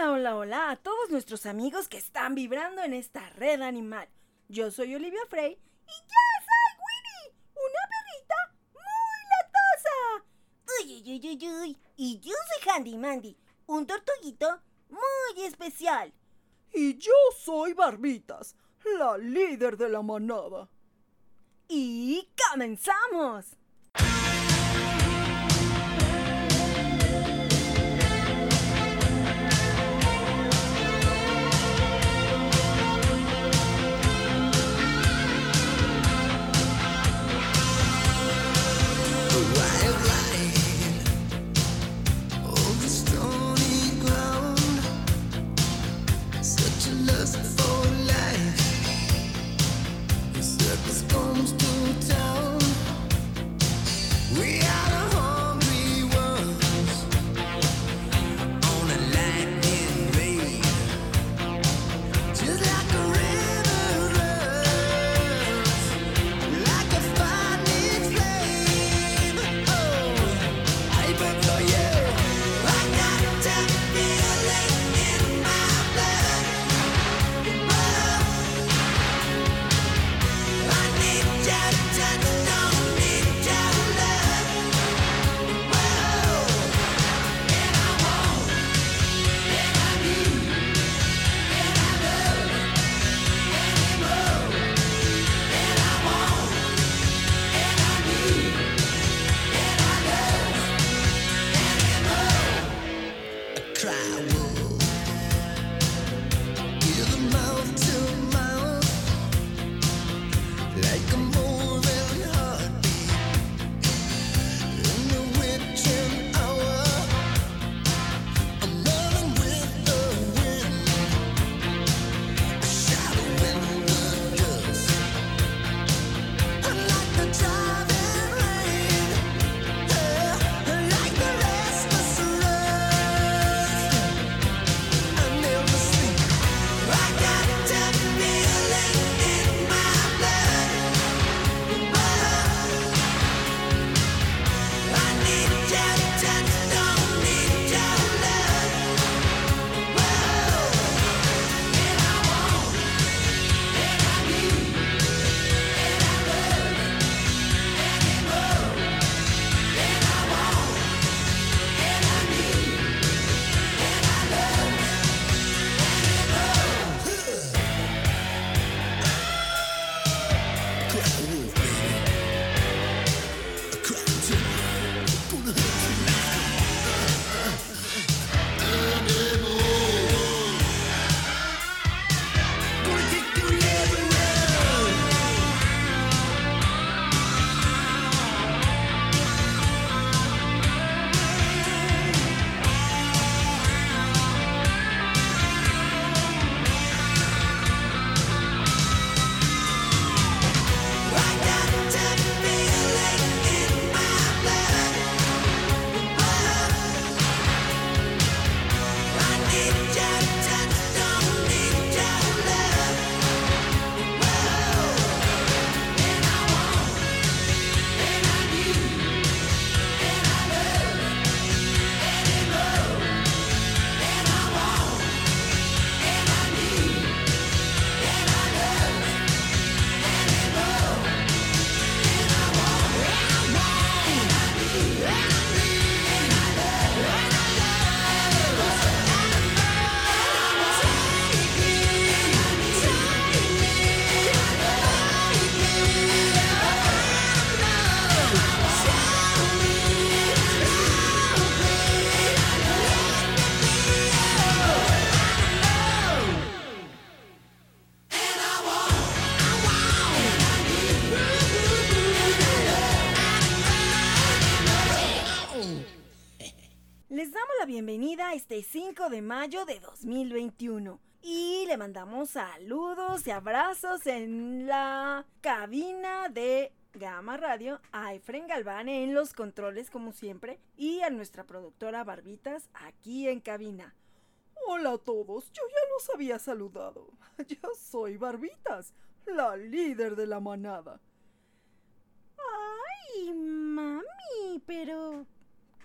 Hola, hola, hola a todos nuestros amigos que están vibrando en esta red animal. Yo soy Olivia Frey y yo soy Winnie, una perrita muy latosa. Uy, uy, uy, uy, uy. Y yo soy Handy Mandy, un tortuguito muy especial. Y yo soy Barbitas, la líder de la manada. Y comenzamos. comes to este 5 de mayo de 2021. Y le mandamos saludos y abrazos en la cabina de Gama Radio a Efren Galván en los controles como siempre y a nuestra productora Barbitas aquí en cabina. Hola a todos, yo ya los había saludado. Yo soy Barbitas, la líder de la manada. Ay, mami, pero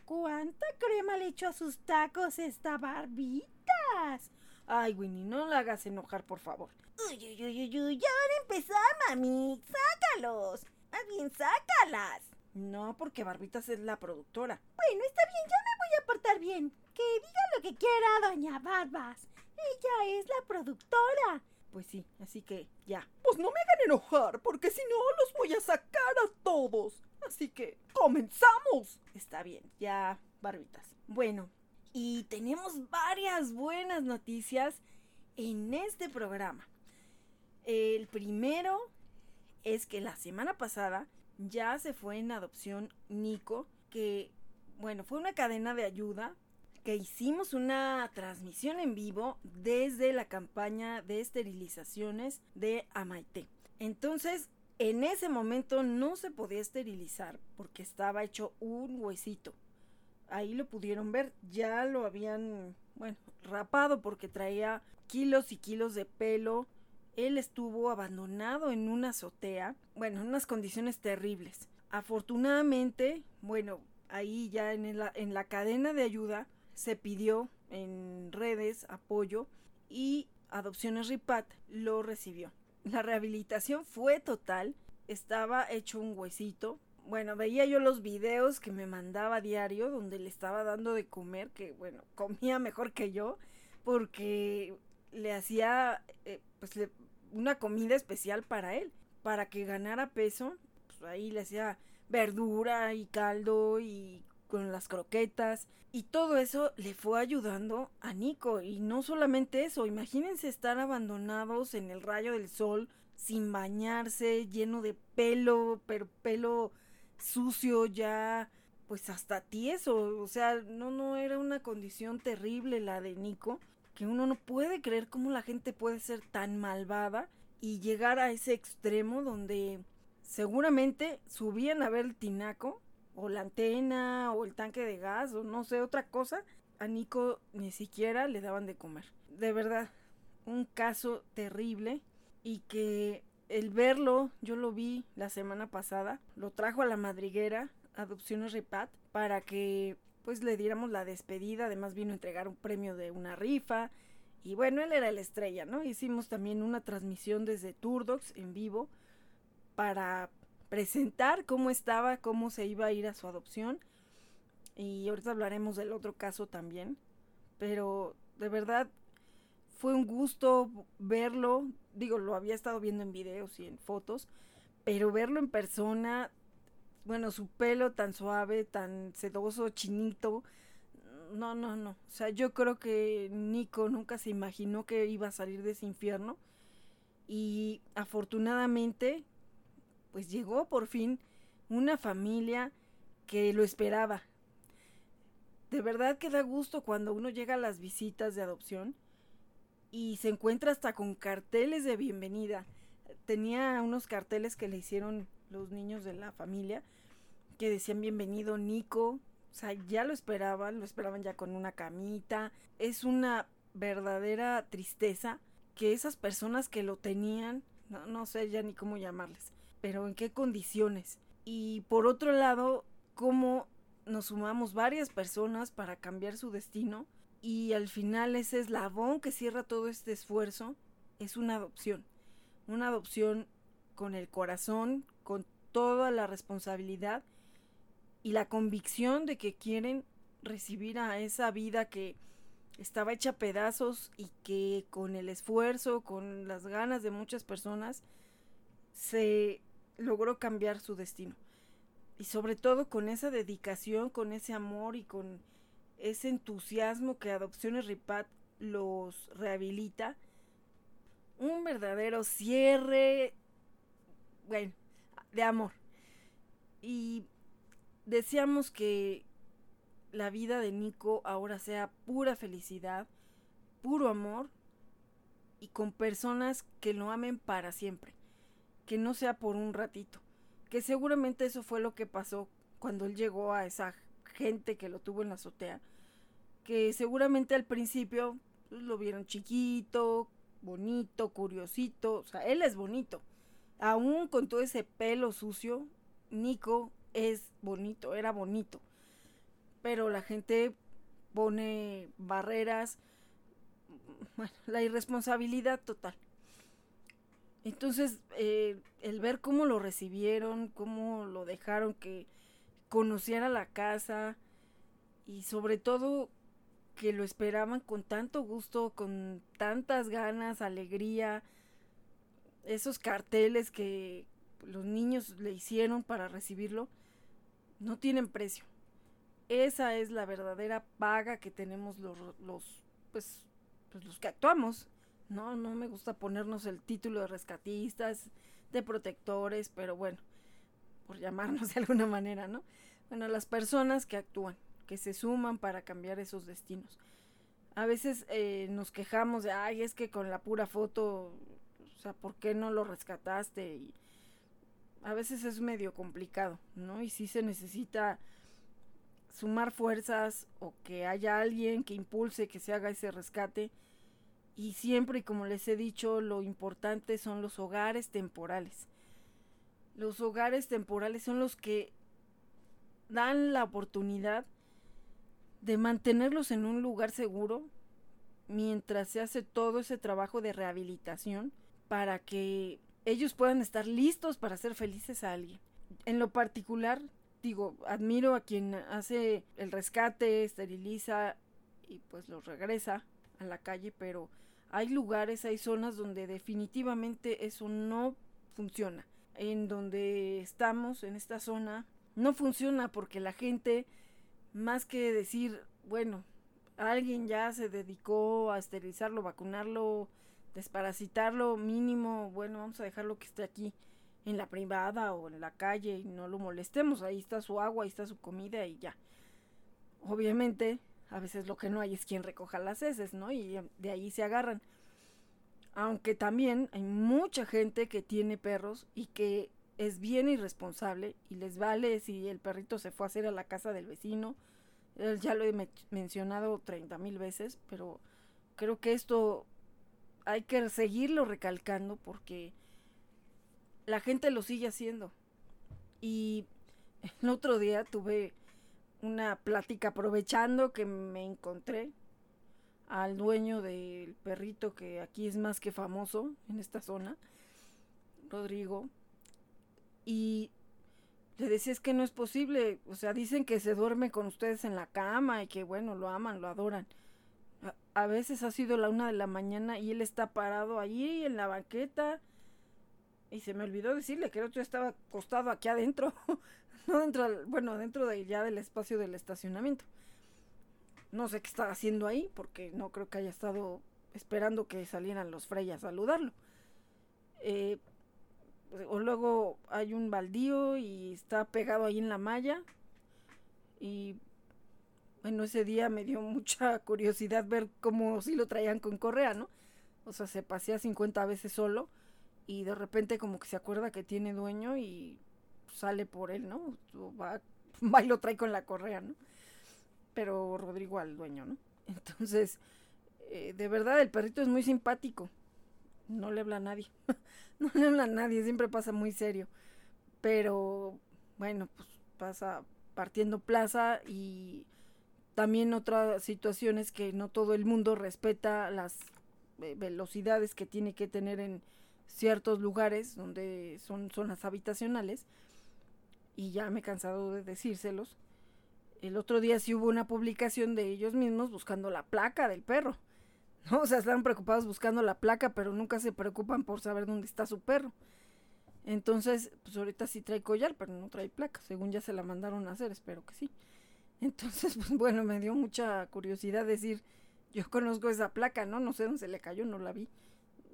¿Cuánta crema le echó a sus tacos esta barbita? barbas. Ay, Winnie, no la hagas enojar, por favor. Uy, uy, uy, uy, uy, ya van a empezar, mami. Sácalos. Más bien, sácalas. No, porque Barbitas es la productora. Bueno, está bien, ya me voy a portar bien. Que diga lo que quiera, doña Barbas. Ella es la productora. Pues sí, así que ya. Pues no me hagan enojar, porque si no los voy a sacar a todos. Así que, ¡comenzamos! Está bien, ya, Barbitas. Bueno, y tenemos varias buenas noticias en este programa. El primero es que la semana pasada ya se fue en adopción Nico, que, bueno, fue una cadena de ayuda que hicimos una transmisión en vivo desde la campaña de esterilizaciones de Amaite. Entonces, en ese momento no se podía esterilizar porque estaba hecho un huesito. Ahí lo pudieron ver, ya lo habían, bueno, rapado porque traía kilos y kilos de pelo. Él estuvo abandonado en una azotea, bueno, en unas condiciones terribles. Afortunadamente, bueno, ahí ya en la, en la cadena de ayuda se pidió en redes apoyo y Adopciones Ripat lo recibió. La rehabilitación fue total, estaba hecho un huesito. Bueno, veía yo los videos que me mandaba a diario donde le estaba dando de comer, que bueno, comía mejor que yo, porque le hacía eh, pues una comida especial para él, para que ganara peso. Pues ahí le hacía verdura y caldo y con las croquetas y todo eso le fue ayudando a Nico. Y no solamente eso, imagínense estar abandonados en el rayo del sol sin bañarse, lleno de pelo, pero pelo sucio ya pues hasta tieso, o sea, no no era una condición terrible la de Nico, que uno no puede creer cómo la gente puede ser tan malvada y llegar a ese extremo donde seguramente subían a ver el tinaco o la antena o el tanque de gas o no sé, otra cosa, a Nico ni siquiera le daban de comer. De verdad, un caso terrible y que el verlo, yo lo vi la semana pasada, lo trajo a la madriguera, Adopciones Repat, para que pues le diéramos la despedida, además vino a entregar un premio de una rifa y bueno, él era la estrella, ¿no? Hicimos también una transmisión desde Turdox en vivo para presentar cómo estaba, cómo se iba a ir a su adopción. Y ahorita hablaremos del otro caso también. Pero de verdad fue un gusto verlo. Digo, lo había estado viendo en videos y en fotos. Pero verlo en persona, bueno, su pelo tan suave, tan sedoso, chinito. No, no, no. O sea, yo creo que Nico nunca se imaginó que iba a salir de ese infierno. Y afortunadamente pues llegó por fin una familia que lo esperaba. De verdad que da gusto cuando uno llega a las visitas de adopción y se encuentra hasta con carteles de bienvenida. Tenía unos carteles que le hicieron los niños de la familia que decían bienvenido Nico. O sea, ya lo esperaban, lo esperaban ya con una camita. Es una verdadera tristeza que esas personas que lo tenían, no, no sé ya ni cómo llamarles, pero en qué condiciones. Y por otro lado, cómo nos sumamos varias personas para cambiar su destino y al final ese eslabón que cierra todo este esfuerzo es una adopción. Una adopción con el corazón, con toda la responsabilidad y la convicción de que quieren recibir a esa vida que estaba hecha a pedazos y que con el esfuerzo, con las ganas de muchas personas, se logró cambiar su destino. Y sobre todo con esa dedicación, con ese amor y con ese entusiasmo que Adopciones Ripat los rehabilita. Un verdadero cierre, bueno, de amor. Y deseamos que la vida de Nico ahora sea pura felicidad, puro amor y con personas que lo amen para siempre que no sea por un ratito. Que seguramente eso fue lo que pasó cuando él llegó a esa gente que lo tuvo en la azotea. Que seguramente al principio pues, lo vieron chiquito, bonito, curiosito. O sea, él es bonito. Aún con todo ese pelo sucio, Nico es bonito, era bonito. Pero la gente pone barreras la irresponsabilidad total. Entonces, eh, el ver cómo lo recibieron, cómo lo dejaron que conociera la casa y sobre todo que lo esperaban con tanto gusto, con tantas ganas, alegría, esos carteles que los niños le hicieron para recibirlo, no tienen precio. Esa es la verdadera paga que tenemos los, los pues, pues los que actuamos. No, no me gusta ponernos el título de rescatistas, de protectores, pero bueno, por llamarnos de alguna manera, ¿no? Bueno, las personas que actúan, que se suman para cambiar esos destinos. A veces eh, nos quejamos de, ay, es que con la pura foto, o sea, ¿por qué no lo rescataste? Y a veces es medio complicado, ¿no? Y sí se necesita sumar fuerzas o que haya alguien que impulse que se haga ese rescate. Y siempre, como les he dicho, lo importante son los hogares temporales. Los hogares temporales son los que dan la oportunidad de mantenerlos en un lugar seguro mientras se hace todo ese trabajo de rehabilitación para que ellos puedan estar listos para hacer felices a alguien. En lo particular, digo, admiro a quien hace el rescate, esteriliza y pues los regresa a la calle, pero hay lugares, hay zonas donde definitivamente eso no funciona. En donde estamos, en esta zona, no funciona porque la gente, más que decir, bueno, alguien ya se dedicó a esterilizarlo, vacunarlo, desparasitarlo mínimo, bueno, vamos a dejarlo que esté aquí en la privada o en la calle y no lo molestemos, ahí está su agua, ahí está su comida y ya. Obviamente, a veces lo que no hay es quien recoja las heces, ¿no? Y de ahí se agarran. Aunque también hay mucha gente que tiene perros y que es bien irresponsable y les vale si el perrito se fue a hacer a la casa del vecino. ya lo he mencionado 30 mil veces, pero creo que esto hay que seguirlo recalcando porque la gente lo sigue haciendo. Y el otro día tuve una plática aprovechando que me encontré al dueño del perrito que aquí es más que famoso en esta zona, Rodrigo, y le decía es que no es posible, o sea, dicen que se duerme con ustedes en la cama y que bueno, lo aman, lo adoran. A, veces ha sido la una de la mañana y él está parado allí en la banqueta y se me olvidó decirle que el otro estaba acostado aquí adentro, no dentro, bueno, dentro de ya del espacio del estacionamiento. No sé qué estaba haciendo ahí porque no creo que haya estado esperando que salieran los Frey a saludarlo. Eh, o luego hay un baldío y está pegado ahí en la malla. Y bueno, ese día me dio mucha curiosidad ver cómo si lo traían con correa, ¿no? O sea, se pasea 50 veces solo y de repente como que se acuerda que tiene dueño y sale por él, ¿no? Va, y lo trae con la correa, ¿no? Pero Rodrigo al dueño, ¿no? Entonces, eh, de verdad el perrito es muy simpático. No le habla a nadie. no le habla a nadie, siempre pasa muy serio. Pero bueno, pues pasa partiendo plaza y también otras situaciones que no todo el mundo respeta las eh, velocidades que tiene que tener en ciertos lugares donde son zonas habitacionales y ya me he cansado de decírselos. El otro día sí hubo una publicación de ellos mismos buscando la placa del perro. ¿no? O sea, están preocupados buscando la placa, pero nunca se preocupan por saber dónde está su perro. Entonces, pues ahorita sí trae collar, pero no trae placa. Según ya se la mandaron a hacer, espero que sí. Entonces, pues bueno, me dio mucha curiosidad decir, yo conozco esa placa, ¿no? No sé dónde se le cayó, no la vi.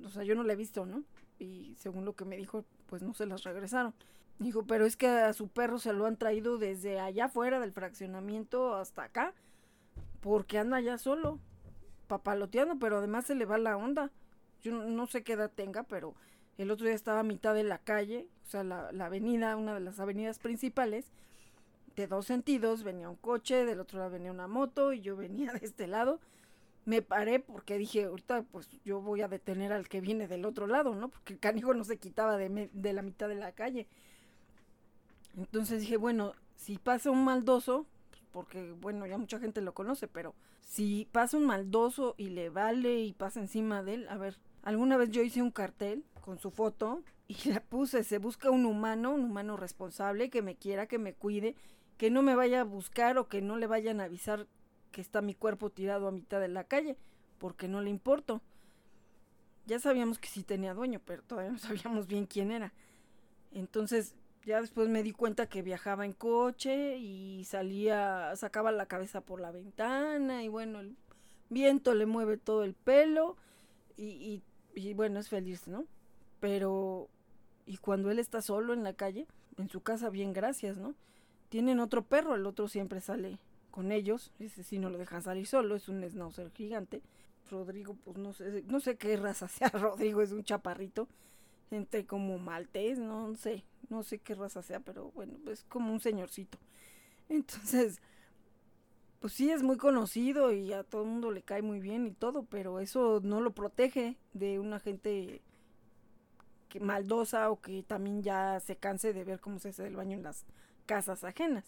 O sea, yo no la he visto, ¿no? Y según lo que me dijo, pues no se las regresaron. Dijo, pero es que a su perro se lo han traído desde allá afuera del fraccionamiento hasta acá, porque anda allá solo papaloteando, pero además se le va la onda. Yo no, sé qué edad tenga, pero el otro día estaba a mitad de la calle, o sea, la, la avenida, una de las avenidas principales, de dos sentidos, venía un coche, del otro lado venía una moto y yo venía de este lado. Me paré porque dije, ahorita pues yo voy a detener al que viene del otro lado, ¿no? Porque el canijo no se quitaba de, de la mitad de la calle. Entonces dije, bueno, si pasa un maldoso, porque bueno, ya mucha gente lo conoce, pero si pasa un maldoso y le vale y pasa encima de él, a ver, alguna vez yo hice un cartel con su foto y la puse, se busca un humano, un humano responsable que me quiera, que me cuide, que no me vaya a buscar o que no le vayan a avisar que está mi cuerpo tirado a mitad de la calle, porque no le importo. Ya sabíamos que sí tenía dueño, pero todavía no sabíamos bien quién era. Entonces, ya después me di cuenta que viajaba en coche y salía, sacaba la cabeza por la ventana y bueno, el viento le mueve todo el pelo y, y, bueno, es feliz, ¿no? Pero, y cuando él está solo en la calle, en su casa, bien, gracias, ¿no? Tienen otro perro, el otro siempre sale con ellos, ese sí no lo dejan salir solo, es un schnauzer gigante. Rodrigo, pues no sé, no sé qué raza sea Rodrigo, es un chaparrito entre como maltés, no sé, no sé qué raza sea, pero bueno, es como un señorcito. Entonces, pues sí es muy conocido y a todo el mundo le cae muy bien y todo, pero eso no lo protege de una gente que maldosa o que también ya se canse de ver cómo se hace el baño en las casas ajenas.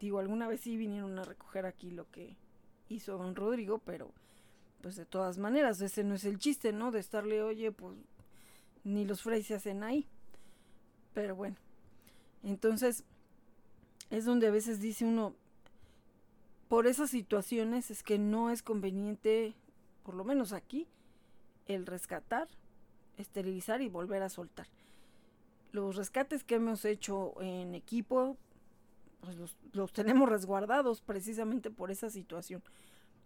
Digo, alguna vez sí vinieron a recoger aquí lo que hizo don Rodrigo, pero pues de todas maneras, ese no es el chiste, ¿no? De estarle, oye, pues ni los Frey se hacen ahí. Pero bueno, entonces es donde a veces dice uno, por esas situaciones es que no es conveniente, por lo menos aquí, el rescatar, esterilizar y volver a soltar. Los rescates que hemos hecho en equipo, pues los, los tenemos resguardados precisamente por esa situación.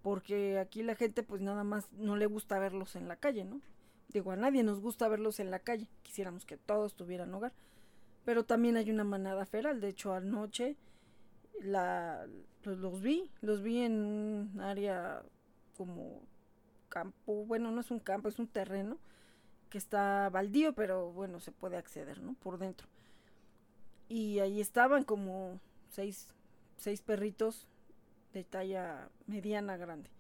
Porque aquí la gente pues nada más no le gusta verlos en la calle, ¿no? Digo, a nadie nos gusta verlos en la calle. Quisiéramos que todos tuvieran hogar. Pero también hay una manada feral. De hecho, anoche la, pues, los vi. Los vi en un área como campo. Bueno, no es un campo, es un terreno que está baldío, pero bueno, se puede acceder, ¿no? Por dentro. Y ahí estaban como seis, seis perritos de talla mediana grande.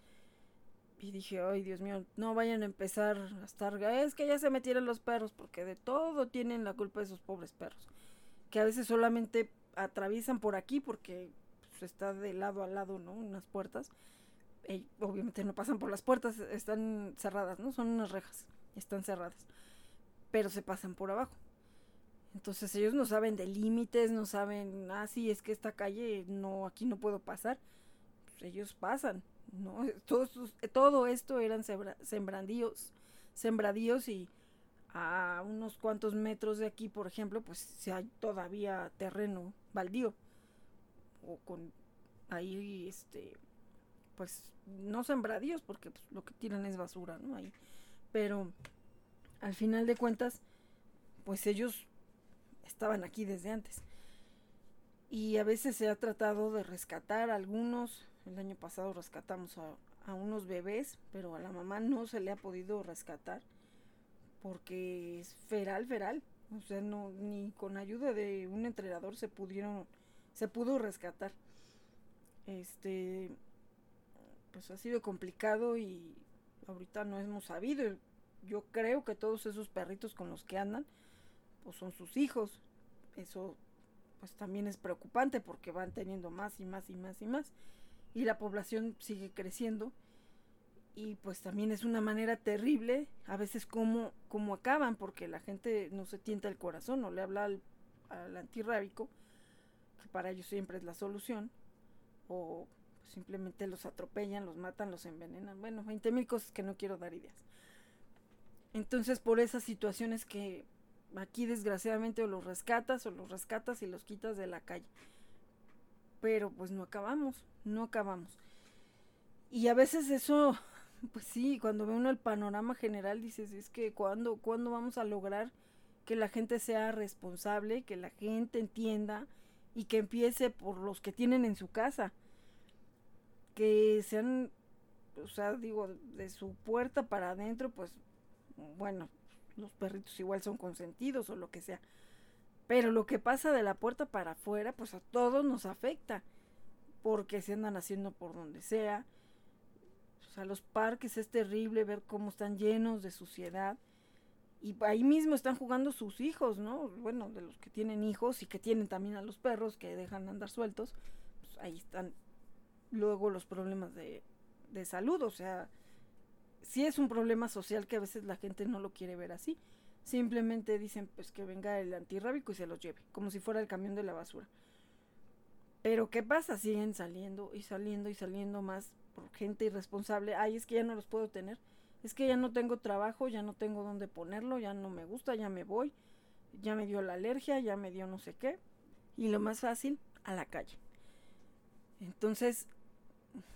Y dije, ay Dios mío, no vayan a empezar a estar, es que ya se metieron los perros, porque de todo tienen la culpa de esos pobres perros, que a veces solamente atraviesan por aquí porque pues, está de lado a lado, ¿no? Unas puertas. Y obviamente no pasan por las puertas, están cerradas, ¿no? Son unas rejas, están cerradas, pero se pasan por abajo. Entonces ellos no saben de límites, no saben, ah, sí, es que esta calle, no, aquí no puedo pasar. Pues ellos pasan ¿no? Todo, todo esto eran sembradíos, sembradíos y a unos cuantos metros de aquí, por ejemplo, pues si hay todavía terreno baldío o con ahí este pues no sembradíos porque pues, lo que tiran es basura, ¿no? Ahí. Pero al final de cuentas pues ellos estaban aquí desde antes. Y a veces se ha tratado de rescatar algunos el año pasado rescatamos a, unos bebés, pero a la mamá no se le ha podido rescatar porque es feral, feral. O sea, no, ni con ayuda de un entrenador se pudieron, se pudo rescatar. Este, pues ha sido complicado y ahorita no hemos sabido. Yo creo que todos esos perritos con los que andan, pues son sus hijos. Eso, pues también es preocupante porque van teniendo más y más y más y más y la población sigue creciendo. Y pues también es una manera terrible a veces como, como acaban porque la gente no se tienta el corazón o le habla al, al antirrábico que para ellos siempre es la solución o simplemente los atropellan, los matan, los envenenan, bueno, 20 mil cosas que no quiero dar ideas. Entonces por esas situaciones que aquí desgraciadamente o los rescatas o los rescatas y los quitas de la calle pero pues no acabamos, no acabamos. Y a veces eso, pues sí, cuando ve uno el panorama general, dices, es que cuando, cuando vamos a lograr que la gente sea responsable, que la gente entienda y que empiece por los que tienen en su casa, que sean, o sea, digo, de su puerta para adentro, pues, bueno, los perritos igual son consentidos o lo que sea, pero lo que pasa de la puerta para afuera, pues a todos nos afecta. Porque se andan haciendo por donde sea. O sea, los parques es terrible ver cómo están llenos de suciedad. Y ahí mismo están jugando sus hijos, ¿no? Bueno, de los que tienen hijos y que tienen también a los perros que dejan andar sueltos. pues ahí están luego los problemas de, de salud, o sea, sí es un problema social que a veces la gente no lo quiere ver así. Simplemente dicen pues que venga el antirrábico y se los lleve, como si fuera el camión de la basura. Pero ¿qué pasa? Siguen saliendo y saliendo y saliendo más por gente irresponsable. Ay, es que ya no los puedo tener. Es que ya no tengo trabajo, ya no tengo dónde ponerlo, ya no me gusta, ya me voy. Ya me dio la alergia, ya me dio no sé qué. Y lo más fácil, a la calle. Entonces,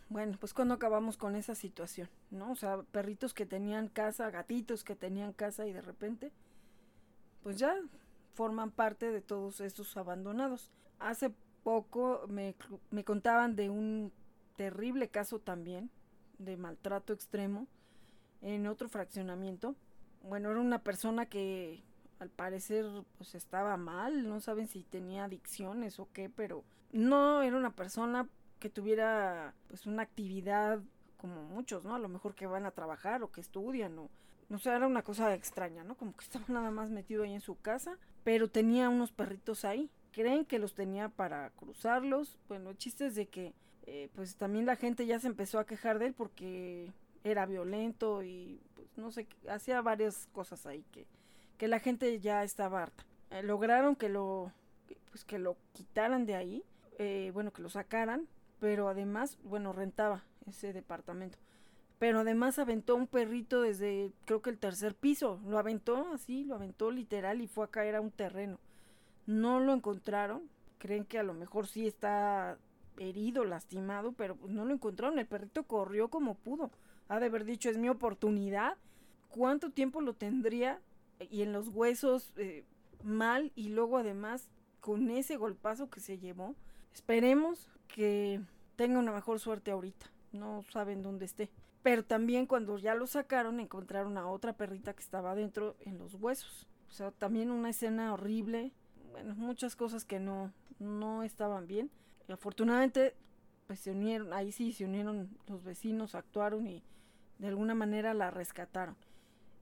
bueno, pues cuando acabamos con esa situación, ¿no? O sea, perritos que tenían casa, gatitos que tenían casa y de repente, pues ya forman parte de todos estos abandonados. Hace poco me, me contaban de un terrible caso también de maltrato extremo en otro fraccionamiento. Bueno, era una persona que al parecer pues estaba mal, no saben si tenía adicciones o qué, pero no era una persona que tuviera pues una actividad como muchos, ¿no? A lo mejor que van a trabajar o que estudian o no sé, era una cosa extraña, ¿no? Como que estaba nada más metido ahí en su casa, pero tenía unos perritos ahí. Creen que los tenía para cruzarlos. Bueno, el chiste es de que eh, pues también la gente ya se empezó a quejar de él porque era violento y pues no sé, hacía varias cosas ahí que, que la gente ya estaba harta. Eh, lograron que lo pues que lo quitaran de ahí, eh, bueno, que lo sacaran pero además, bueno, rentaba ese departamento. Pero además aventó un perrito desde, creo que el tercer piso. Lo aventó así, lo aventó literal y fue a caer a un terreno. No lo encontraron. Creen que a lo mejor sí está herido, lastimado, pero pues no lo encontraron. El perrito corrió como pudo. Ha de haber dicho, es mi oportunidad. ¿Cuánto tiempo lo tendría? Y en los huesos eh, mal y luego además con ese golpazo que se llevó. Esperemos que tenga una mejor suerte ahorita. No saben dónde esté. Pero también cuando ya lo sacaron encontraron a otra perrita que estaba dentro en los huesos. O sea, también una escena horrible. Bueno, muchas cosas que no, no estaban bien. Y afortunadamente, pues se unieron, ahí sí se unieron los vecinos, actuaron y de alguna manera la rescataron.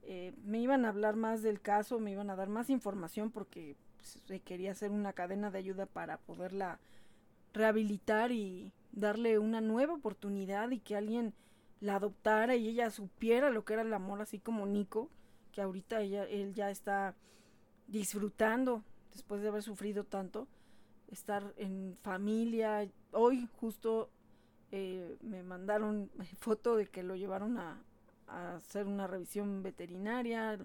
Eh, me iban a hablar más del caso, me iban a dar más información porque pues, se quería hacer una cadena de ayuda para poderla rehabilitar y darle una nueva oportunidad y que alguien la adoptara y ella supiera lo que era el amor, así como Nico, que ahorita ella, él ya está disfrutando después de haber sufrido tanto, estar en familia. Hoy justo eh, me mandaron foto de que lo llevaron a, a hacer una revisión veterinaria,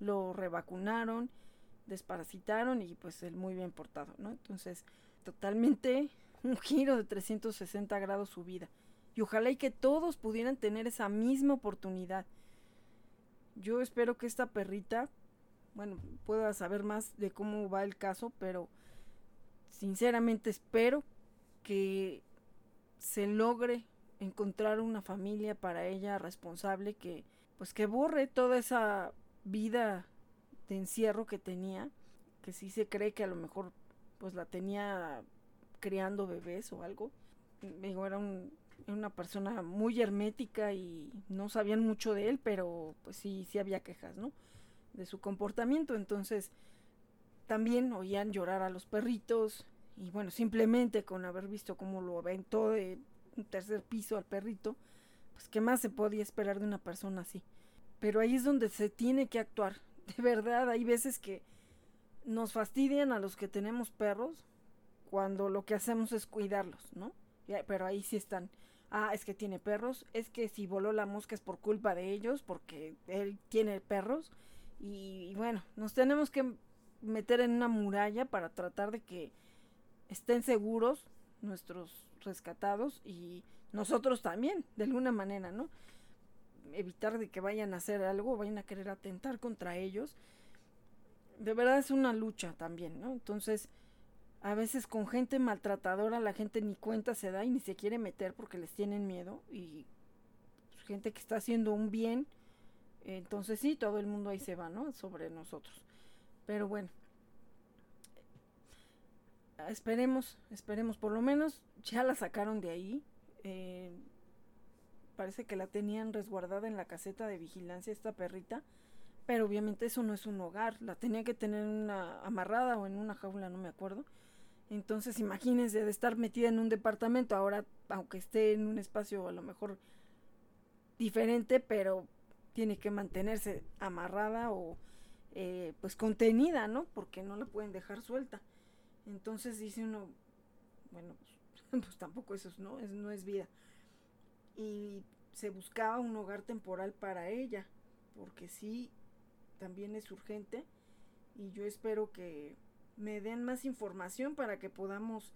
lo revacunaron, desparasitaron y pues él muy bien portado, ¿no? Entonces, totalmente un giro de 360 grados su vida. Y ojalá y que todos pudieran tener esa misma oportunidad. Yo espero que esta perrita, bueno, pueda saber más de cómo va el caso, pero sinceramente espero que se logre encontrar una familia para ella responsable que pues que borre toda esa vida de encierro que tenía, que sí se cree que a lo mejor pues la tenía criando bebés o algo. Digo, era una persona muy hermética y no sabían mucho de él, pero pues sí, sí había quejas, ¿no? De su comportamiento. Entonces, también oían llorar a los perritos y bueno, simplemente con haber visto cómo lo aventó de un tercer piso al perrito, pues qué más se podía esperar de una persona así. Pero ahí es donde se tiene que actuar. De verdad, hay veces que nos fastidian a los que tenemos perros cuando lo que hacemos es cuidarlos, ¿no? Pero ahí sí están. Ah, es que tiene perros, es que si voló la mosca es por culpa de ellos, porque él tiene perros. Y, bueno, nos tenemos que meter en una muralla para tratar de que estén seguros nuestros rescatados y nosotros también, de alguna manera, ¿no? Evitar de que vayan a hacer algo, vayan a querer atentar contra ellos. De verdad es una lucha también, ¿no? Entonces, a veces con gente maltratadora la gente ni cuenta se da y ni se quiere meter porque les tienen miedo y pues, gente que está haciendo un bien, entonces sí, todo el mundo ahí se va, ¿no? Sobre nosotros. Pero bueno, esperemos, esperemos, por lo menos ya la sacaron de ahí. Eh, parece que la tenían resguardada en la caseta de vigilancia esta perrita. Pero obviamente eso no es un hogar, la tenía que tener una amarrada o en una jaula, no me acuerdo Entonces imagínense de estar metida en un departamento, ahora aunque esté en un espacio a lo mejor diferente, pero tiene que mantenerse amarrada o eh, pues contenida, ¿no? Porque no la pueden dejar suelta. Entonces dice uno, bueno, pues, tampoco eso ¿no? Es, no es vida. Y se buscaba un hogar temporal para ella, porque sí, también es urgente. Y yo espero que me den más información para que podamos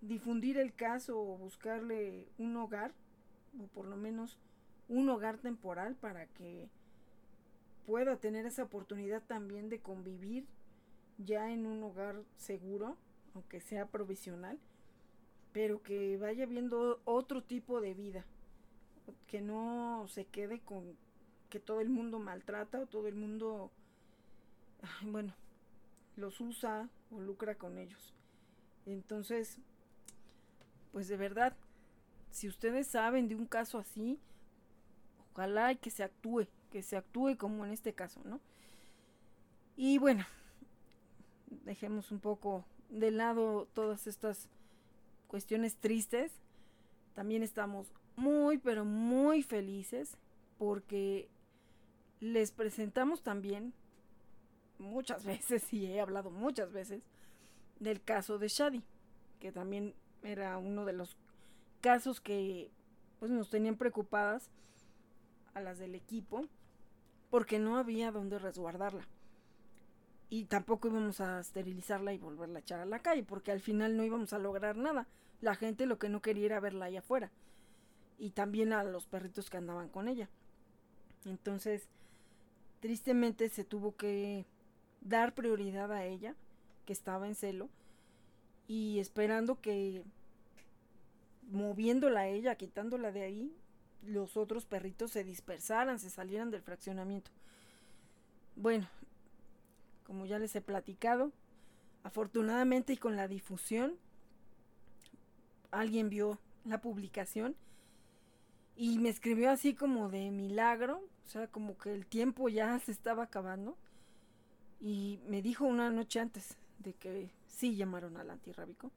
difundir el caso o buscarle un hogar, o por lo menos un hogar temporal para que pueda tener esa oportunidad también de convivir ya en un hogar seguro, aunque sea provisional, pero que vaya viendo otro tipo de vida, que no se quede con que todo el mundo maltrata o todo el mundo, bueno, los usa o lucra con ellos. Entonces, pues de verdad, si ustedes saben de un caso así, ojalá que se actúe, que se actúe como en este caso, ¿no? Y bueno, dejemos un poco de lado todas estas cuestiones tristes. También estamos muy, pero muy felices porque les presentamos también muchas veces, y he hablado muchas veces, del caso de Shadi, que también era uno de los casos que pues nos tenían preocupadas a las del equipo porque no había donde resguardarla. Y tampoco íbamos a esterilizarla y volverla a echar a la calle, porque al final no íbamos a lograr nada. La gente lo que no quería era verla allá afuera. Y también a los perritos que andaban con ella. Entonces, tristemente se tuvo que dar prioridad a ella, que estaba en celo, y esperando que moviéndola a ella, quitándola de ahí, los otros perritos se dispersaran, se salieran del fraccionamiento. Bueno, como ya les he platicado, afortunadamente y con la difusión, alguien vio la publicación y me escribió así como de milagro, o sea, como que el tiempo ya se estaba acabando y me dijo una noche antes de que sí llamaron al antirrábico,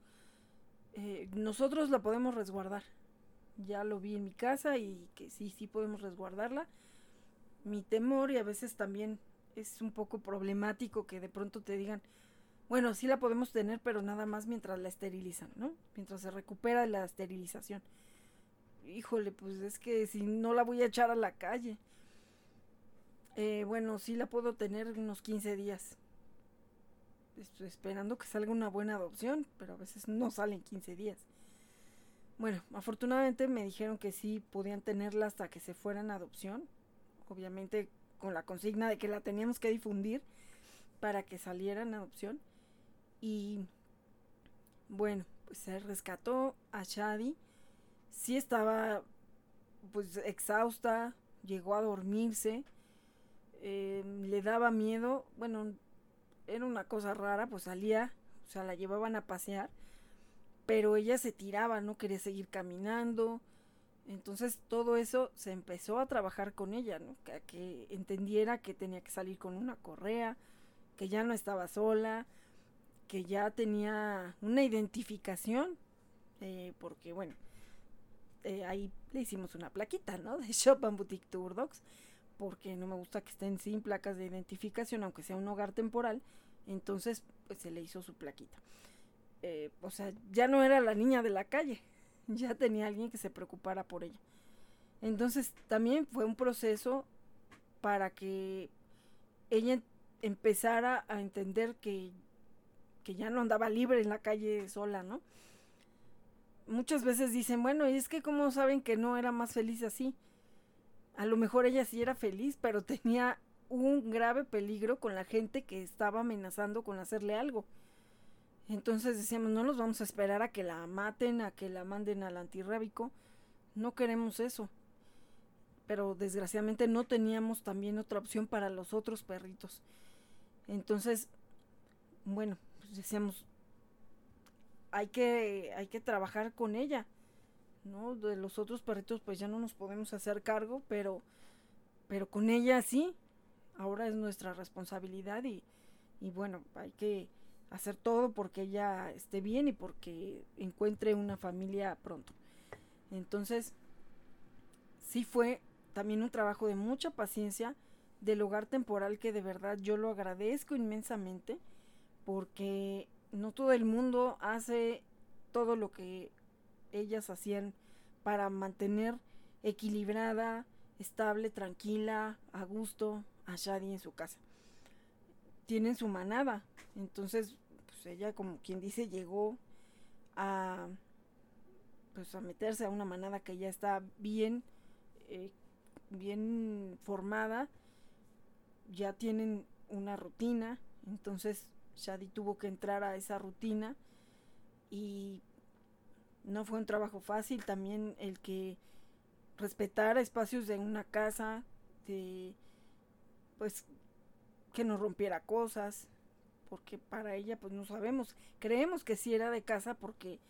eh, nosotros la podemos resguardar ya lo vi en mi casa y que sí, sí podemos resguardarla. Mi temor y a veces también es un poco problemático que de pronto te digan, bueno, sí la podemos tener, pero nada más mientras la esterilizan, ¿no? Mientras se recupera la esterilización. Híjole, pues es que si no la voy a echar a la calle. Eh, bueno, sí la puedo tener unos 15 días. Estoy esperando que salga una buena adopción, pero a veces no salen 15 días. Bueno, afortunadamente me dijeron que sí podían tenerla hasta que se fueran a adopción. Obviamente con la consigna de que la teníamos que difundir para que salieran a adopción. Y bueno, pues se rescató a Shadi. Sí estaba pues exhausta, llegó a dormirse, em, le daba miedo, bueno, era una cosa rara, pues salía, o sea, la llevaban a pasear pero ella se tiraba, no quería seguir caminando. Entonces todo eso se empezó a trabajar con ella, ¿no? Que, entendiera que tenía que salir con una correa, que ya no estaba sola, que ya tenía una identificación, eh, porque bueno, eh, ahí le hicimos una plaquita, ¿no? De Shop and Boutique Tour Dogs, porque no me gusta que estén sin placas de identificación, aunque sea un hogar temporal, entonces pues se le hizo su plaquita. Eh, o sea, ya no era la niña de la calle, ya tenía alguien que se preocupara por ella. Entonces también fue un proceso para que ella empezara a entender que, que ya no andaba libre en la calle sola, ¿no? Muchas veces dicen, bueno, y es que como saben que no era más feliz así. A lo mejor ella sí era feliz, pero tenía un grave peligro con la gente que estaba amenazando con hacerle algo. Entonces decíamos, no nos vamos a esperar a que la maten, a que la manden al antirrábico. No queremos eso. Pero desgraciadamente no teníamos también otra opción para los otros perritos. Entonces, bueno, pues decíamos, hay que, hay que trabajar con ella. ¿No? De los otros perritos pues ya no nos podemos hacer cargo, pero, pero con ella sí. Ahora es nuestra responsabilidad y, y bueno, hay que hacer todo porque ella esté bien y porque encuentre una familia pronto. Entonces, sí fue también un trabajo de mucha paciencia del hogar temporal que de verdad yo lo agradezco inmensamente porque no todo el mundo hace todo lo que ellas hacían para mantener equilibrada, estable, tranquila, a gusto a Shadi en su casa. Tienen su manada, entonces pues ella como quien dice llegó a pues a meterse a una manada que ya está bien eh, bien formada. Ya tienen una rutina. Entonces Shadi tuvo que entrar a esa rutina y no fue un trabajo fácil también el que respetar espacios de una casa pues que no rompiera cosas porque para ella pues no sabemos. Creemos que sí era de casa porque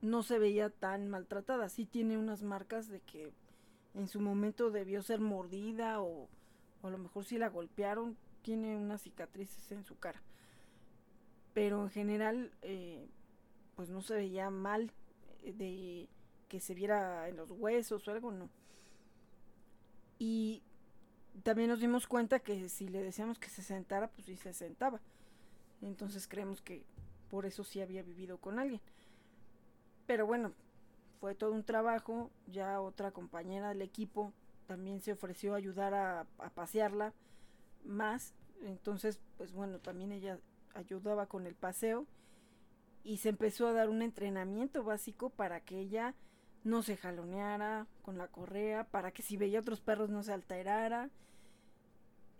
no se veía tan maltratada. Sí tiene unas marcas de que en su momento debió ser mordida o, a lo mejor si la golpearon tiene unas cicatrices en su cara. Pero en general eh, pues no se veía mal de que se viera en los huesos o algo, no. Y también nos dimos cuenta que si le decíamos que se sentara, pues sí se sentaba. Entonces creemos que por eso sí había vivido con alguien. Pero bueno, fue todo un trabajo. Ya otra compañera del equipo también se ofreció a ayudar a, a pasearla más. Entonces, pues bueno, también ella ayudaba con el paseo y se empezó a dar un entrenamiento básico para que ella no se jaloneara con la correa, para que si veía otros perros no se alterara.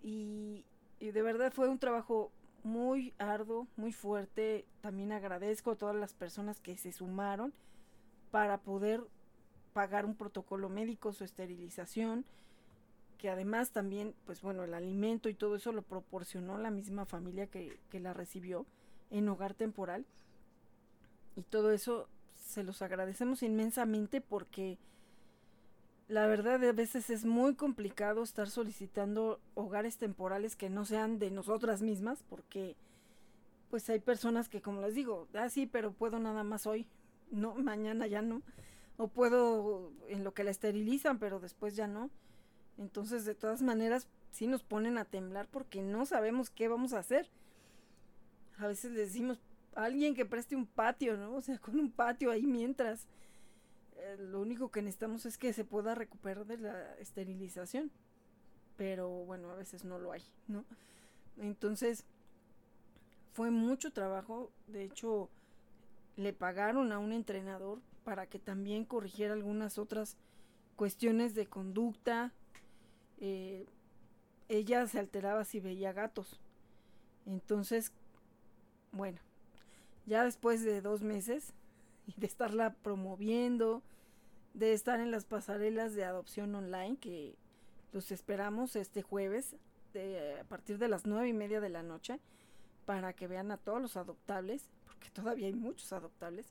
Y, de verdad fue un trabajo muy arduo, muy fuerte. También agradezco a todas las personas que se sumaron para poder pagar un protocolo médico, su esterilización, que además también, pues bueno, el alimento y todo eso lo proporcionó la misma familia que, que la recibió en hogar temporal y todo eso se los agradecemos inmensamente porque la verdad a veces es muy complicado estar solicitando hogares temporales que no sean de nosotras mismas porque pues hay personas que como les digo, ah sí, pero puedo nada más hoy, no, mañana ya no, o puedo en lo que la esterilizan, pero después ya no. Entonces, de todas maneras, sí nos ponen a temblar porque no sabemos qué vamos a hacer. A veces les decimos, alguien que preste un patio, ¿no? O sea, con un patio ahí mientras. Eh, lo único que necesitamos es que se pueda recuperar de la esterilización. Pero bueno, a veces no lo hay, ¿no? Entonces, fue mucho trabajo. De hecho, le pagaron a un entrenador para que también corrigiera algunas otras cuestiones de conducta. Eh, ella se alteraba si veía gatos. Entonces, bueno, ya después de dos meses de estarla promoviendo, de estar en las pasarelas de adopción online que los esperamos este jueves de, a partir de las nueve y media de la noche para que vean a todos los adoptables, porque todavía hay muchos adoptables.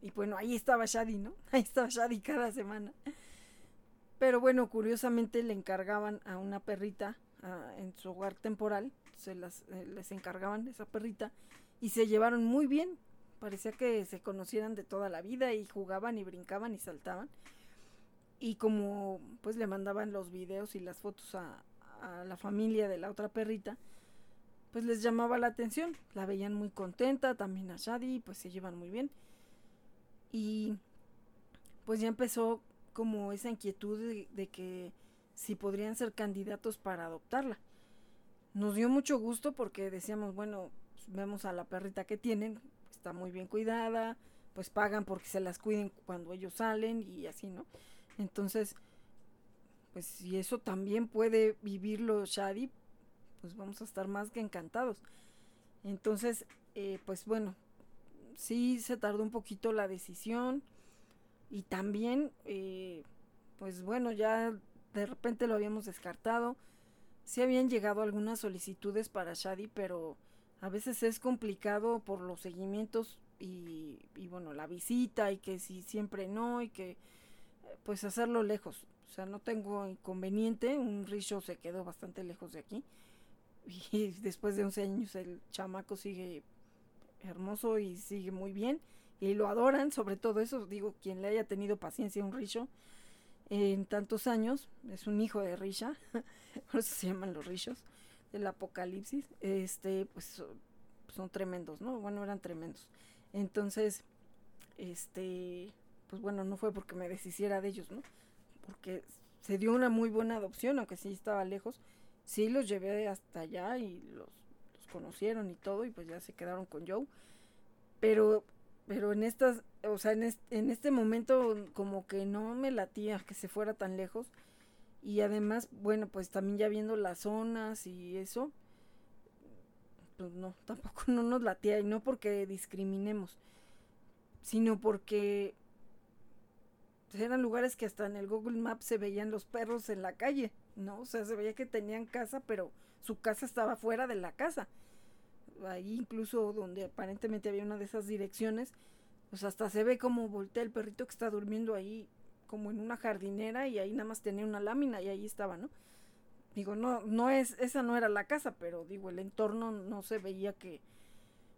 Y bueno, ahí estaba Shadi, ¿no? Ahí estaba Shadi cada semana. Pero bueno, curiosamente le encargaban a una perrita en su hogar temporal, se las, eh, les encargaban esa perrita y se llevaron muy bien. Parecía que se conocieran de toda la vida y jugaban y brincaban y saltaban. Y como pues le mandaban los videos y las fotos a, a la familia de la otra perrita, pues les llamaba la atención. La veían muy contenta, también a Shadi, pues se llevan muy bien. Y pues ya empezó como esa inquietud de, de, que si podrían ser candidatos para adoptarla. Nos dio mucho gusto porque decíamos, bueno, vemos a la perrita que tienen, está muy bien cuidada, pues pagan porque se las cuiden cuando ellos salen y así, ¿no? Entonces, pues si eso también puede vivirlo Shadi, pues vamos a estar más que encantados. Entonces, eh, pues bueno, sí se tardó un poquito la decisión y también, eh, pues bueno, ya de repente lo habíamos descartado. Sí habían llegado algunas solicitudes para Shadi, pero a veces es complicado por los seguimientos y, bueno, la visita y que si siempre no y que pues hacerlo lejos. O sea, no tengo inconveniente, un richo se quedó bastante lejos de aquí y después de 11 años el chamaco sigue hermoso y sigue muy bien. Y lo adoran, sobre todo eso, digo, quien le haya tenido paciencia a un Risho en tantos años, es un hijo de Risha, por eso se llaman los Rishos, del apocalipsis, este, pues son tremendos, ¿no? Bueno, eran tremendos. Entonces, este, pues bueno, no fue porque me deshiciera de ellos, ¿no? Porque se dio una muy buena adopción, aunque sí estaba lejos. Sí los llevé hasta allá y los, los conocieron y todo, y pues ya se quedaron con Joe. Pero, pero en estas, o sea, en este, en este momento como que no me latía que se fuera tan lejos. Y además, bueno, pues también ya viendo las zonas y eso, pues no, tampoco no nos latía. Y no porque discriminemos, sino porque eran lugares que hasta en el Google Maps se veían los perros en la calle, ¿no? O sea, se veía que tenían casa, pero su casa estaba fuera de la casa. Ahí incluso donde aparentemente había una de esas direcciones, pues hasta se ve como voltea el perrito que está durmiendo ahí como en una jardinera y ahí nada más tenía una lámina y ahí estaba, ¿no? Digo, no, no es, esa no era la casa, pero digo, el entorno no se veía que,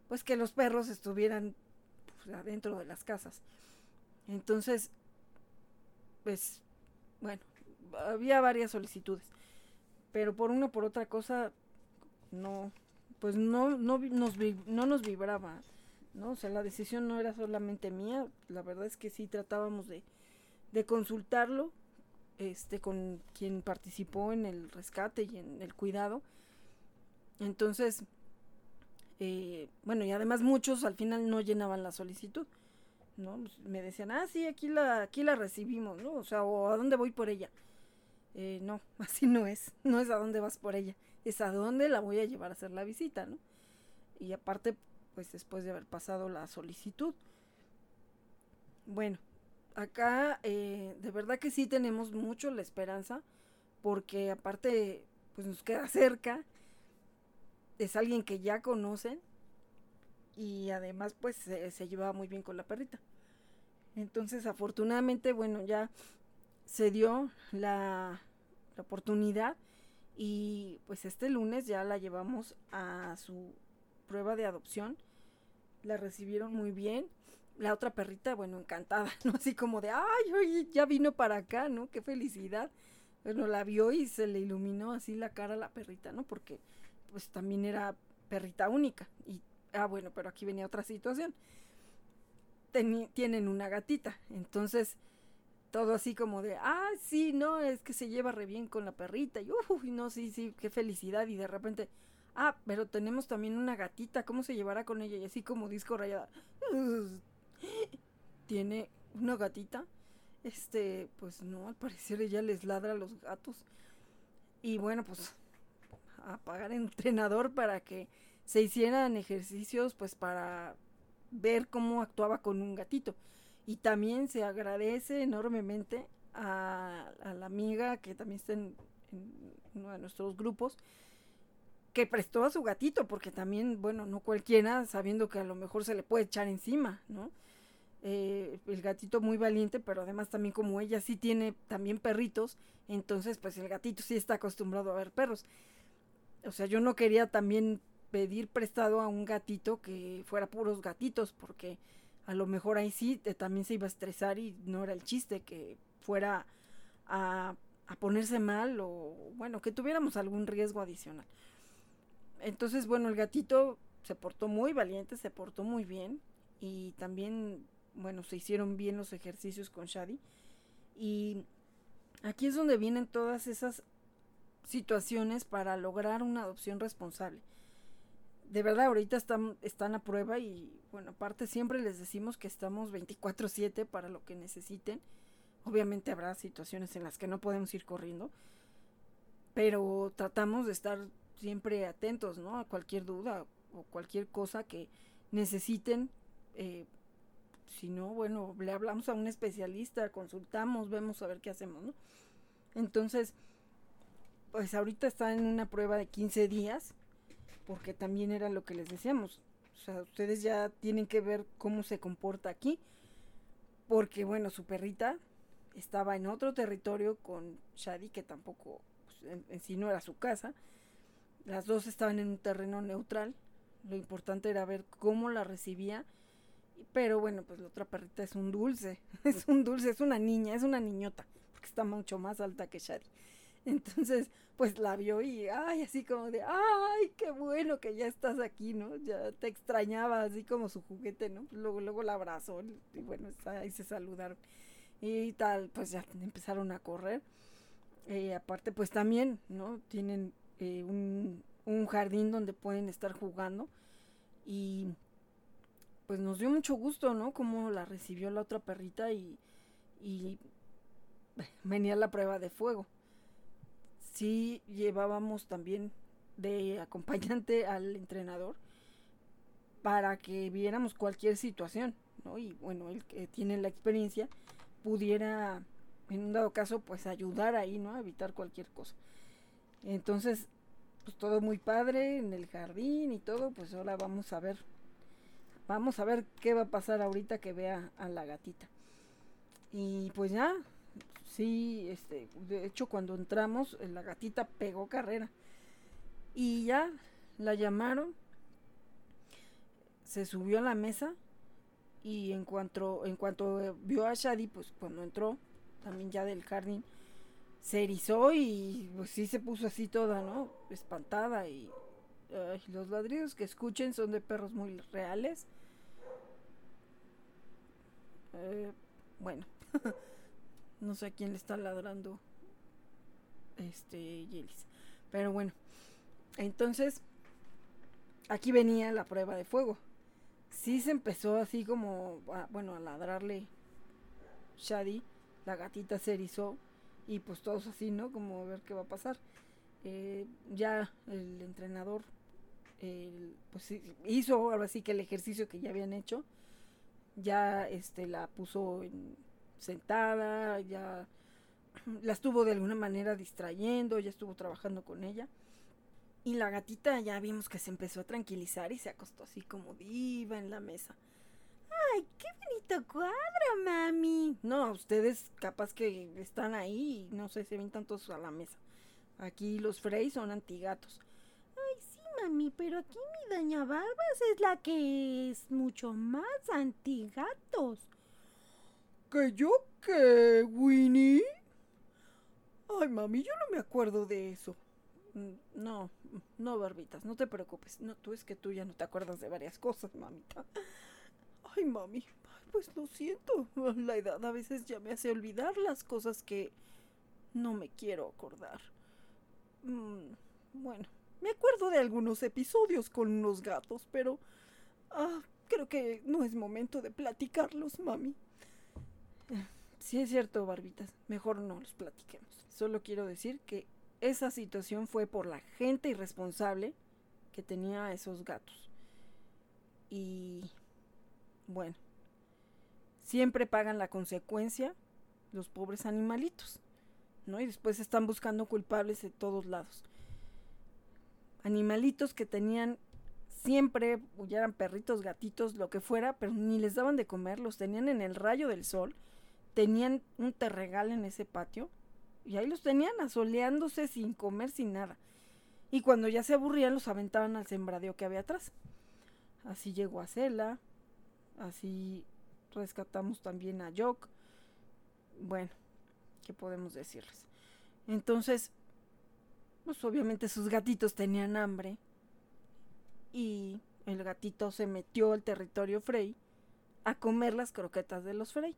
pues que los perros estuvieran pues, adentro de las casas. Entonces, pues, bueno, había varias solicitudes, pero por una o por otra cosa, no, pues no, no, nos, no nos vibraba, ¿no? O sea, la decisión no era solamente mía, la verdad es que sí tratábamos de, de consultarlo, este, con quien participó en el rescate y en el cuidado. Entonces, eh, bueno, y además muchos al final no llenaban la solicitud. ¿no? Pues, me decían, ah, sí, aquí la, aquí la recibimos, ¿no? O sea, o a dónde voy por ella. Eh, no, así no es, no es a dónde vas por ella, es a dónde la voy a llevar a hacer la visita, ¿no? Y aparte, pues después de haber pasado la solicitud. Bueno, acá eh, de verdad que sí tenemos mucho la esperanza, porque aparte, pues nos queda cerca, es alguien que ya conocen y además pues se, se llevaba muy bien con la perrita. Entonces afortunadamente, bueno, ya se dio la, la oportunidad y pues este lunes ya la llevamos a su prueba de adopción. La recibieron muy bien. La otra perrita, bueno, encantada, ¿no? Así como de, ay, ya vino para acá, ¿no? Qué felicidad. Bueno, la vio y se le iluminó así la cara a la perrita, ¿no? Porque pues también era perrita única. Y, ah, bueno, pero aquí venía otra situación. tienen una gatita, entonces todo así como de, ah, sí, no, es que se lleva re bien con la perrita, y uy, no, sí, sí, qué felicidad, y de repente, ah, pero tenemos también una gatita, ¿cómo se llevará con ella? Y así como disco rayada, tiene una gatita, este, pues no, al parecer ella les ladra a los gatos, y bueno, pues a pagar entrenador para que se hicieran ejercicios pues para ver cómo actuaba con un gatito. Y también se agradece enormemente a, la amiga que también está en, uno de nuestros grupos, que prestó a su gatito, porque también, bueno, no cualquiera, sabiendo que a lo mejor se le puede echar encima, ¿no? Eh, el gatito muy valiente, pero además también como ella sí tiene también perritos, entonces pues el gatito sí está acostumbrado a ver perros o sea, yo no quería también pedir prestado a un gatito que fuera puros gatitos, porque a lo mejor ahí sí también se iba a estresar y no era el chiste que fuera a, a ponerse mal o bueno, que tuviéramos algún riesgo adicional. Entonces, bueno, el gatito se portó muy valiente, se portó muy bien y también, bueno, se hicieron bien los ejercicios con Shadi. Y aquí es donde vienen todas esas situaciones para lograr una adopción responsable. De verdad, ahorita están, están a prueba y, bueno, aparte siempre les decimos que estamos 24/7 para lo que necesiten. Obviamente habrá situaciones en las que no podemos ir corriendo, pero tratamos de estar siempre atentos, ¿no? A cualquier duda o cualquier cosa que necesiten. Eh, si no, bueno, le hablamos a un especialista, consultamos, vemos a ver qué hacemos, ¿no? Entonces, pues ahorita está en una prueba de 15 días, porque también era lo que les decíamos. O sea, ustedes ya tienen que ver cómo se comporta aquí, porque bueno, su perrita estaba en otro territorio con Shadi, que tampoco pues, en, sí no era su casa. Las dos estaban en un terreno neutral, Lo importante era ver cómo la recibía. Pero bueno, pues la otra perrita es un dulce. Es un dulce, es una niña, es una niñota. Porque está mucho más alta que Shadi. Entonces, pues la vio y, ay, así como de, ay, qué bueno que ya estás aquí, ¿no? Ya te extrañaba, así como su juguete, ¿no? Luego, luego la abrazó y bueno, ahí se saludaron. Y tal, pues ya empezaron a correr. Eh, aparte, pues también, ¿no? Tienen eh, un, un jardín donde pueden estar jugando. Y pues nos dio mucho gusto, ¿no? Cómo la recibió la otra perrita y, y venía la prueba de fuego sí llevábamos también de acompañante al entrenador para que viéramos cualquier situación, ¿no? Y bueno, el que tiene la experiencia pudiera, en un dado caso, pues ayudar ahí, ¿no? A evitar cualquier cosa. Entonces, pues todo muy padre en el jardín y todo, pues ahora vamos a ver, vamos a ver qué va a pasar ahorita que vea a la gatita. Y pues ya, sí, este, de hecho cuando entramos eh, la gatita pegó carrera y ya la llamaron, se subió a la mesa y en cuanto, en cuanto vio a Shadi, pues cuando entró también ya del jardín, se erizó y pues sí se puso así toda, ¿no? Espantada y los ladridos que escuchen son de perros muy reales. Eh, bueno. No sé a quién le está ladrando este Yelis. Pero bueno. Entonces, aquí venía la prueba de fuego. Sí se empezó así como, bueno, a ladrarle Shadi. La gatita se erizó. Y pues todos así, ¿no? Como a ver qué va a pasar. Eh, ya el entrenador pues hizo ahora sí que el ejercicio que ya habían hecho. Ya este la puso en sentada, ya la estuvo de alguna manera distrayendo, ya estuvo trabajando con ella. Y la gatita ya vimos que se empezó a tranquilizar y se acostó así como diva en la mesa. ¡Ay, qué bonito cuadro, mami! No, ustedes capaz que están ahí y no sé, se ven tantos a la mesa. Aquí los Frey son antigatos. Mami, pero aquí mi doña Barbas es la que es mucho más antigatos. ¿Que yo qué, Winnie? Ay, mami, yo no me acuerdo de eso. Mm, no, no, Barbitas, no te preocupes. No, tú es que tú ya no te acuerdas de varias cosas, mamita. Ay, mami, pues lo siento. La edad a veces ya me hace olvidar las cosas que no me quiero acordar. Mm, bueno, me acuerdo de algunos episodios con unos gatos, pero ah, creo que no es momento de platicarlos, mami. Sí es cierto, Barbitas. Mejor no los platiquemos. Solo quiero decir que esa situación fue por la gente irresponsable que tenía a esos gatos. Y bueno, siempre pagan la consecuencia los pobres animalitos, ¿no? Y después están buscando culpables de todos lados. Animalitos que tenían siempre, ya eran perritos, gatitos, lo que fuera, pero ni les daban de comer, los tenían en el rayo del sol tenían un terregal en ese patio y ahí los tenían asoleándose sin comer, sin nada. Y cuando ya se aburrían los aventaban al sembradío que había atrás. Así llegó a Cela, así rescatamos también a Jock. Bueno, ¿qué podemos decirles? Entonces, pues obviamente sus gatitos tenían hambre y el gatito se metió al territorio Frey a comer las croquetas de los Frey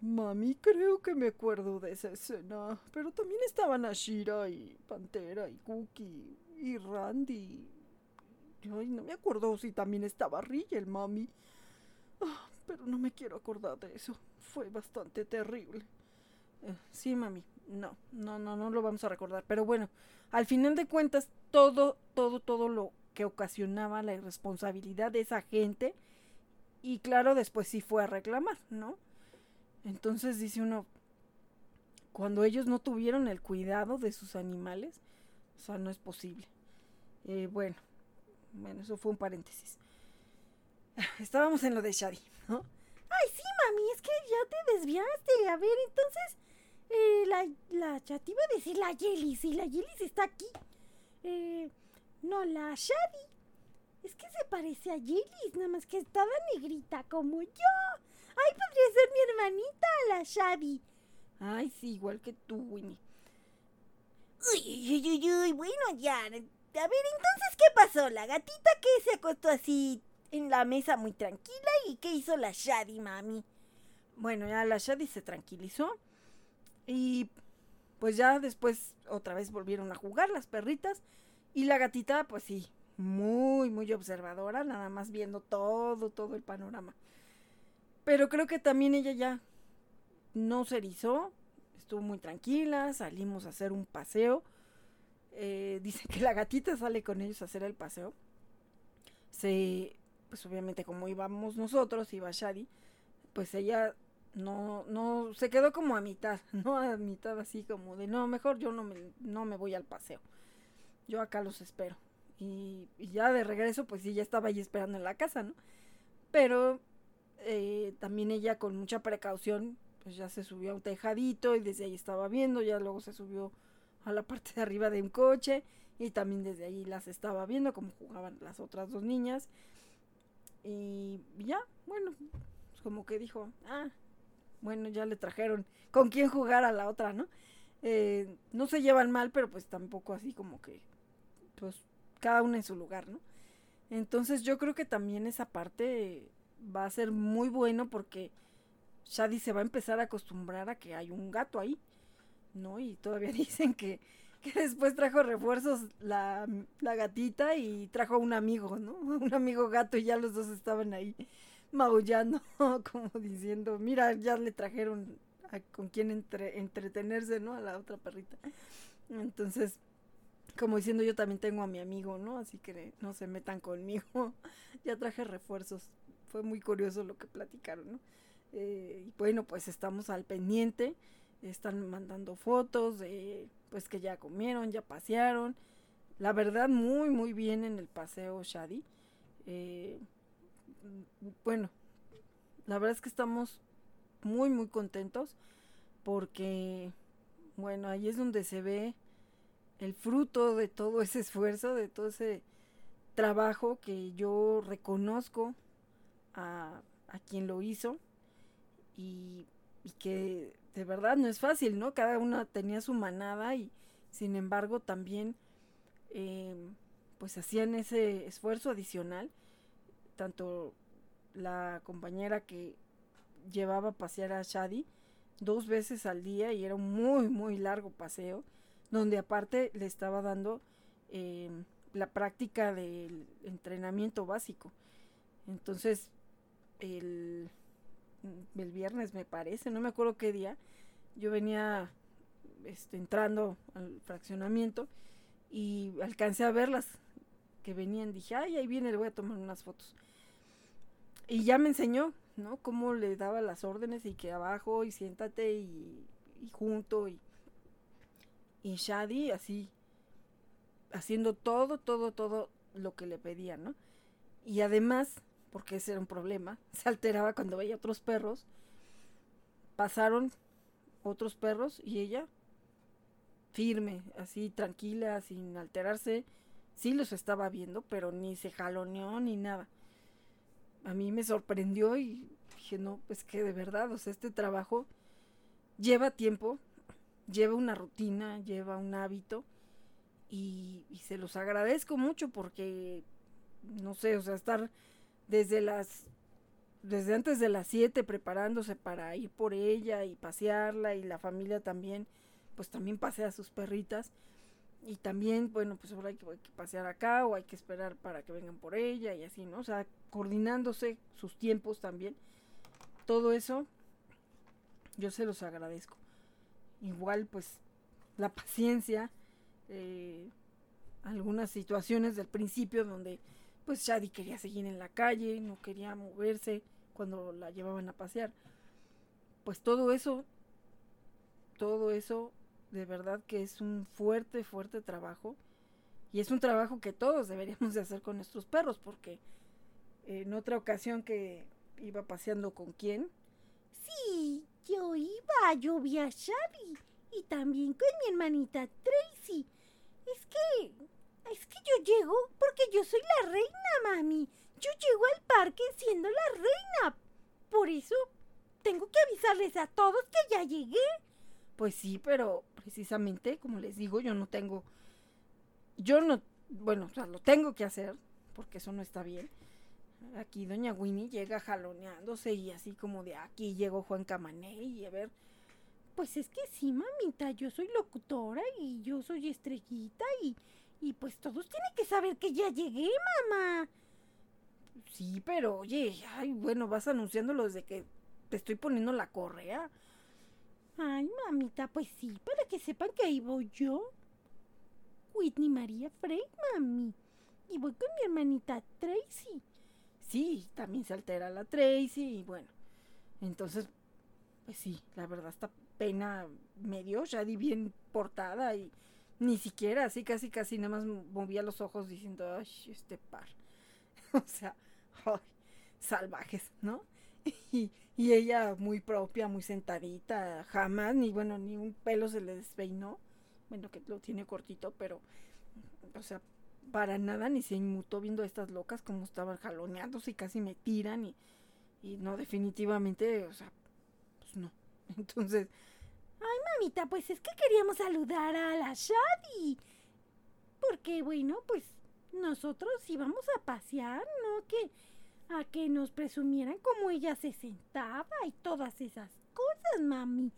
mami, creo que me acuerdo de esa escena. Pero también estaban Ashira y Pantera y Cookie y Randy. Ay, no me acuerdo si también estaba Rigel, mami. Ah, pero no me quiero acordar de eso. Fue bastante terrible. Eh, sí, mami. No, no, no, no lo vamos a recordar. Pero bueno, al final de cuentas, todo, todo, todo lo que ocasionaba la irresponsabilidad de esa gente y claro, después sí fue a reclamar, ¿no? Entonces dice uno, cuando ellos no tuvieron el cuidado de sus animales, o sea, no es posible. Eh, bueno, bueno, eso fue un paréntesis. Estábamos en lo de Shadi, ¿no? Ay, sí, mami, es que ya te desviaste. A ver, entonces, eh, la, la, te iba a decir la Yelis, y la Yelis está aquí. Eh, No la Shadi. Es que se parece a Gillis, nada más que es toda negrita como yo. Ay, podría ser mi hermanita, la Shadi. Ay, sí, igual que tú, Winnie. Uy, uy, uy, uy, bueno, ya. A ver, entonces, ¿qué pasó? La gatita que se acostó así en la mesa muy tranquila y ¿qué hizo la Shadi, mami? Bueno, ya la Shadi se tranquilizó y pues ya después otra vez volvieron a jugar las perritas y la gatita pues sí, muy, muy observadora, nada más viendo todo, todo el panorama. Pero creo que también ella ya no se erizó, estuvo muy tranquila, salimos a hacer un paseo. Eh, dice que la gatita sale con ellos a hacer el paseo. Se, pues obviamente como íbamos nosotros, iba Shadi, pues ella no, no, se quedó como a mitad, no a mitad así como de, no, mejor yo no me, no me voy al paseo. Yo acá los espero. Y, y ya de regreso, pues sí, ya estaba ahí esperando en la casa, ¿no? Pero eh, también ella con mucha precaución, pues ya se subió a un tejadito y desde ahí estaba viendo, ya luego se subió a la parte de arriba de un coche y también desde ahí las estaba viendo como jugaban las otras dos niñas. Y ya, bueno, pues como que dijo, ah, bueno, ya le trajeron con quién jugar a la otra, ¿no? Eh, no se llevan mal, pero pues tampoco así como que, pues cada una en su lugar, ¿no? Entonces yo creo que también esa parte va a ser muy bueno porque Shadi se va a empezar a acostumbrar a que hay un gato ahí, ¿no? Y todavía dicen que, que después trajo refuerzos la, la, gatita y trajo a un amigo, ¿no? Un amigo gato y ya los dos estaban ahí maullando, como diciendo, mira, ya le trajeron a, con quien entre, entretenerse, ¿no? A la otra perrita. Entonces, como diciendo, yo también tengo a mi amigo, ¿no? Así que no se metan conmigo. ya traje refuerzos. Fue muy curioso lo que platicaron, ¿no? Eh, y bueno, pues estamos al pendiente. Están mandando fotos de, pues que ya comieron, ya pasearon. La verdad, muy, muy bien en el paseo Shadi. Eh, bueno, la verdad es que estamos muy, muy contentos porque, bueno, ahí es donde se ve el fruto de todo ese esfuerzo, de todo ese trabajo que yo reconozco a, a quien lo hizo y, que de verdad no es fácil, ¿no? Cada una tenía su manada y sin embargo también eh, pues hacían ese esfuerzo adicional tanto la compañera que llevaba a pasear a Shadi dos veces al día y era un muy muy largo paseo donde aparte le estaba dando eh, la práctica del entrenamiento básico. Entonces el, el viernes me parece no me acuerdo qué día yo venía este, entrando al fraccionamiento y alcancé a verlas que venían dije ay ahí viene le voy a tomar unas fotos y ya me enseñó, ¿no? Cómo le daba las órdenes y que abajo y siéntate y, junto y, y Shadi así, haciendo todo, todo, todo lo que le pedía, ¿no? Y además, porque ese era un problema, se alteraba cuando veía otros perros, pasaron otros perros y ella firme, así tranquila, sin alterarse, sí los estaba viendo, pero ni se jaloneó ni nada. A mí me sorprendió y dije, no, pues que de verdad, o sea, este trabajo lleva tiempo, lleva una rutina, lleva un hábito y, se los agradezco mucho porque, no sé, o sea, estar desde las desde antes de las 7 preparándose para ir por ella y pasearla y la familia también, pues también pasea a sus perritas y también, bueno, pues ahora hay que, pasear acá o hay que esperar para que vengan por ella y así, ¿no? O sea, coordinándose sus tiempos también. Todo eso yo se los agradezco. Igual, pues, la paciencia, eh, algunas situaciones del principio donde, pues, Shadi quería seguir en la calle, no quería moverse cuando la llevaban a pasear. Pues todo eso, todo eso de verdad que es un fuerte, fuerte trabajo. Y es un trabajo que todos deberíamos de hacer con nuestros perros, porque en otra ocasión que iba paseando con quién. Sí, yo iba, yo vi a Shadi y también con mi hermanita Tracy. Es que Es que yo llego porque yo soy la reina, mami. Yo llego al parque siendo la reina. Por eso tengo que avisarles a todos que ya llegué. Pues sí, pero precisamente, como les digo, yo no tengo. Yo no. Bueno, o sea, lo tengo que hacer, porque eso no está bien. Aquí doña Winnie llega jaloneándose y así como de aquí llegó Juan Camané y a ver. Pues es que sí, mamita, yo soy locutora y yo soy estrellita y, y pues todos tienen que saber que ya llegué, mamá. Sí, pero oye, ay, bueno, vas anunciándolo desde que te estoy poniendo la correa. Ay, mamita, pues sí, para que sepan que ahí voy yo. Whitney María Frey, mami. Y voy con mi hermanita Tracy. Sí, también se altera la Tracy y bueno. Entonces, pues sí, la verdad esta pena me dio Shadi bien portada y ni siquiera así casi casi nada más movía los ojos diciendo, ay, este par. o sea, ay, salvajes, ¿no? Y, y ella muy propia, muy sentadita, jamás, ni bueno, ni un pelo se le despeinó. Bueno, que lo tiene cortito, pero, o sea, para nada ni se inmutó viendo a estas locas como estaban jaloneándose y casi me tiran y, y no, definitivamente, o sea, pues no. Entonces, Ay, mamita, pues es que queríamos saludar a la Shadi. Porque, bueno, pues nosotros íbamos a pasear, ¿no? Que a que nos presumieran cómo ella se sentaba y todas esas cosas, mami.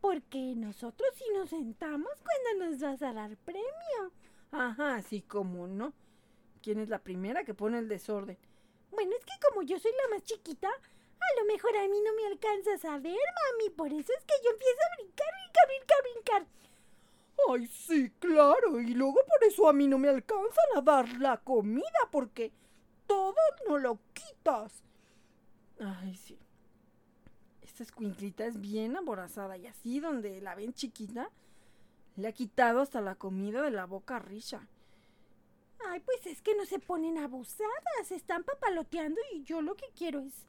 Porque nosotros sí nos sentamos cuando nos vas a dar premio. ajá, así como no. ¿Quién es la primera que pone el desorden? Bueno, es que como yo soy la más chiquita, a lo mejor a mí no me alcanzas a ver, mami. Por eso es que yo empiezo a brincar, brincar, brincar, brincar. Ay, sí, claro. Y luego por eso a mí no me alcanzan a dar la comida, porque todo no lo quitas. Ay, sí. Esta escuinclita es bien aborazada y así donde la ven chiquita, le ha quitado hasta la comida de la boca a Risha. Ay, pues es que no se ponen abusadas, están papaloteando y yo lo que quiero es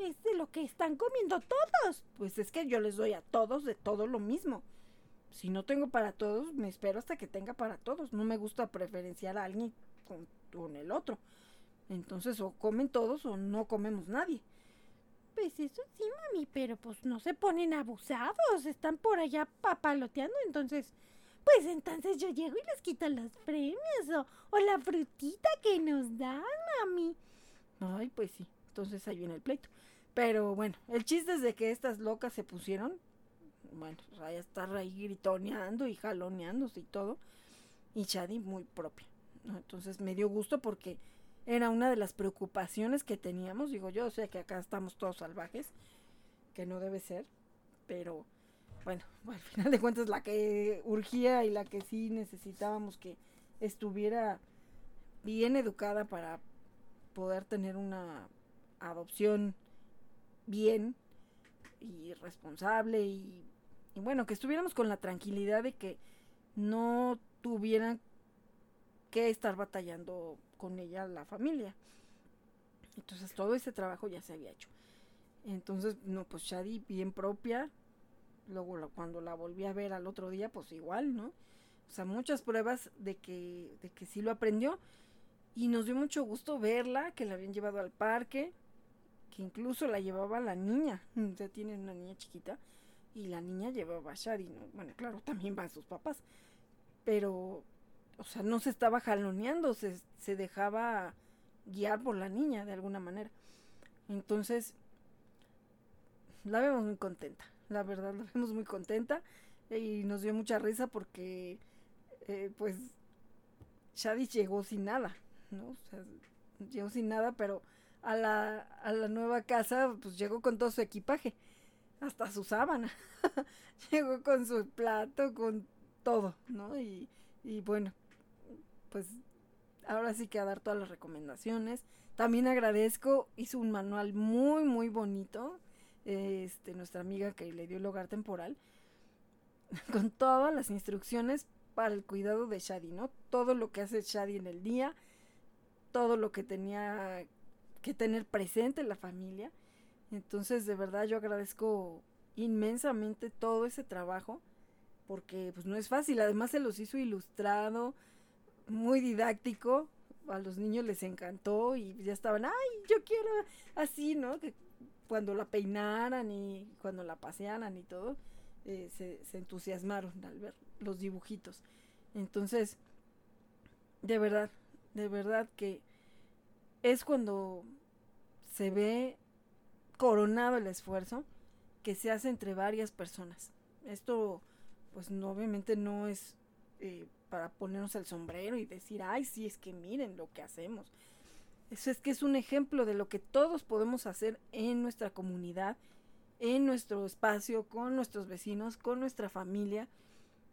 es de lo que están comiendo todos. Pues es que yo les doy a todos de todo lo mismo. Si no tengo para todos, me espero hasta que tenga para todos. No me gusta preferenciar a alguien con, con el otro. Entonces o comen todos o no comemos nadie. Pues eso sí, mami, pero pues no se ponen abusados, están por allá papaloteando, entonces, pues entonces yo llego y les quito los premios o, o la frutita que nos dan, mami. Ay, pues sí. Entonces ahí viene el pleito. Pero bueno, el chiste es de que estas locas se pusieron, bueno, pues, ahí estar ahí gritoneando y jaloneándose y todo. Y Shadi muy propia. ¿no? Entonces me dio gusto porque era una de las preocupaciones que teníamos. Digo yo, sea que acá estamos todos salvajes, que no debe ser. Pero bueno, al final de cuentas la que urgía y la que sí necesitábamos que estuviera bien educada para poder tener una adopción bien y responsable y, y, bueno, que estuviéramos con la tranquilidad de que no tuvieran que estar batallando con ella la familia. Entonces todo ese trabajo ya se había hecho. Entonces, no, pues Shadi bien propia. Luego cuando la volví a ver al otro día, pues igual, ¿no? O sea, muchas pruebas de que, de que sí lo aprendió. Y nos dio mucho gusto verla, que la habían llevado al parque, que incluso la llevaba la niña. O sea, tiene una niña chiquita. Y la niña llevaba a Shadi, ¿no? Bueno, claro, también van sus papás. Pero, o sea, no se estaba jaloneando, se, se dejaba guiar por la niña de alguna manera. Entonces, la vemos muy contenta. La verdad, la vemos muy contenta. Y nos dio mucha risa porque, eh, pues, Shadi llegó sin nada, ¿no? O sea, llegó sin nada, pero a la, a la nueva casa, pues llegó con todo su equipaje, hasta su sábana. llegó con su plato, con todo, ¿no? Y, y bueno, pues ahora sí que a dar todas las recomendaciones. También agradezco, hizo un manual muy, muy bonito, este, nuestra amiga que le dio el hogar temporal, con todas las instrucciones para el cuidado de Shadi, ¿no? Todo lo que hace Shadi en el día, todo lo que tenía que tener presente la familia. Entonces, de verdad, yo agradezco inmensamente todo ese trabajo, porque pues no es fácil. Además, se los hizo ilustrado, muy didáctico, a los niños les encantó y ya estaban, ay, yo quiero así, ¿no? Que cuando la peinaran y cuando la pasearan y todo, eh, se, se entusiasmaron al ver los dibujitos. Entonces, de verdad, de verdad que es cuando se ve coronado el esfuerzo que se hace entre varias personas. Esto, pues no, obviamente no es eh, para ponernos el sombrero y decir, ay, sí, es que miren lo que hacemos. Eso es que es un ejemplo de lo que todos podemos hacer en nuestra comunidad, en nuestro espacio, con nuestros vecinos, con nuestra familia.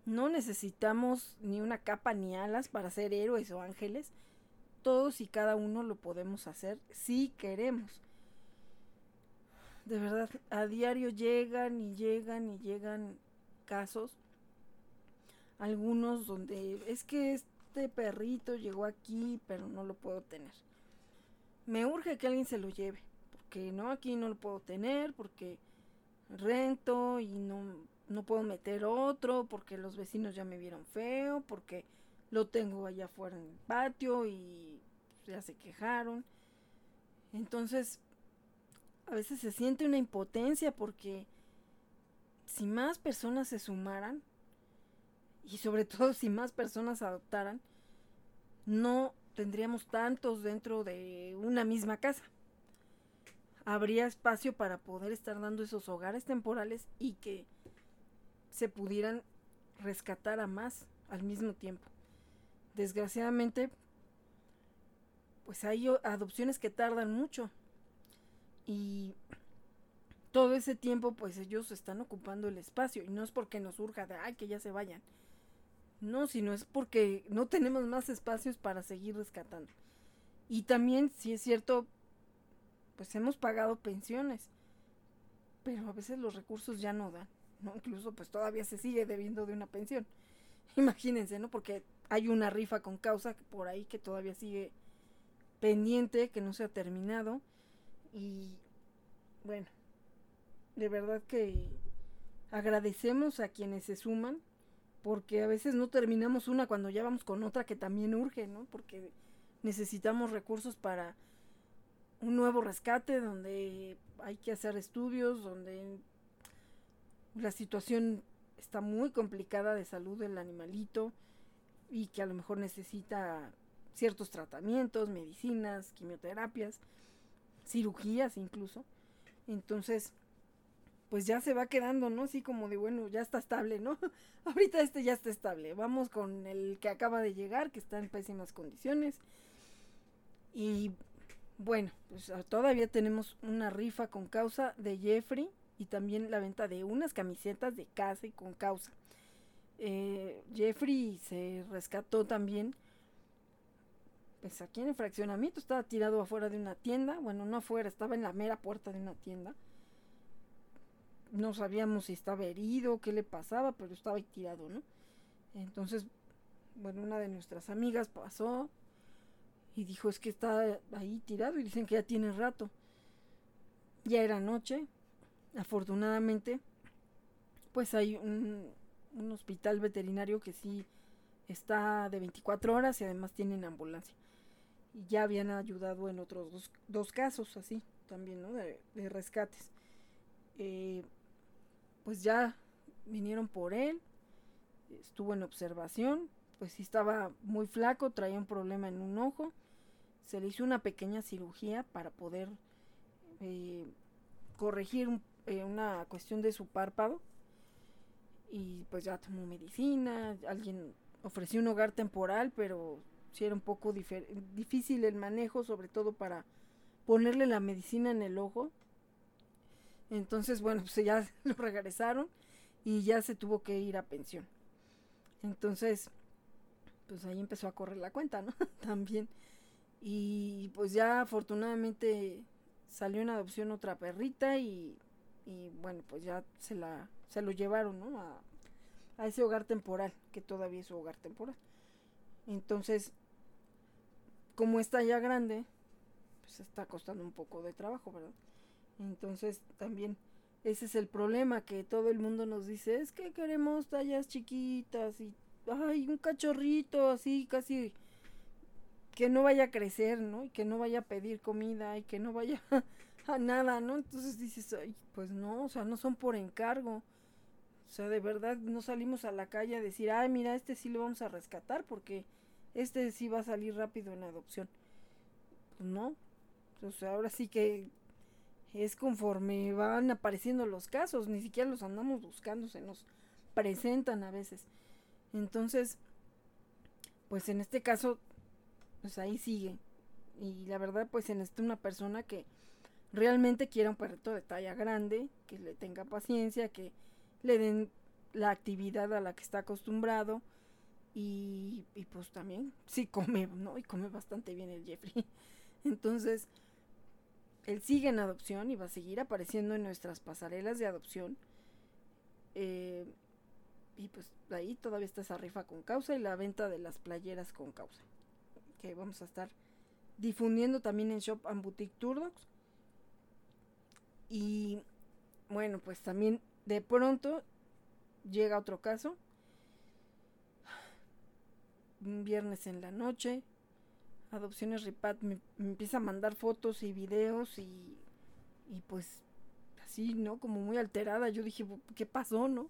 No necesitamos ni una capa ni alas para ser héroes o ángeles. Todos y cada uno lo podemos hacer si queremos. De verdad, a diario llegan y llegan y llegan casos algunos donde es que este perrito llegó aquí, pero no lo puedo tener. Me urge que alguien se lo lleve, porque no, aquí no lo puedo tener, porque rento y no, no puedo meter otro, porque los vecinos ya me vieron feo, porque lo tengo allá afuera en el patio y ya se quejaron. Entonces, a veces se siente una impotencia porque si más personas se sumaran, y sobre todo si más personas adoptaran, no tendríamos tantos dentro de una misma casa. Habría espacio para poder estar dando esos hogares temporales y que se pudieran rescatar a más al mismo tiempo. Desgraciadamente, pues hay adopciones que tardan mucho y todo ese tiempo pues ellos están ocupando el espacio y no es porque nos surja de ay que ya se vayan no, sino es porque no tenemos más espacios para seguir rescatando. Y también, si es cierto, pues hemos pagado pensiones, pero a veces los recursos ya no dan, ¿no? Incluso pues todavía se sigue debiendo de una pensión. Imagínense, ¿no? Porque hay una rifa con causa por ahí que todavía sigue pendiente, que no se ha terminado. Y bueno, de verdad que agradecemos a quienes se suman porque a veces no terminamos una cuando ya vamos con otra que también urge, ¿no? Porque necesitamos recursos para un nuevo rescate donde hay que hacer estudios, donde la situación está muy complicada de salud del animalito y que a lo mejor necesita ciertos tratamientos, medicinas, quimioterapias, cirugías incluso. Entonces, pues ya se va quedando, ¿no? Así como de, bueno, ya está estable, ¿no? Ahorita este ya está estable. Vamos con el que acaba de llegar, que está en pésimas condiciones. Y bueno, pues ah, todavía tenemos una rifa con causa de Jeffrey y también la venta de unas camisetas de casa y con causa. Eh, Jeffrey se rescató también. Pues aquí en el fraccionamiento estaba tirado afuera de una tienda. Bueno, no afuera, estaba en la mera puerta de una tienda no sabíamos si estaba herido, qué le pasaba, pero estaba ahí tirado, ¿no? Entonces, bueno, una de nuestras amigas pasó y dijo, es que está ahí tirado y dicen que ya tiene rato. Ya era noche, afortunadamente, pues hay un, hospital veterinario que sí está de 24 horas y además tienen ambulancia. Y ya habían ayudado en otros dos, dos casos así, también, ¿no? De, de rescates. Eh, pues ya vinieron por él, estuvo en observación, pues sí estaba muy flaco, traía un problema en un ojo, se le hizo una pequeña cirugía para poder eh, corregir eh, una cuestión de su párpado y pues ya tomó medicina, alguien ofreció un hogar temporal, pero sí era un poco difícil el manejo, sobre todo para ponerle la medicina en el ojo entonces, bueno, pues ya lo regresaron y ya se tuvo que ir a pensión. Entonces, pues ahí empezó a correr la cuenta, ¿no? También. Y pues ya afortunadamente salió en adopción otra perrita y, y bueno, pues ya se la se lo llevaron, ¿no? A, a ese hogar temporal, que todavía es su hogar temporal. Entonces, como está ya grande, pues está costando un poco de trabajo, ¿verdad? Entonces también ese es el problema que todo el mundo nos dice, es que queremos tallas chiquitas y ay, un cachorrito así casi que no vaya a crecer, ¿no? Y que no vaya a pedir comida y que no vaya a nada, ¿no? Entonces dices, ay, pues no, o sea, no son por encargo. O sea, de verdad no salimos a la calle a decir, ay, mira, este sí lo vamos a rescatar porque este sí va a salir rápido en adopción. Pues no. Sea, ahora sí que es conforme van apareciendo los casos, ni siquiera los andamos buscando, se nos presentan a veces. Entonces, pues en este caso, pues ahí sigue. Y la verdad, pues en este una persona que realmente quiera un perrito de talla grande, que le tenga paciencia, que le den la actividad a la que está acostumbrado y, y pues también sí come, ¿no? Y come bastante bien el Jeffrey. Entonces, él sigue en adopción y va a seguir apareciendo en nuestras pasarelas de adopción. Eh, y pues ahí todavía está esa rifa con causa y la venta de las playeras con causa. Que vamos a estar difundiendo también en Shop and Boutique Turdocs. Y bueno, pues también de pronto llega otro caso. Un viernes en la noche. Adopciones Ripat me, empieza a mandar fotos y videos y, y pues así, ¿no? Como muy alterada. Yo dije, ¿qué pasó, no?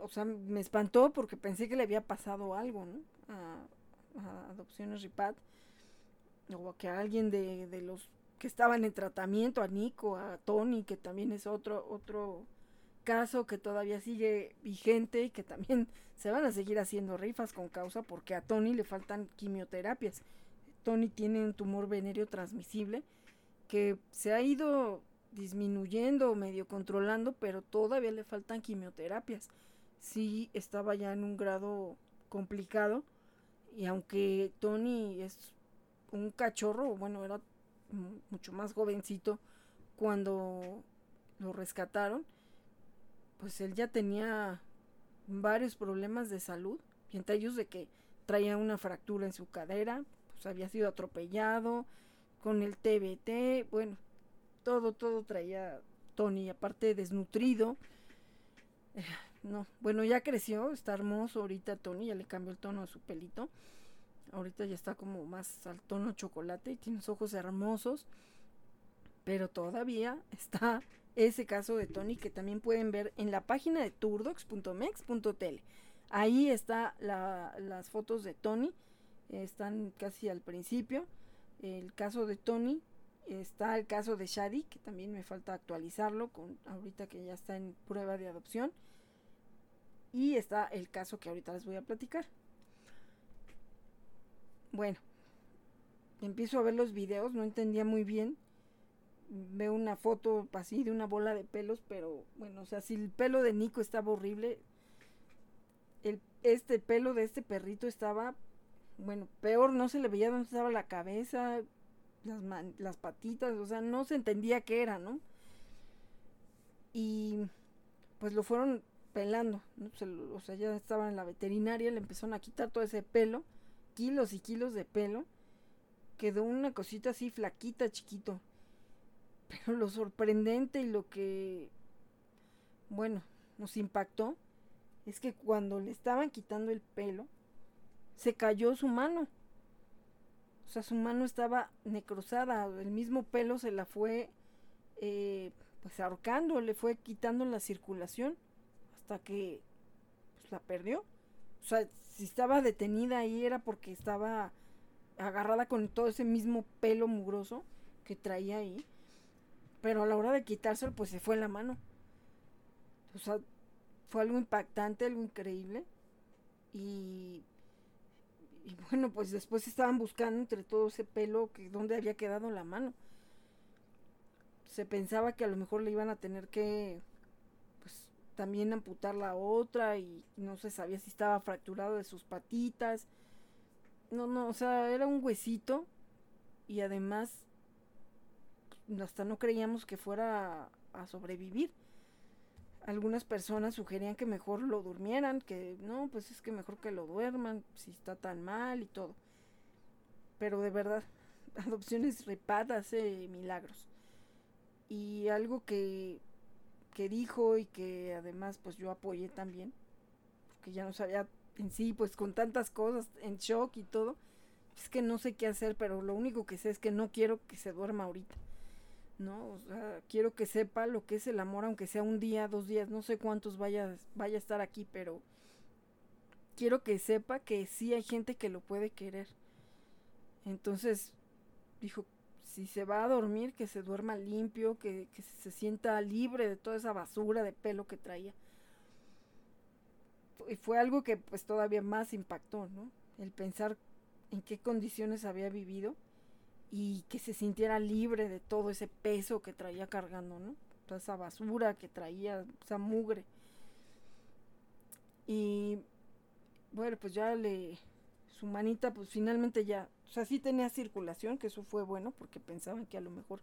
O sea, me espantó porque pensé que le había pasado algo, ¿no? A, Adopciones Ripat. O que a alguien de, de los que estaban en tratamiento, a Nico, a Tony, que también es otro, otro caso que todavía sigue vigente y que también se van a seguir haciendo rifas con causa porque a Tony le faltan quimioterapias. Tony tiene un tumor venéreo transmisible que se ha ido disminuyendo o medio controlando, pero todavía le faltan quimioterapias. Sí estaba ya en un grado complicado y aunque Tony es un cachorro, bueno, era mucho más jovencito cuando lo rescataron, pues él ya tenía varios problemas de salud, y entre ellos de que traía una fractura en su cadera, pues había sido atropellado, con el TBT, bueno, todo, todo traía Tony, aparte desnutrido. No, bueno, ya creció, está hermoso ahorita Tony, ya le cambió el tono a su pelito. Ahorita ya está como más al tono chocolate y tiene ojos hermosos. Pero todavía está ese caso de Tony que también pueden ver en la página de turdox.mex.tele. Ahí está las fotos de Tony. Están casi al principio. El caso de Tony. Está el caso de Shadi, que también me falta actualizarlo con ahorita que ya está en prueba de adopción. Y está el caso que ahorita les voy a platicar. Bueno, empiezo a ver los videos, no entendía muy bien. Veo una foto así de una bola de pelos, pero bueno, o sea, si el pelo de Nico estaba horrible, el, este pelo de este perrito estaba, bueno, peor, no se le veía dónde estaba la cabeza, las, las patitas, o sea, no se entendía qué era, ¿no? Y pues lo fueron pelando, o sea, ya estaba en la veterinaria, le empezaron a quitar todo ese pelo kilos y kilos de pelo, quedó una cosita así flaquita, chiquito. Pero lo sorprendente y lo que, bueno, nos impactó es que cuando le estaban quitando el pelo, se cayó su mano. O sea, su mano estaba necrosada, el mismo pelo se la fue eh, pues ahorcando, le fue quitando la circulación hasta que pues, la perdió. O sea, si estaba detenida ahí era porque estaba agarrada con todo ese mismo pelo mugroso que traía ahí. Pero a la hora de quitárselo, pues se fue la mano. O sea, fue algo impactante, algo increíble. Y, y bueno, pues después estaban buscando entre todo ese pelo que dónde había quedado la mano. Se pensaba que a lo mejor le iban a tener que también amputar la otra y no se sabía si estaba fracturado de sus patitas. No, no, o sea, era un huesito y además hasta no creíamos que fuera a, sobrevivir. Algunas personas sugerían que mejor lo durmieran, que no, pues es que mejor que lo duerman, si está tan mal y todo. Pero de verdad, adopciones repadas hace milagros. Y algo que que dijo y que además pues yo apoyé también, porque ya no sabía en sí, pues con tantas cosas, en shock y todo, es que no sé qué hacer, pero lo único que sé es que no quiero que se duerma ahorita. ¿No? O sea, quiero que sepa lo que es el amor, aunque sea un día, dos días, no sé cuántos vaya, vaya a estar aquí, pero quiero que sepa que sí hay gente que lo puede querer. Entonces, dijo, si se va a dormir, que se duerma limpio, que, que se sienta libre de toda esa basura de pelo que traía. Y fue algo que pues todavía más impactó, ¿no? El pensar en qué condiciones había vivido y que se sintiera libre de todo ese peso que traía cargando, ¿no? Toda esa basura que traía, esa mugre. Y bueno, pues ya le, su manita, pues finalmente ya, o sea, sí tenía circulación, que eso fue bueno, porque pensaban que a lo mejor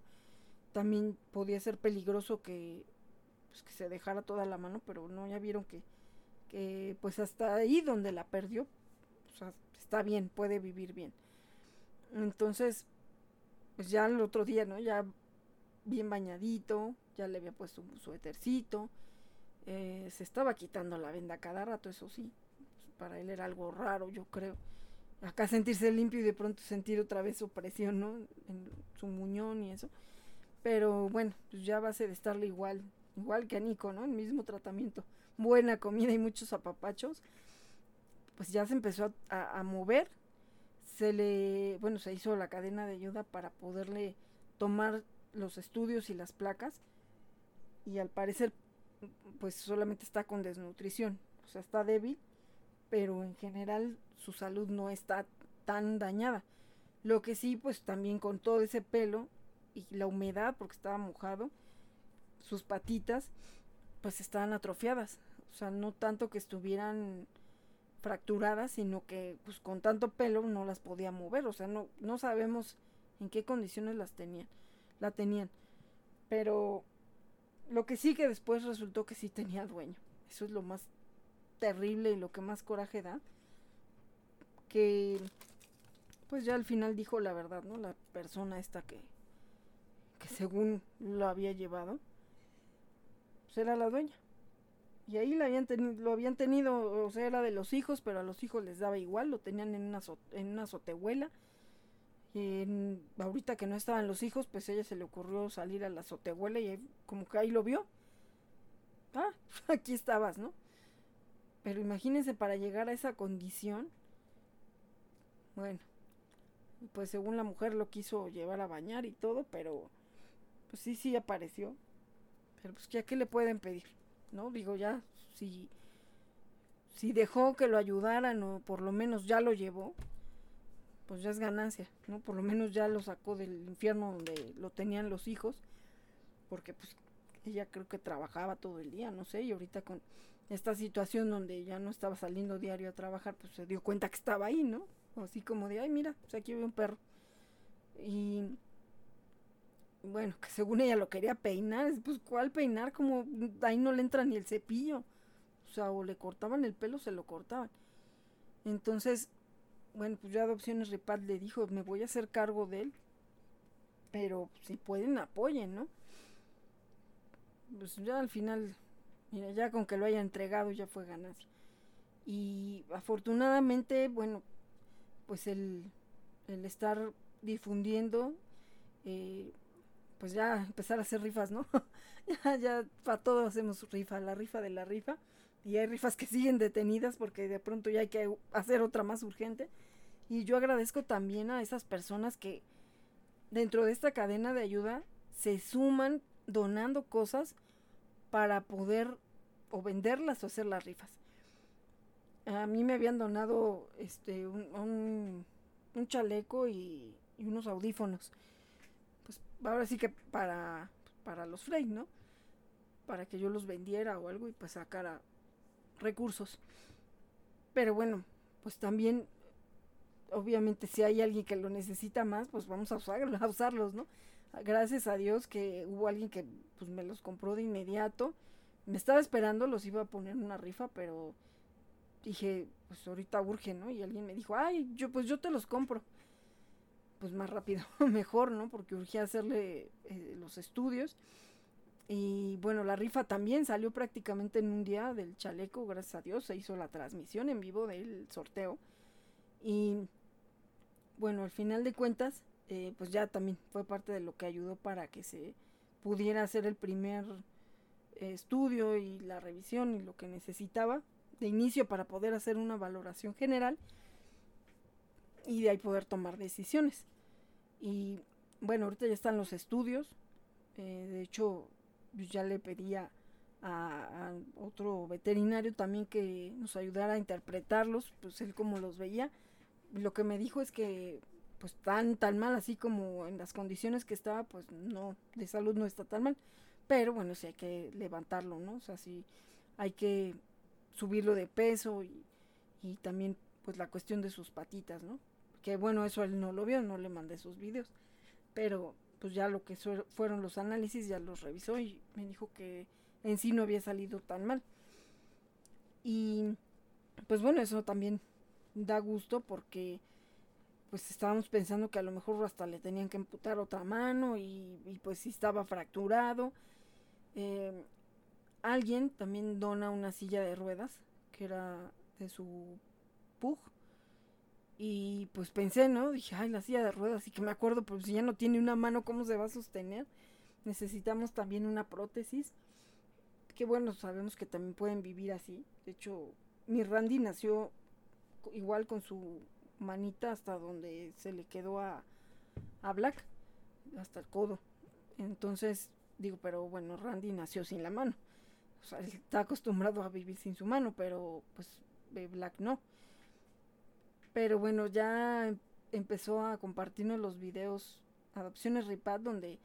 también podía ser peligroso que, pues, que se dejara toda la mano, pero no, ya vieron que, que pues hasta ahí donde la perdió, o sea, está bien, puede vivir bien. Entonces, pues ya el otro día, ¿no? Ya bien bañadito, ya le había puesto un suétercito, eh, se estaba quitando la venda cada rato, eso sí, para él era algo raro, yo creo. Acá sentirse limpio y de pronto sentir otra vez su presión, ¿no? En su muñón y eso. Pero bueno, pues ya a base de estarle igual, igual que a Nico, ¿no? El mismo tratamiento. Buena comida y muchos apapachos. Pues ya se empezó a, a mover. Se le, bueno, se hizo la cadena de ayuda para poderle tomar los estudios y las placas. Y al parecer, pues solamente está con desnutrición. O sea, está débil pero en general su salud no está tan dañada. Lo que sí, pues también con todo ese pelo y la humedad, porque estaba mojado, sus patitas, pues estaban atrofiadas. O sea, no tanto que estuvieran fracturadas, sino que pues con tanto pelo no las podía mover. O sea, no, no sabemos en qué condiciones las tenían, la tenían. Pero lo que sí que después resultó que sí tenía dueño. Eso es lo más terrible y lo que más coraje da, que pues ya al final dijo la verdad, ¿no? La persona esta que, que según lo había llevado, pues era la dueña. Y ahí la habían lo habían tenido, o sea, era de los hijos, pero a los hijos les daba igual, lo tenían en una, en una azotehuela. Y ahorita que no estaban los hijos, pues a ella se le ocurrió salir a la azotehuela y como que ahí lo vio. Ah, aquí estabas, ¿no? Pero imagínense para llegar a esa condición. Bueno, pues según la mujer lo quiso llevar a bañar y todo, pero pues sí, sí apareció. Pero pues ya qué le pueden pedir, ¿no? Digo ya, si, si dejó que lo ayudaran o por lo menos ya lo llevó, pues ya es ganancia, ¿no? Por lo menos ya lo sacó del infierno donde lo tenían los hijos, porque pues ella creo que trabajaba todo el día, no sé, y ahorita con esta situación donde ya no estaba saliendo diario a trabajar, pues se dio cuenta que estaba ahí, ¿no? Así como de, ay, mira, pues aquí veo un perro. Y bueno, que según ella lo quería peinar, pues ¿cuál peinar? Como ahí no le entra ni el cepillo. O sea, o le cortaban el pelo, se lo cortaban. Entonces, bueno, pues ya Adopciones Ripat le dijo, me voy a hacer cargo de él. Pero si pueden, apoyen, ¿no? Pues ya al final Mira, ya con que lo haya entregado ya fue ganancia. Y afortunadamente, bueno, pues el, el estar difundiendo, eh, pues ya empezar a hacer rifas, ¿no? ya, ya para todo hacemos rifa, la rifa de la rifa. Y hay rifas que siguen detenidas porque de pronto ya hay que hacer otra más urgente. Y yo agradezco también a esas personas que dentro de esta cadena de ayuda se suman donando cosas para poder o venderlas o hacer las rifas. A mí me habían donado este un, un, chaleco y, unos audífonos. Ahora sí que para, para los Frey, ¿no? Para que yo los vendiera o algo y pues sacara recursos. Pero bueno, pues también, obviamente si hay alguien que lo necesita más, pues vamos a, a usarlos, ¿no? Gracias a Dios que hubo alguien que pues me los compró de inmediato me estaba esperando, los iba a poner en una rifa, pero dije, pues ahorita urge, ¿no? Y alguien me dijo, ay, yo pues yo te los compro. Pues más rápido, mejor, ¿no? Porque urgía hacerle eh, los estudios. Y bueno, la rifa también salió prácticamente en un día del chaleco, gracias a Dios, se hizo la transmisión en vivo del sorteo. Y bueno, al final de cuentas, eh, pues ya también fue parte de lo que ayudó para que se pudiera hacer el primer eh, estudio y la revisión y lo que necesitaba de inicio para poder hacer una valoración general y de ahí poder tomar decisiones. Y bueno, ahorita ya están los estudios. Eh, de hecho, ya le pedía a, otro veterinario también que nos ayudara a interpretarlos, pues él como los veía. Lo que me dijo es que pues tan tan mal así como en las condiciones que estaba, pues no, de salud no está tan mal. Pero bueno, sí hay que levantarlo, ¿no? O sea, sí hay que subirlo de peso y también pues la cuestión de sus patitas, ¿no? Que bueno, eso él no lo vio, no le mandé sus videos. Pero pues ya lo que fueron los análisis ya los revisó y me dijo que en sí no había salido tan mal. Y pues bueno, eso también da gusto porque pues estábamos pensando que a lo mejor hasta le tenían que amputar otra mano y, pues si estaba fracturado. Eh, alguien también dona una silla de ruedas que era de su pug y pues pensé, ¿no? Dije, ay, la silla de ruedas, y que me acuerdo, pues si ya no tiene una mano, ¿cómo se va a sostener? Necesitamos también una prótesis. Que bueno, sabemos que también pueden vivir así. De hecho, mi Randy nació igual con su manita hasta donde se le quedó a, a Black, hasta el codo. Entonces, digo, pero bueno, Randy nació sin la mano. O sea, él está acostumbrado a vivir sin su mano, pero pues Black no. Pero bueno, ya em, empezó a compartirnos los videos Adopciones Ripad donde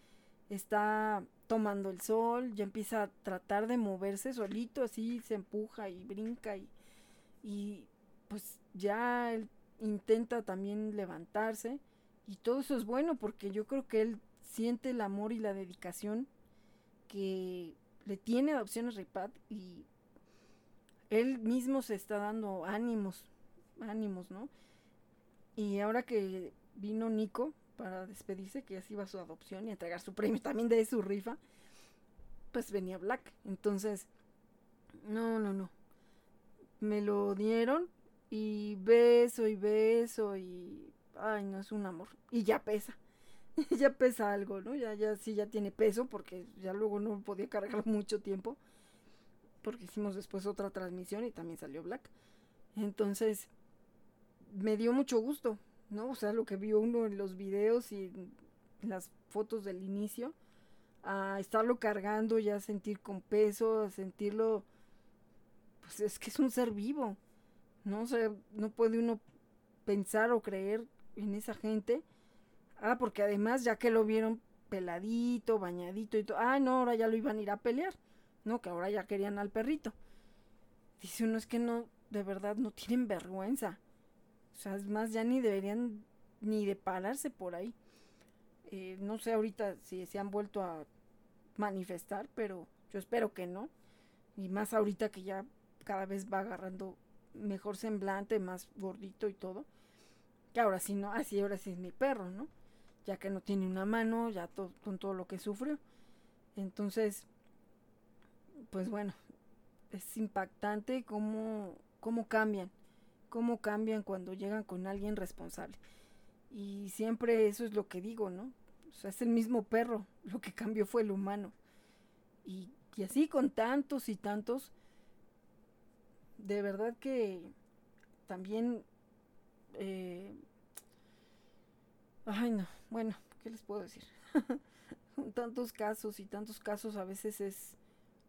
está tomando el sol, ya empieza a tratar de moverse solito, así se empuja y brinca y, y pues ya él intenta también levantarse y todo eso es bueno porque yo creo que él siente el amor y la dedicación que le tiene Adopciones Ripad y él mismo se está dando ánimos, ánimos, ¿no? Y ahora que vino Nico para despedirse, que así iba su adopción y entregar su premio también de su rifa, pues venía Black. Entonces, no, no, no. Me lo dieron y beso y beso y... Ay, no, es un amor. Y ya pesa. ya pesa algo, ¿no? Ya, ya sí, ya tiene peso porque ya luego no podía cargar mucho tiempo. Porque hicimos después otra transmisión y también salió Black. Entonces, me dio mucho gusto, ¿no? O sea, lo que vio uno en los videos y las fotos del inicio, a estarlo cargando, ya sentir con peso, a sentirlo, pues es que es un ser vivo, ¿no? O sea, no puede uno pensar o creer en esa gente. Ah, porque además ya que lo vieron peladito, bañadito y todo, ah, no, ahora ya lo iban a ir a pelear, ¿no? Que ahora ya querían al perrito. Dice uno, es que no, de verdad, no tienen vergüenza. O sea, es más, ya ni deberían ni de pararse por ahí. Eh, no sé ahorita si se han vuelto a manifestar, pero yo espero que no. Y más ahorita que ya cada vez va agarrando mejor semblante, más gordito y todo. Que ahora sí no, así ahora sí es mi perro, ¿no? Ya que no tiene una mano, ya con todo lo que sufrió. Entonces, pues bueno, es impactante cómo, cómo cambian cómo cambian cuando llegan con alguien responsable. Y siempre eso es lo que digo, ¿no? O sea, es el mismo perro, lo que cambió fue el humano. Y, así con tantos y tantos, de verdad que también... Eh, ay, no, bueno, ¿qué les puedo decir? con tantos casos y tantos casos a veces es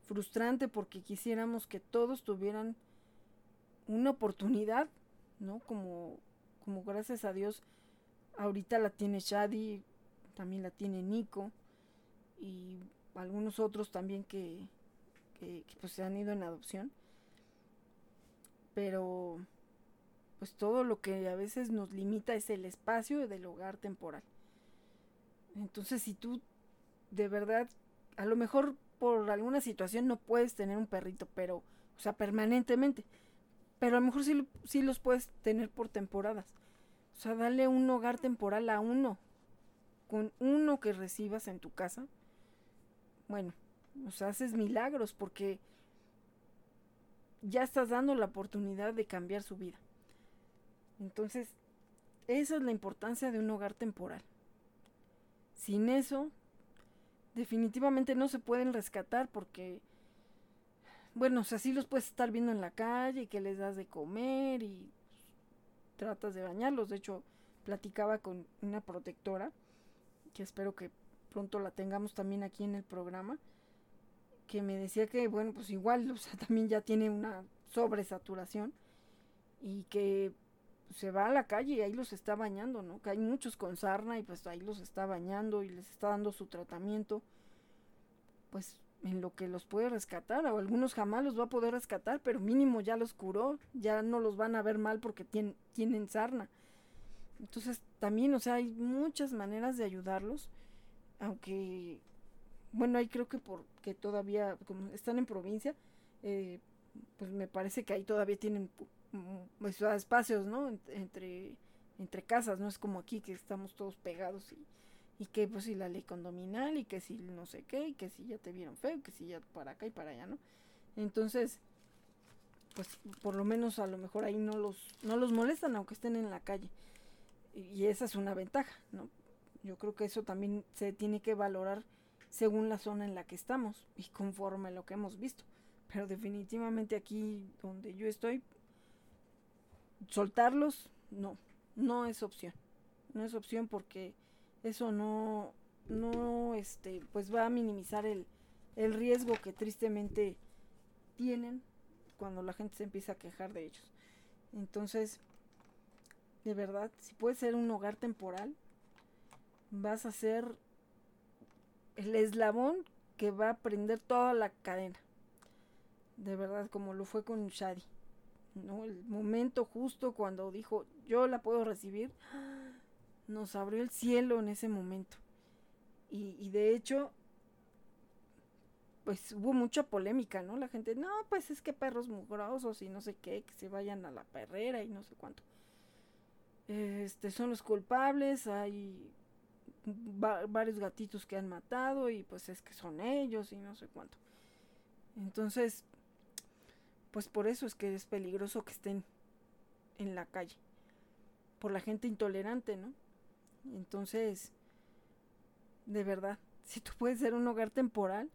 frustrante porque quisiéramos que todos tuvieran una oportunidad, ¿no? Como, como gracias a Dios, ahorita la tiene Shadi, también la tiene Nico y algunos otros también que, pues se han ido en adopción. Pero pues todo lo que a veces nos limita es el espacio del hogar temporal. Entonces si tú de verdad, a lo mejor por alguna situación no puedes tener un perrito, pero, o sea, permanentemente, pero a lo mejor sí, los puedes tener por temporadas. O sea, dale un hogar temporal a uno. Con uno que recibas en tu casa. Bueno, o sea, haces milagros porque ya estás dando la oportunidad de cambiar su vida. Entonces, esa es la importancia de un hogar temporal. Sin eso, definitivamente no se pueden rescatar porque, bueno, o sea, sí los puedes estar viendo en la calle, que les das de comer y tratas de bañarlos. De hecho, platicaba con una protectora, que espero que pronto la tengamos también aquí en el programa, que me decía que, bueno, pues igual, o sea, también ya tiene una sobresaturación y que se va a la calle y ahí los está bañando, ¿no? Que hay muchos con sarna y pues ahí los está bañando y les está dando su tratamiento. Pues en lo que los puede rescatar, o algunos jamás los va a poder rescatar, pero mínimo ya los curó, ya no los van a ver mal porque tienen, tienen sarna. Entonces también, o sea, hay muchas maneras de ayudarlos, aunque, bueno, ahí creo que porque todavía, como están en provincia, eh, pues me parece que ahí todavía tienen pues, espacios, ¿no? Entre, entre casas, no es como aquí que estamos todos pegados y, y que pues si la ley condominal y que si no sé qué y que si ya te vieron feo, que si ya para acá y para allá, ¿no? Entonces, pues por lo menos a lo mejor ahí no los, no los molestan aunque estén en la calle. Y esa es una ventaja, ¿no? Yo creo que eso también se tiene que valorar según la zona en la que estamos y conforme a lo que hemos visto. Pero definitivamente aquí donde yo estoy, soltarlos, no, no es opción. No es opción porque eso no, no, este, pues va a minimizar el, el riesgo que tristemente tienen cuando la gente se empieza a quejar de ellos. Entonces, de verdad, si puede ser un hogar temporal, vas a ser el eslabón que va a prender toda la cadena. De verdad, como lo fue con Shadi. ¿no? El momento justo cuando dijo, yo la puedo recibir, nos abrió el cielo en ese momento. Y, de hecho, pues hubo mucha polémica, ¿no? La gente, no, pues es que perros mugrosos y no sé qué, que se vayan a la perrera y no sé cuánto. Este, son los culpables, hay varios gatitos que han matado y pues es que son ellos y no sé cuánto. Entonces, pues por eso es que es peligroso que estén en la calle. Por la gente intolerante, ¿no? Entonces, de verdad, si tú puedes ser un hogar temporal,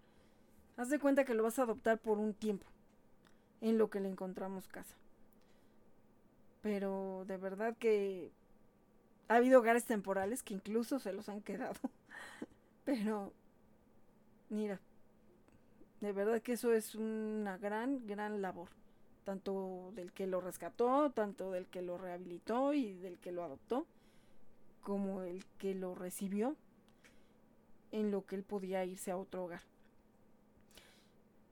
haz de cuenta que lo vas a adoptar por un tiempo, en lo que le encontramos casa. Pero de verdad que ha habido hogares temporales que incluso se los han quedado. Pero, mira, de verdad que eso es una gran, gran labor. Tanto del que lo rescató, tanto del que lo rehabilitó y del que lo adoptó, como el que lo recibió en lo que él podía irse a otro hogar.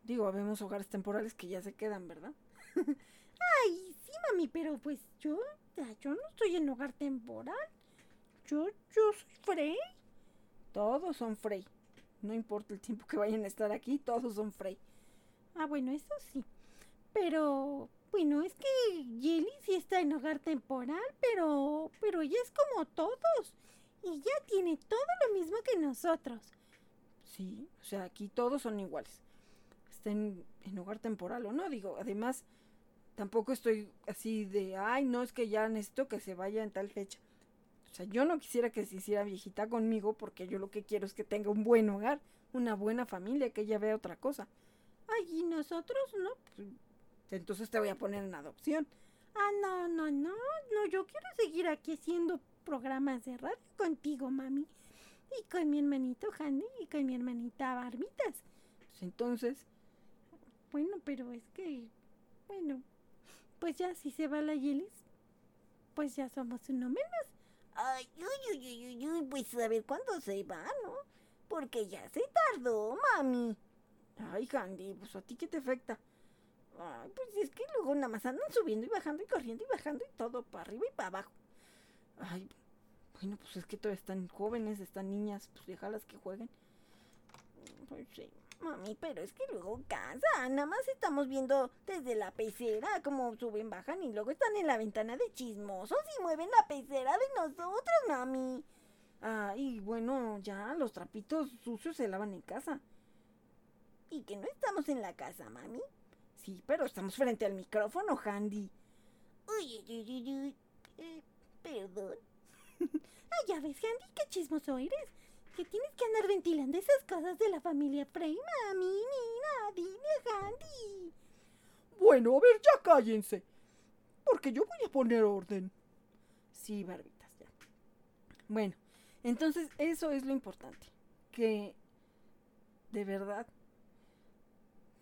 Digo, habemos hogares temporales que ya se quedan, ¿verdad? Ay, sí, mami, pero pues yo, yo no estoy en hogar temporal. Yo, yo soy Frey. Todos son Frey. No importa el tiempo que vayan a estar aquí, todos son Frey. Ah, bueno, eso sí. Pero, bueno, es que Jelly sí está en hogar temporal, pero, pero ella es como todos. Y ya tiene todo lo mismo que nosotros. Sí, o sea, aquí todos son iguales. Estén en hogar temporal o no, digo, además, tampoco estoy así de, ay, no, es que ya necesito que se vaya en tal fecha. O sea, yo no quisiera que se hiciera viejita conmigo porque yo lo que quiero es que tenga un buen hogar, una buena familia, que ella vea otra cosa. Ay, y nosotros no. Entonces te voy a poner en adopción. Ah, no, no, no, no, yo quiero seguir aquí haciendo programas de radio contigo, mami. Y con mi hermanito Handy y con mi hermanita Barbitas. Pues entonces. Bueno, pero es que. Bueno, pues ya si se va la Yelis, pues ya somos uno menos. Ay, uy, uy, uy, uy, pues a ver cuándo se va, ¿no? Porque ya se tardó, mami. Ay, Candy, pues a ti qué te afecta. Ay, pues es que luego nada más andan subiendo y bajando y corriendo y bajando y todo para arriba y para abajo. Ay, bueno, pues es que todavía están jóvenes, están niñas, pues déjalas que jueguen. Pues sí. Mami, pero es que luego casa, nada más estamos viendo desde la pecera cómo suben, bajan y luego están en la ventana de chismosos y mueven la pecera de nosotros, mami. Ah, y bueno, ya los trapitos sucios se lavan en casa. ¿Y que no estamos en la casa, mami? Sí, pero estamos frente al micrófono, Handy. Uy, uy, uy, uy. Eh, perdón. Ay, ya ves, Handy, qué chismoso eres. Que tienes que andar ventilando esas cosas de la familia Frey, mami. Mira, dile, Handy. Bueno, a ver, ya cállense. Porque yo voy a poner orden. Sí, barbitas, ya. Bueno, entonces eso es lo importante. Que de verdad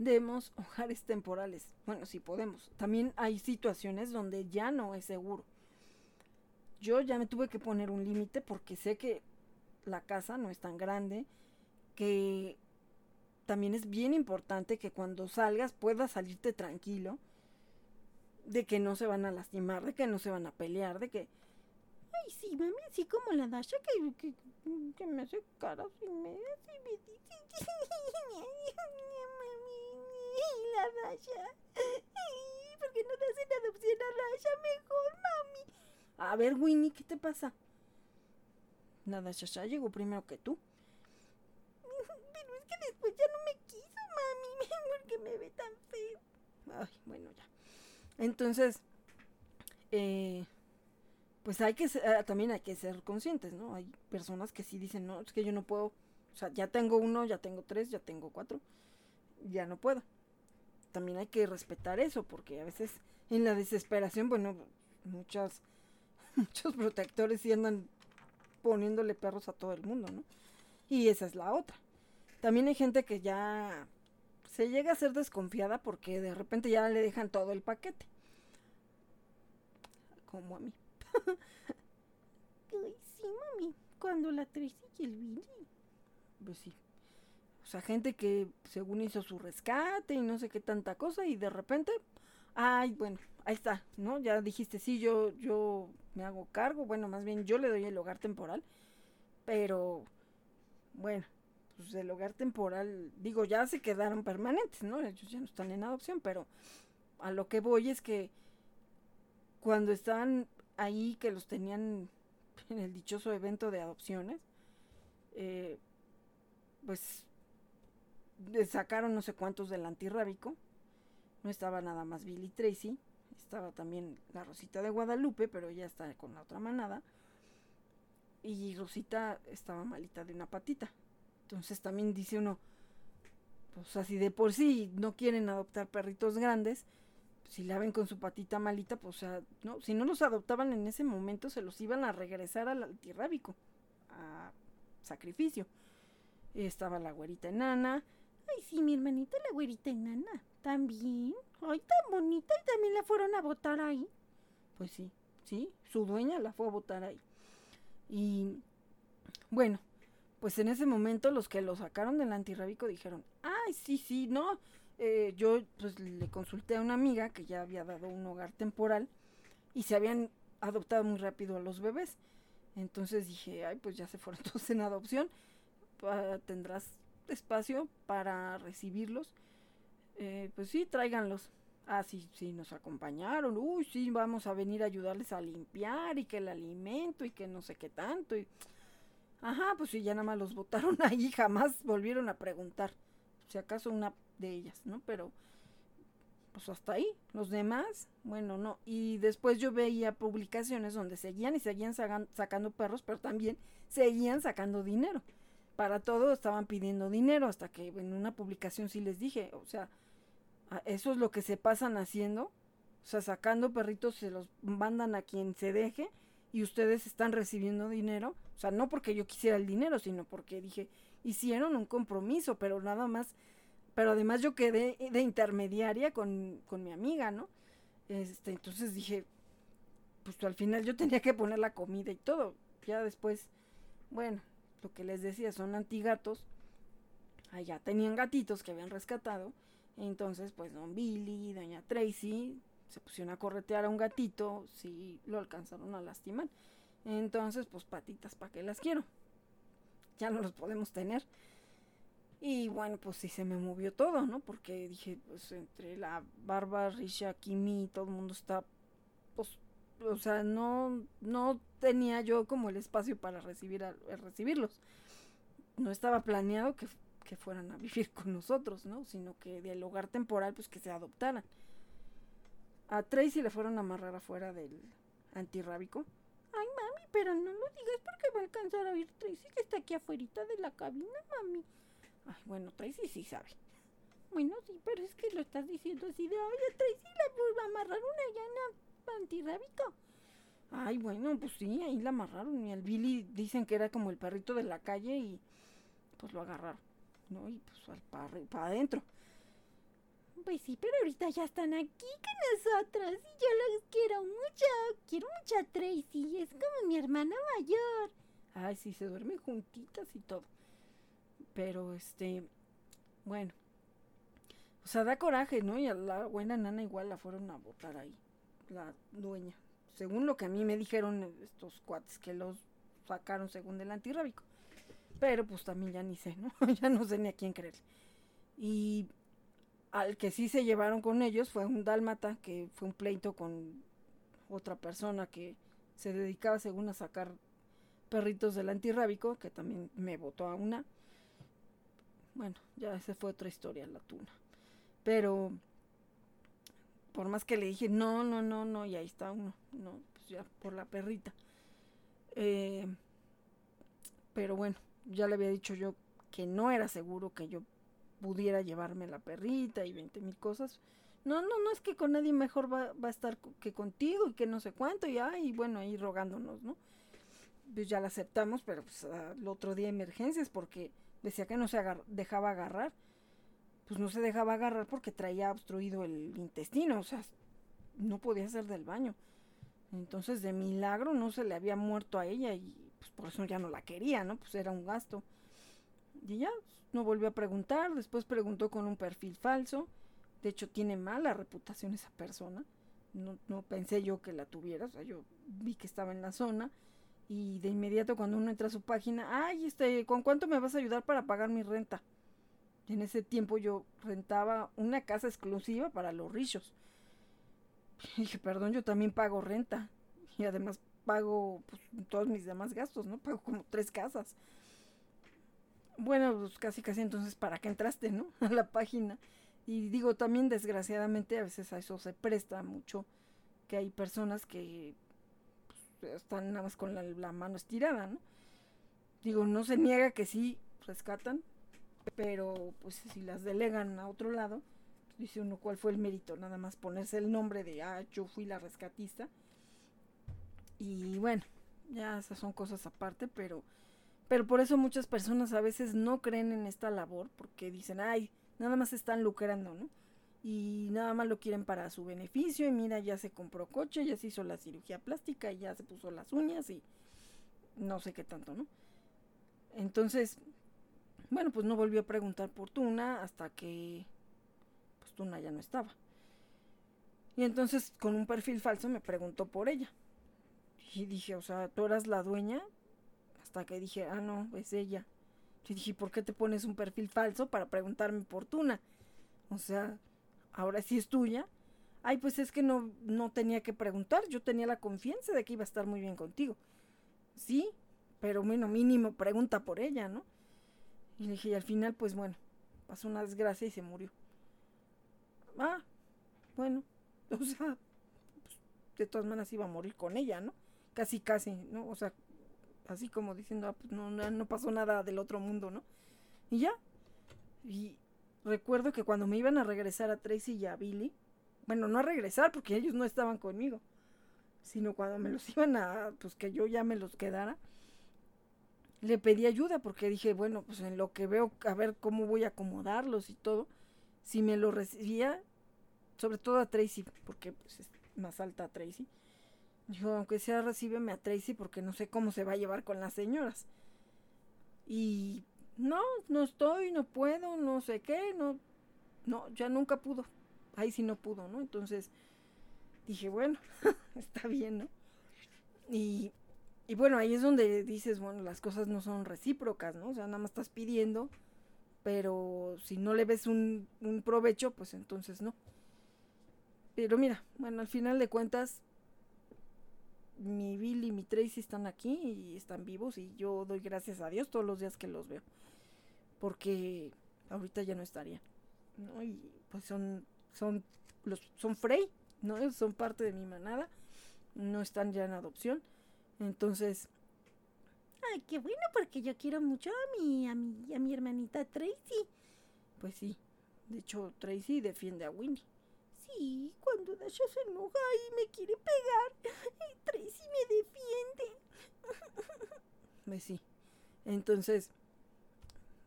demos hogares temporales. Bueno, si podemos. También hay situaciones donde ya no es seguro. Yo ya me tuve que poner un límite porque sé que la casa no es tan grande, que también es bien importante que cuando salgas puedas salirte tranquilo, de que no se van a lastimar, de que no se van a pelear, de que... Ay, sí, mami, así como la Dasha que, que, que me hace caras y me, y la Dasha. ¿Por qué no le hacen adopción a Dasha mejor, mami? A ver, Winnie, ¿qué te pasa? Nada, Shasha llegó primero que tú. Pero es que después ya no me quiso, mami, porque me ve tan feo. Ay, bueno, ya. Entonces, eh, pues hay que ser- ah, también hay que ser conscientes, ¿no? Hay personas que sí dicen, no, es que yo no puedo, o sea, ya tengo uno, ya tengo tres, ya tengo cuatro, ya no puedo. También hay que respetar eso, porque a veces en la desesperación, bueno, muchas, muchos protectores sí andan poniéndole perros a todo el mundo, ¿no? Y esa es la otra. También hay gente que ya se llega a ser desconfiada porque de repente ya le dejan todo el paquete. Como a mí. Ay, sí, mami. Cuando la Tracy y el Billy. Pues sí. O sea, gente que según hizo su rescate y no sé qué tanta cosa y de repente, ay, bueno, ahí está, ¿no? Ya dijiste, sí, yo, yo me hago cargo, bueno, más bien yo le doy el hogar temporal, pero bueno, pues el hogar temporal, digo, ya se quedaron permanentes, ¿no? Ellos ya no están en adopción, pero a lo que voy es que cuando estaban ahí, que los tenían en el dichoso evento de adopciones, eh, pues sacaron no sé cuántos del antirrábico. No estaba nada más Billy Tracy, estaba también la Rosita de Guadalupe, pero ella está con la otra manada. Y Rosita estaba malita de una patita. Entonces también dice uno, pues así de por sí no quieren adoptar perritos grandes, si la ven con su patita malita, pues o sea, no, si no los adoptaban en ese momento se los iban a regresar al antirrábico, a sacrificio. Estaba la güerita enana, Ay, sí, mi hermanita, la güerita enana. También. Ay, tan bonita. Y también la fueron a votar ahí. Pues sí, sí, su dueña la fue a votar ahí. Y bueno, pues en ese momento los que lo sacaron del antirrábico dijeron, ay, sí, sí, no. Eh, yo pues le consulté a una amiga que ya había dado un hogar temporal y se habían adoptado muy rápido a los bebés. Entonces dije, ay, pues ya se fueron todos en adopción. Tendrás espacio para recibirlos. Eh, pues sí, tráiganlos. Ah, sí, sí, nos acompañaron. Uy, sí, vamos a venir a ayudarles a limpiar y que el alimento y que no sé qué tanto. Y... Ajá, pues sí, ya nada más los botaron ahí, jamás volvieron a preguntar. Si acaso una de ellas, ¿no? Pero, pues hasta ahí. Los demás, bueno, no. Y después yo veía publicaciones donde seguían y seguían sacando perros, pero también seguían sacando dinero. Para todo estaban pidiendo dinero, hasta que en una publicación sí les dije, o sea, eso es lo que se pasan haciendo. O sea, sacando perritos se los mandan a quien se deje y ustedes están recibiendo dinero. O sea, no porque yo quisiera el dinero, sino porque dije, hicieron un compromiso, pero nada más, pero además yo quedé de intermediaria con, con mi amiga, ¿no? Este, entonces dije, pues al final yo tenía que poner la comida y todo. Ya después, bueno, lo que les decía, son antigatos. Allá tenían gatitos que habían rescatado. Entonces, pues don Billy, doña Tracy se pusieron a corretear a un gatito, sí lo alcanzaron a lastimar. Entonces, pues patitas, ¿para qué las quiero? Ya no los podemos tener. Y bueno, pues sí se me movió todo, ¿no? Porque dije, pues entre la Barba, Risha, Kimi, todo el mundo está, pues, o sea, no, no tenía yo como el espacio para recibir a, a recibirlos. No estaba planeado que, que fueran a vivir con nosotros, ¿no? Sino que del hogar temporal, pues que se adoptaran. A Tracy le fueron a amarrar afuera del antirrábico. Ay, mami, pero no lo digas porque va a alcanzar a oír Tracy que está aquí afuera de la cabina, mami. Ay, bueno, Tracy sí sabe. Bueno, sí, pero es que lo estás diciendo así de, oye, Tracy la a amarrar una llana antirrábico. Ay, bueno, pues sí, ahí la amarraron. Y al Billy dicen que era como el perrito de la calle y pues lo agarraron, ¿no? Y pues al para adentro. Pues sí, pero ahorita ya están aquí con nosotros y yo los quiero mucho. Quiero mucho a Tracy, es como mi hermana mayor. Ay, sí, se duermen juntitas y todo. Pero este, bueno, o sea, da coraje, ¿no? Y a la buena nana igual la fueron a votar ahí, la dueña. Según lo que a mí me dijeron estos cuates que los sacaron según el antirrábico. Pero pues también ya ni sé, ¿no? ya no sé ni a quién creer. Y al que sí se llevaron con ellos fue un dálmata, que fue un pleito con otra persona que se dedicaba según a sacar perritos del antirrábico, que también me votó a una. Bueno, ya esa fue otra historia, la tuna. Pero por más que le dije, no, no, no, no, y ahí está uno, no, pues ya por la perrita. Eh, pero bueno, ya le había dicho yo que no era seguro que yo pudiera llevarme la perrita y 20 mil cosas. No, no, no es que con nadie mejor va, va, a estar que contigo y que no sé cuánto, y, y bueno, ahí rogándonos, ¿no? Pues ya la aceptamos, pero pues al otro día emergencias porque decía que no se dejaba agarrar. Pues no se dejaba agarrar porque traía obstruido el intestino, o sea, no podía hacer del baño. Entonces, de milagro no se le había muerto a ella y pues por eso ya no la quería, ¿no? Pues era un gasto. Y ya, no volvió a preguntar, después preguntó con un perfil falso. De hecho, tiene mala reputación esa persona. No, no pensé yo que la tuviera, o sea, yo vi que estaba en la zona y de inmediato cuando uno entra a su página, ay, este, ¿con cuánto me vas a ayudar para pagar mi renta? En ese tiempo yo rentaba una casa exclusiva para los rillos. Y dije, perdón, yo también pago renta. Y además pago pues, todos mis demás gastos, ¿no? Pago como tres casas. Bueno, pues casi casi entonces, ¿para qué entraste, no? A la página. Y digo, también desgraciadamente a veces a eso se presta mucho, que hay personas que pues, están nada más con la, la, mano estirada, ¿no? Digo, no se niega que sí rescatan, pero pues si las delegan a otro lado, dice uno cuál fue el mérito, nada más ponerse el nombre de, ah, yo fui la rescatista. Y bueno, ya esas son cosas aparte, pero pero por eso muchas personas a veces no creen en esta labor porque dicen, ay, nada más están lucrando, ¿no? Y nada más lo quieren para su beneficio y mira, ya se compró coche, ya se hizo la cirugía plástica y ya se puso las uñas y no sé qué tanto, ¿no? Entonces, bueno, pues no volvió a preguntar por Tuna hasta que pues Tuna ya no estaba. Y entonces con un perfil falso me preguntó por ella. Y dije, o sea, tú eras la dueña, hasta que dije, ah, no, es ella. Yo dije, ¿por qué te pones un perfil falso para preguntarme por Tuna? O sea, ahora sí es tuya. Ay, pues es que no, no tenía que preguntar, yo tenía la confianza de que iba a estar muy bien contigo. Sí, pero bueno, mínimo pregunta por ella, ¿no? Y le dije, y al final, pues bueno, pasó una desgracia y se murió. Ah, bueno, o sea, pues, de todas maneras iba a morir con ella, ¿no? Casi, casi, ¿no? O sea, así como diciendo, ah, pues no, no, pasó nada del otro mundo, ¿no? Y ya. Y recuerdo que cuando me iban a regresar a Tracy y a Billy, bueno, no a regresar porque ellos no estaban conmigo, sino cuando me los iban a, pues que yo ya me los quedara, le pedí ayuda porque dije, bueno, pues en lo que veo, a ver cómo voy a acomodarlos y todo, si me lo recibía, sobre todo a Tracy, porque pues es más alta a Tracy, Dijo, aunque sea recíbeme a Tracy porque no sé cómo se va a llevar con las señoras. Y no, no estoy, no puedo, no sé qué, no, no, ya nunca pudo. Ahí sí no pudo, ¿no? Entonces dije, bueno, está bien, ¿no? Y, y bueno, ahí es donde dices, bueno, las cosas no son recíprocas, ¿no? O sea, nada más estás pidiendo, pero si no le ves un, un provecho, pues entonces no. Pero mira, bueno, al final de cuentas, mi Bill y mi Tracy están aquí y están vivos y yo doy gracias a Dios todos los días que los veo. Porque ahorita ya no estarían. ¿no? Y pues son, son, los, son Frey, ¿no? Son parte de mi manada. No están ya en adopción. Entonces, Ay, qué bueno, porque yo quiero mucho a mi, a mi, a mi hermanita Tracy. pues sí. De hecho, Tracy defiende a Winnie. Sí, cuando Dasha se enoja y me quiere pegar, y Tracy me defiende. Pues sí. Entonces,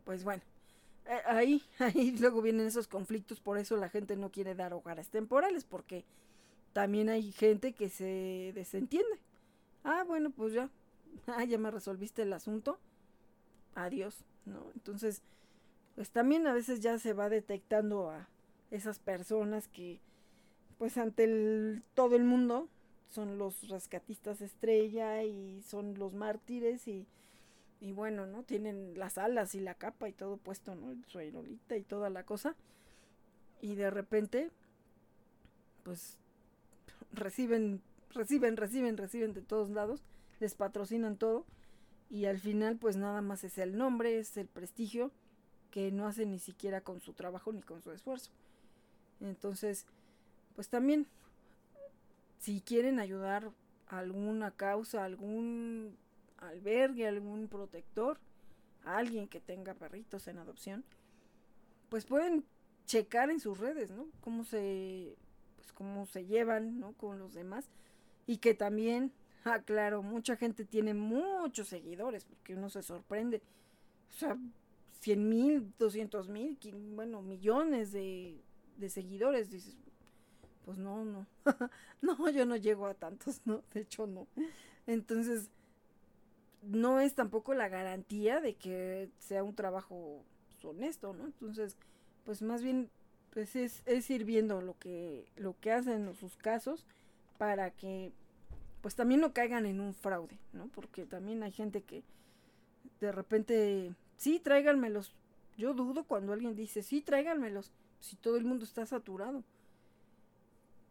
pues bueno. eh, Ahí, ahí luego vienen esos conflictos, por eso la gente no quiere dar hogares temporales, porque también hay gente que se desentiende. Ah, bueno, pues ya, ah, ya me resolviste el asunto. Adiós, ¿no? Entonces, pues también a veces ya se va detectando a esas personas que, pues ante el, todo el mundo, son los rescatistas estrella y son los mártires y, y bueno, ¿no? Tienen las alas y la capa y todo puesto, ¿no? Su aerolita y toda la cosa. Y de repente, pues reciben, reciben, reciben, reciben de todos lados, les patrocinan todo y al final pues nada más es el nombre, es el prestigio que no hacen ni siquiera con su trabajo ni con su esfuerzo. Entonces, pues también, si quieren ayudar a alguna causa, algún albergue, algún protector, a alguien que tenga perritos en adopción, pues pueden checar en sus redes, ¿no? Cómo se, pues cómo se llevan, ¿no? Con los demás. Y que también, ah, claro, mucha gente tiene muchos seguidores, porque uno se sorprende. O sea, 100 mil, 200 mil, bueno, millones de, de seguidores. Dices, pues no, no. no, yo no llego a tantos, ¿no? De hecho, no. Entonces, no es tampoco la garantía de que sea un trabajo honesto, ¿no? Entonces, pues más bien, pues es, es ir viendo lo que, lo que hacen en sus casos para que, pues también no caigan en un fraude, ¿no? Porque también hay gente que de repente, sí, tráiganmelos. Yo dudo cuando alguien dice, sí, tráiganmelos, si todo el mundo está saturado.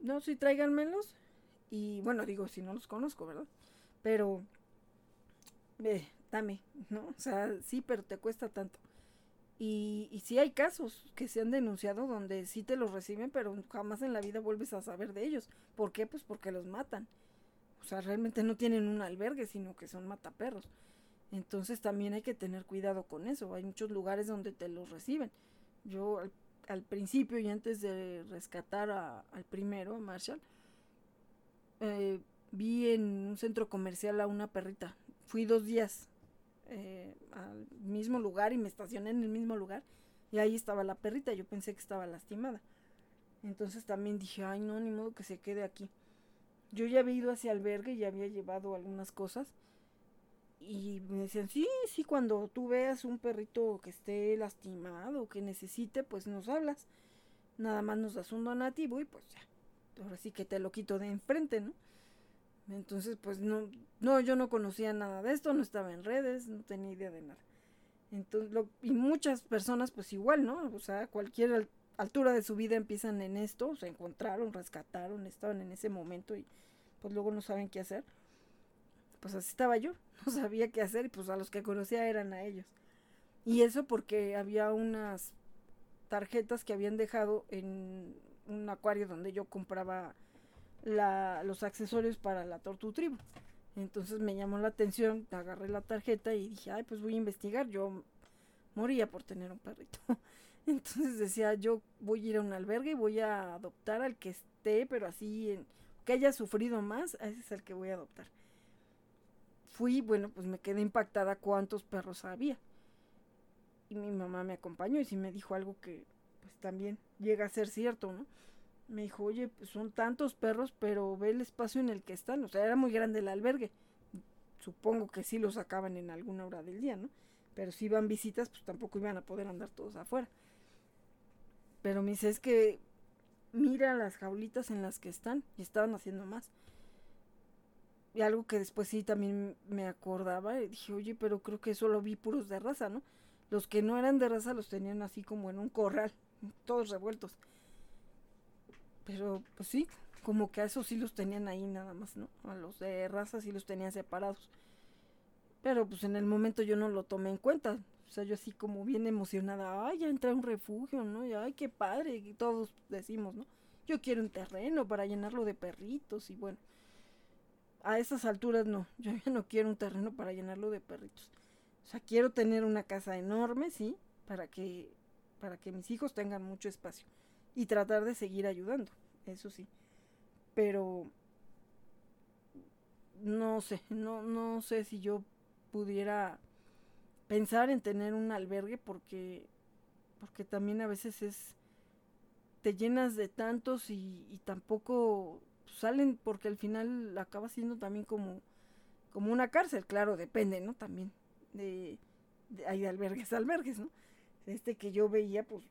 No, sí, tráiganmelos. Y bueno, digo, si no los conozco, ¿verdad? Pero, eh, dame, ¿no? O sea, sí, pero te cuesta tanto. Y, y sí hay casos que se han denunciado donde sí te los reciben, pero jamás en la vida vuelves a saber de ellos. ¿Por qué? Pues porque los matan. O sea, realmente no tienen un albergue, sino que son mataperros. Entonces también hay que tener cuidado con eso. Hay muchos lugares donde te los reciben. Yo al, al principio y antes de rescatar a- al primero, a Marshall, eh, vi en un centro comercial a una perrita. Fui dos días eh, al mismo lugar y me estacioné en el mismo lugar y ahí estaba la perrita. Yo pensé que estaba lastimada. Entonces también dije, ay no, ni modo que se quede aquí. Yo ya había ido hacia albergue y había llevado algunas cosas. Y me decían, sí, sí, cuando tú veas un perrito que esté lastimado que necesite, pues nos hablas. Nada más nos das un donativo y pues ya. Ahora sí que te lo quito de enfrente, ¿no? Entonces, pues no, no, yo no conocía nada de esto, no estaba en redes, no tenía idea de nada. Entonces, lo, y muchas personas, pues igual, ¿no? O sea, cualquier al- altura de su vida empiezan en esto, se encontraron, rescataron, estaban en ese momento y pues luego no saben qué hacer. Pues así estaba yo, no sabía qué hacer y pues a los que conocía eran a ellos. Y eso porque había unas tarjetas que habían dejado en un acuario donde yo compraba la, los accesorios para la Tortu Tribu. Entonces me llamó la atención, agarré la tarjeta y dije, ay, pues voy a investigar. Yo moría por tener un perrito. Entonces decía, yo voy a ir a un albergue y voy a adoptar al que esté, pero así, en, que haya sufrido más, ese es el que voy a adoptar. Fui, bueno, pues me quedé impactada cuántos perros había. Y mi mamá me acompañó y sí me dijo algo que pues también llega a ser cierto, ¿no? Me dijo, oye, pues son tantos perros, pero ve el espacio en el que están. O sea, era muy grande el albergue. Supongo que sí los sacaban en alguna hora del día, ¿no? Pero si iban visitas, pues tampoco iban a poder andar todos afuera. Pero me dice, es que mira las jaulitas en las que están y estaban haciendo más. Y algo que después sí también me acordaba, y dije, oye, pero creo que solo vi puros de raza, ¿no? Los que no eran de raza los tenían así como en un corral, todos revueltos. Pero pues sí, como que a esos sí los tenían ahí nada más, ¿no? A los de raza sí los tenían separados. Pero pues en el momento yo no lo tomé en cuenta. O sea, yo así como bien emocionada, ay, ya entré a un refugio, ¿no? Y ay, qué padre, y todos decimos, ¿no? Yo quiero un terreno para llenarlo de perritos y bueno. a esas alturas no, yo ya no quiero un terreno para llenarlo de perritos. O sea, quiero tener una casa enorme, sí, para que para que mis hijos tengan mucho espacio y tratar de seguir ayudando, eso sí. Pero no sé, no no sé si yo pudiera pensar en tener un albergue porque porque también a veces es te llenas de tantos y, tampoco salen porque al final acaba siendo también como, como una cárcel, claro, depende, ¿no? También de, hay de albergues albergues, ¿no? Este que yo veía, pues,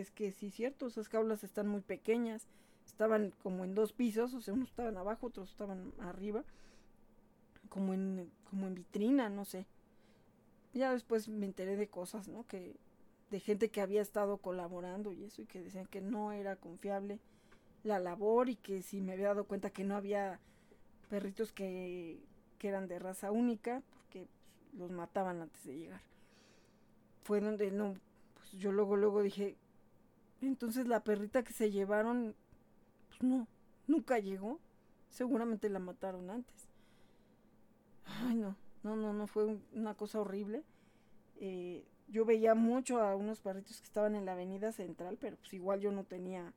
es que sí, cierto, esas jaulas están muy pequeñas, estaban como en dos pisos, o sea, unos estaban abajo, otros estaban arriba, como en, como en vitrina, no sé. Ya después me enteré de cosas, ¿no? Que de gente que había estado colaborando y eso, y que decían que no era confiable la labor y que si me había dado cuenta que no había perritos que, que eran de raza única, porque los mataban antes de llegar. Fue donde no, pues yo luego, luego dije, entonces la perrita que se llevaron, pues no, nunca llegó. Seguramente la mataron antes. Ay, no, no, no, no, fue una cosa horrible. Eh, yo veía mucho a unos perritos que estaban en la avenida central, pero pues igual yo no tenía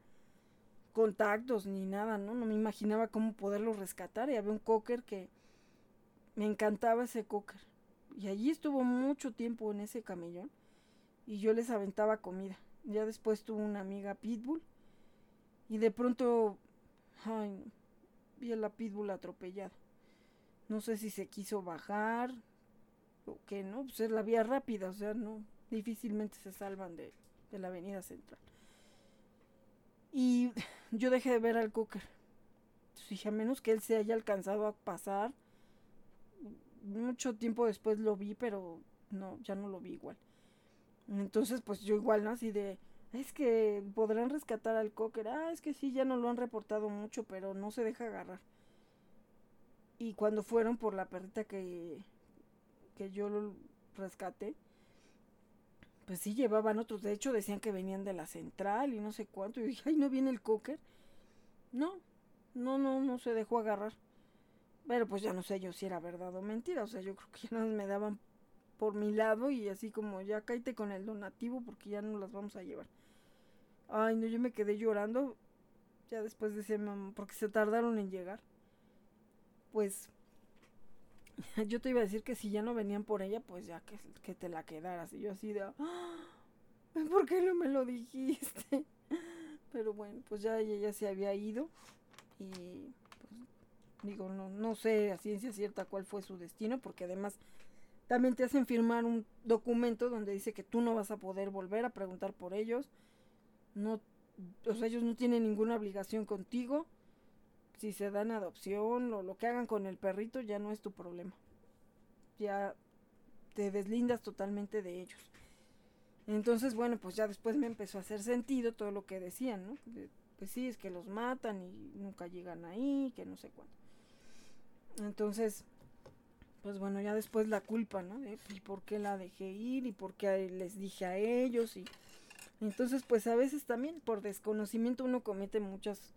contactos ni nada, ¿no? No me imaginaba cómo poderlo rescatar. Y había un cocker que me encantaba ese cocker. Y allí estuvo mucho tiempo en ese camellón. Y yo les aventaba comida. Ya después tuvo una amiga pitbull. Y de pronto, ay, vi a la pitbull atropellada. No sé si se quiso bajar o qué, ¿no? Pues es la vía rápida, o sea, no, difícilmente se salvan de, de la avenida central. Y yo dejé de ver al Cocker. Dije, a menos que él se haya alcanzado a pasar. Mucho tiempo después lo vi, pero no, ya no lo vi igual. Entonces, pues yo igual, ¿no? Así de, es que podrán rescatar al Cocker. Ah, es que sí, ya no lo han reportado mucho, pero no se deja agarrar. Y cuando fueron por la perrita que, que yo lo rescaté, pues sí llevaban otros. De hecho, decían que venían de la central y no sé cuánto. Y dije, ay, ¿no viene el cocker? No, no, no, no se dejó agarrar. Pero pues ya no sé yo si era verdad o mentira. O sea, yo creo que ya no me daban por mi lado y así como ya cállate con el donativo porque ya no las vamos a llevar. Ay, no, yo me quedé llorando ya después de ese porque se tardaron en llegar. Pues yo te iba a decir que si ya no venían por ella, pues ya que, que te la quedaras. Y yo así de, ¡Ah! ¿por qué no me lo dijiste? Pero bueno, pues ya ella se había ido y pues digo, no, no sé a ciencia cierta cuál fue su destino, porque además también te hacen firmar un documento donde dice que tú no vas a poder volver a preguntar por ellos. No, o sea, ellos no tienen ninguna obligación contigo si se dan adopción o lo que hagan con el perrito ya no es tu problema. Ya te deslindas totalmente de ellos. Entonces, bueno, pues ya después me empezó a hacer sentido todo lo que decían, ¿no? pues sí, es que los matan y nunca llegan ahí, que no sé cuándo. Entonces, pues bueno, ya después la culpa, ¿no? De, ¿Y por qué la dejé ir? ¿Y por qué les dije a ellos? Y entonces, pues a veces también por desconocimiento uno comete muchas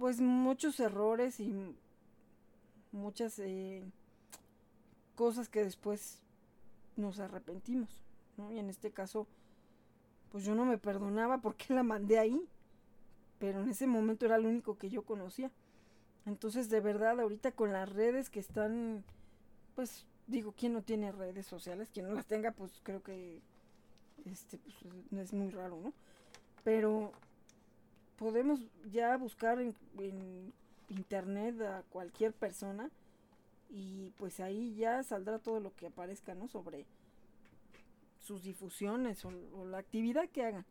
pues muchos errores y muchas eh, cosas que después nos arrepentimos, ¿no? Y en este caso, pues yo no me perdonaba porque la mandé ahí, pero en ese momento era lo único que yo conocía. Entonces, de verdad, ahorita con las redes que están, pues digo, ¿quién no tiene redes sociales? Quien no las tenga, pues creo que este pues, es muy raro, ¿no? Pero podemos ya buscar en, internet a cualquier persona y pues ahí ya saldrá todo lo que aparezca, ¿no? Sobre sus difusiones o, o, la actividad que hagan.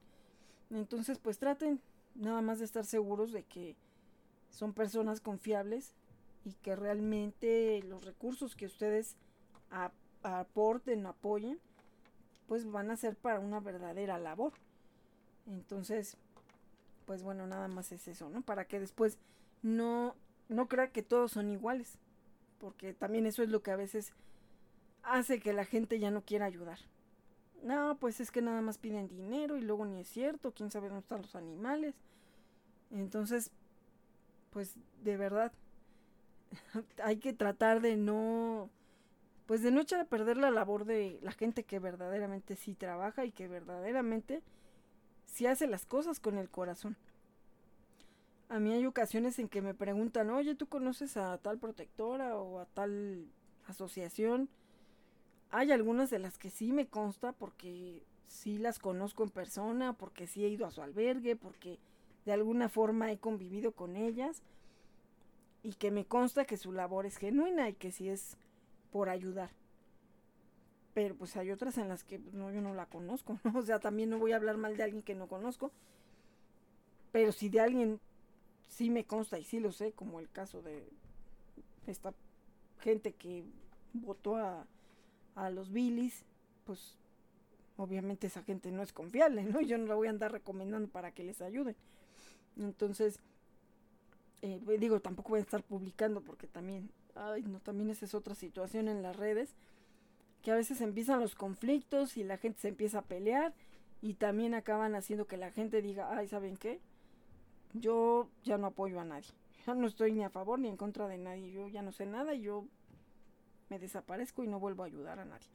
Entonces, pues traten nada más de estar seguros de que son personas confiables y que realmente los recursos que ustedes aporten, apoyen, pues van a ser para una verdadera labor. Entonces, pues bueno, nada más es eso, ¿no? Para que después no, no crea que todos son iguales, porque también eso es lo que a veces hace que la gente ya no quiera ayudar. No, pues es que nada más piden dinero y luego ni es cierto, quién sabe dónde están los animales. Entonces, pues de verdad, hay que tratar de no, pues de no echar a perder la labor de la gente que verdaderamente sí trabaja y que verdaderamente sí hace las cosas con el corazón. A mí hay ocasiones en que me preguntan, oye, ¿tú conoces a tal protectora o a tal asociación? Hay algunas de las que sí me consta porque sí las conozco en persona, porque sí he ido a su albergue, porque de alguna forma he convivido con ellas y que me consta que su labor es genuina y que sí es por ayudar. Pero pues hay otras en las que pues, no, yo no la conozco, ¿no? O sea, también no voy a hablar mal de alguien que no conozco. Pero si de alguien sí me consta y sí lo sé, como el caso de esta gente que votó a, a los Billys, pues obviamente esa gente no es confiable, ¿no? Yo no la voy a andar recomendando para que les ayude. Entonces, eh, digo, tampoco voy a estar publicando porque también, ay, no, también esa es otra situación en las redes, que a veces empiezan los conflictos y la gente se empieza a pelear y también acaban haciendo que la gente diga, ay, ¿saben qué? Yo ya no apoyo a nadie. Ya no estoy ni a favor ni en contra de nadie. Yo ya no sé nada y yo me desaparezco y no vuelvo a ayudar a nadie.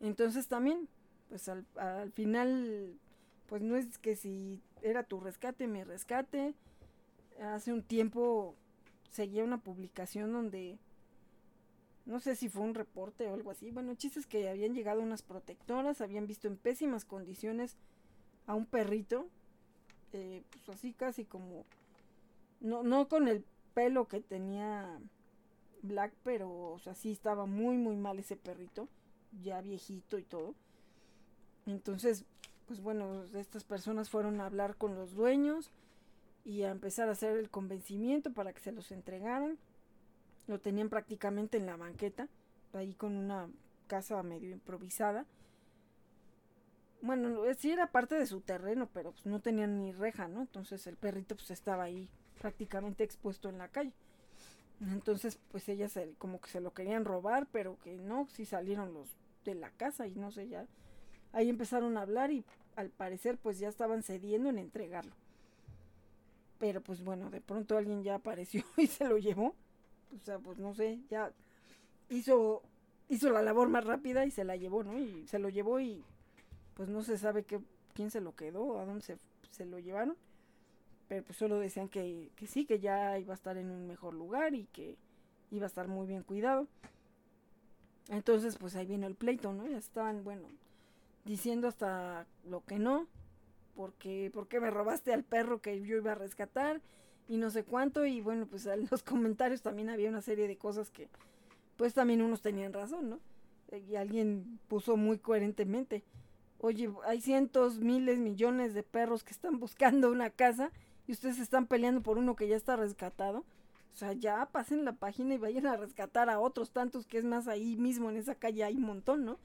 Entonces también, pues al, al final, pues no es que si era tu rescate, mi rescate. Hace un tiempo seguía una publicación donde no sé si fue un reporte o algo así. Bueno, chistes que habían llegado unas protectoras, habían visto en pésimas condiciones a un perrito, eh, pues así casi como, no, no con el pelo que tenía Black, pero o sea, sí estaba muy, muy mal ese perrito, ya viejito y todo. Entonces, pues bueno, estas personas fueron a hablar con los dueños y a empezar a hacer el convencimiento para que se los entregaran. Lo tenían prácticamente en la banqueta, ahí con una casa medio improvisada. Bueno, sí era parte de su terreno, pero pues no tenían ni reja, ¿no? Entonces el perrito pues estaba ahí prácticamente expuesto en la calle. Entonces pues ellas como que se lo querían robar, pero que no, sí salieron los de la casa y no sé, ya ahí empezaron a hablar y al parecer pues ya estaban cediendo en entregarlo. Pero pues bueno, de pronto alguien ya apareció y se lo llevó. O sea, pues no sé, ya hizo, hizo la labor más rápida y se la llevó, ¿no? Y se lo llevó y pues no se sabe qué, quién se lo quedó, a dónde se, se lo llevaron. Pero pues solo decían que, que sí, que ya iba a estar en un mejor lugar y que iba a estar muy bien cuidado. Entonces, pues ahí vino el pleito, ¿no? Ya estaban, bueno, diciendo hasta lo que no, porque, porque me robaste al perro que yo iba a rescatar y no sé cuánto, y bueno, pues en los comentarios también había una serie de cosas que pues también unos tenían razón, ¿no? Y alguien puso muy coherentemente, oye, hay cientos, miles, millones de perros que están buscando una casa y ustedes están peleando por uno que ya está rescatado. O sea, ya pasen la página y vayan a rescatar a otros tantos que es más ahí mismo en esa calle hay un montón, ¿no?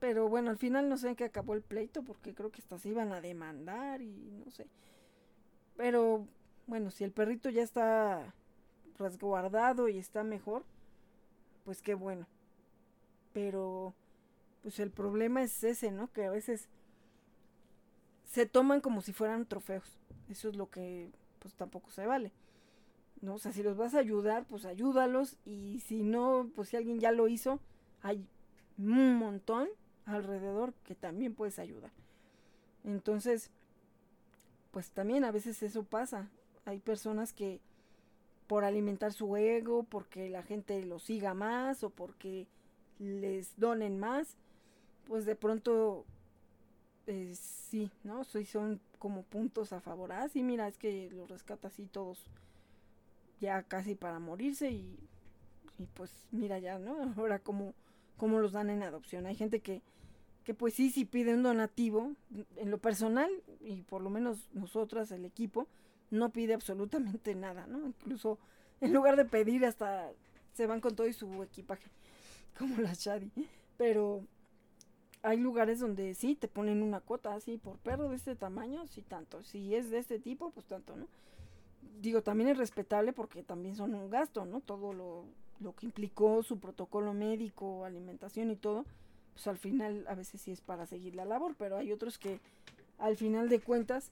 Pero bueno, al final no sé en qué acabó el pleito porque creo que hasta se iban a demandar y no sé. Pero bueno, si el perrito ya está resguardado y está mejor, pues qué bueno. Pero pues el problema es ese, ¿no? Que a veces se toman como si fueran trofeos. Eso es lo que pues tampoco se vale. ¿No? O sea, si los vas a ayudar, pues ayúdalos y si no, pues si alguien ya lo hizo, hay un montón alrededor que también puedes ayudar. Entonces, pues también a veces eso pasa. Hay personas que por alimentar su ego, porque la gente lo siga más o porque les donen más, pues de pronto eh, sí, ¿no? Son como puntos a favor. Ah, sí, mira, es que los rescata así todos ya casi para morirse y, y pues mira ya, ¿no? Ahora como, como los dan en adopción. Hay gente que pues sí, si pide un donativo, en lo personal, y por lo menos nosotras, el equipo, no pide absolutamente nada, ¿no? Incluso en lugar de pedir hasta se van con todo y su equipaje, como la Shadi. Pero hay lugares donde sí te ponen una cuota así por perro de este tamaño, sí tanto. Si es de este tipo, pues tanto, ¿no? Digo, también es respetable porque también son un gasto, ¿no? Todo lo, lo que implicó su protocolo médico, alimentación y todo pues al final a veces sí es para seguir la labor, pero hay otros que al final de cuentas,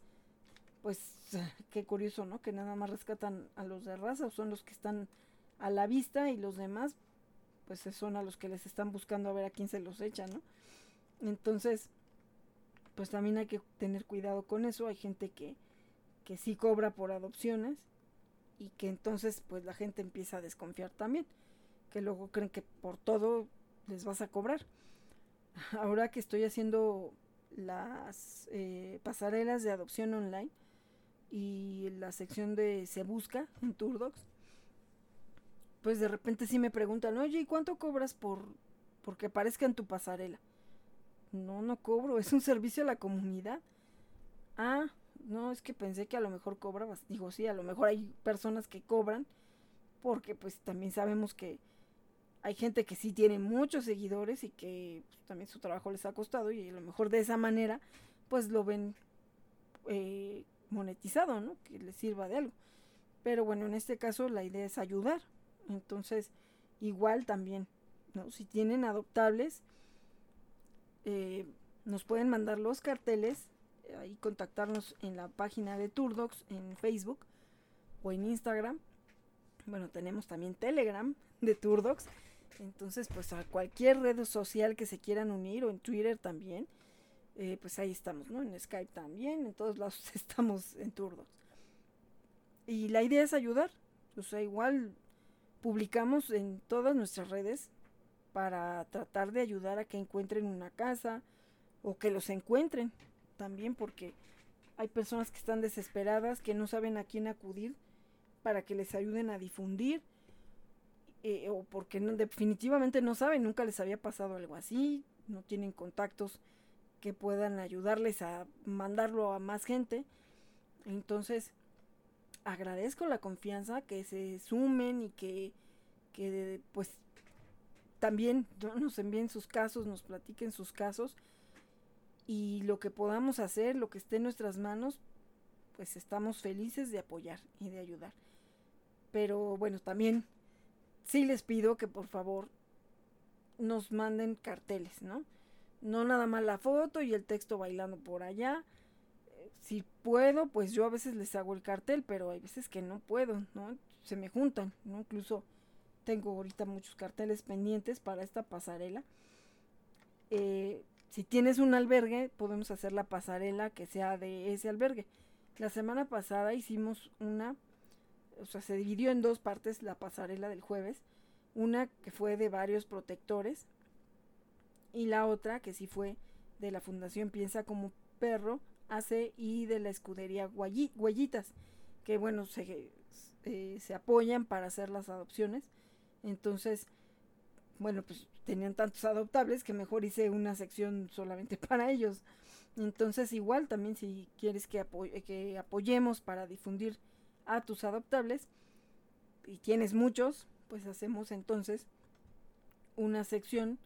pues qué curioso, ¿no? Que nada más rescatan a los de raza son los que están a la vista y los demás pues son a los que les están buscando a ver a quién se los echa, ¿no? Entonces, pues también hay que tener cuidado con eso. Hay gente que, que sí cobra por adopciones y que entonces pues la gente empieza a desconfiar también, que luego creen que por todo les vas a cobrar. Ahora que estoy haciendo las eh, pasarelas de adopción online y la sección de Se Busca en Turdocs, pues de repente sí me preguntan, oye, ¿y cuánto cobras por porque aparezca en tu pasarela? No, no cobro, es un servicio a la comunidad. Ah, no, es que pensé que a lo mejor cobrabas. Digo, sí, a lo mejor hay personas que cobran, porque pues también sabemos que hay gente que sí tiene muchos seguidores y que pues, también su trabajo les ha costado y a lo mejor de esa manera pues lo ven eh, monetizado, ¿no? Que les sirva de algo. Pero bueno, en este caso la idea es ayudar. Entonces, igual también, ¿no? Si tienen adoptables, eh, nos pueden mandar los carteles, eh, ahí contactarnos en la página de Turdocs en Facebook o en Instagram. Bueno, tenemos también Telegram de Turdocs. Entonces, pues a cualquier red social que se quieran unir o en Twitter también, eh, pues ahí estamos, ¿no? En Skype también, en todos lados estamos en Turdocs. Y la idea es ayudar. O sea, igual publicamos en todas nuestras redes para tratar de ayudar a que encuentren una casa o que los encuentren también porque hay personas que están desesperadas, que no saben a quién acudir para que les ayuden a difundir eh, o porque definitivamente no saben, nunca les había pasado algo así, no tienen contactos que puedan ayudarles a mandarlo a más gente. Entonces, agradezco la confianza, que se sumen y que, que pues también nos envíen sus casos, nos platiquen sus casos y lo que podamos hacer, lo que esté en nuestras manos, pues estamos felices de apoyar y de ayudar. Pero bueno, también sí les pido que por favor nos manden carteles, ¿no? No nada más la foto y el texto bailando por allá. Si puedo, pues yo a veces les hago el cartel, pero hay veces que no puedo, ¿no? Se me juntan, ¿no? Incluso tengo ahorita muchos carteles pendientes para esta pasarela. Eh, si tienes un albergue, podemos hacer la pasarela que sea de ese albergue. La semana pasada hicimos una o sea, se dividió en dos partes la pasarela del jueves. Una que fue de varios protectores y la otra que sí fue de la Fundación Piensa como Perro, hace y de la escudería Huellitas, que bueno, se, eh, se apoyan para hacer las adopciones. Entonces, bueno, pues tenían tantos adoptables que mejor hice una sección solamente para ellos. Entonces, igual también si quieres que, que apoyemos para difundir a tus adoptables y tienes muchos, pues hacemos entonces una sección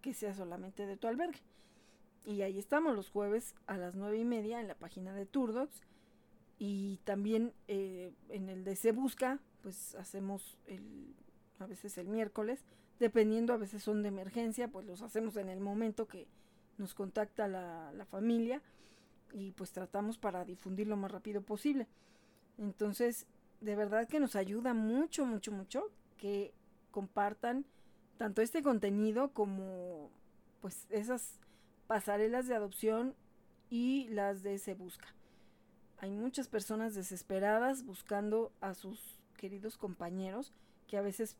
que sea solamente de tu albergue. Y ahí estamos los jueves a las nueve y media en la página de Turdocs. Y también eh, en el de Se Busca, pues hacemos el, a veces el miércoles. Dependiendo, a veces son de emergencia, pues los hacemos en el momento que nos contacta la, la familia. Y pues tratamos para difundir lo más rápido posible. Entonces, de verdad que nos ayuda mucho, mucho, mucho que compartan tanto este contenido como pues esas pasarelas de adopción y las de Se Busca. Hay muchas personas desesperadas buscando a sus queridos compañeros que a veces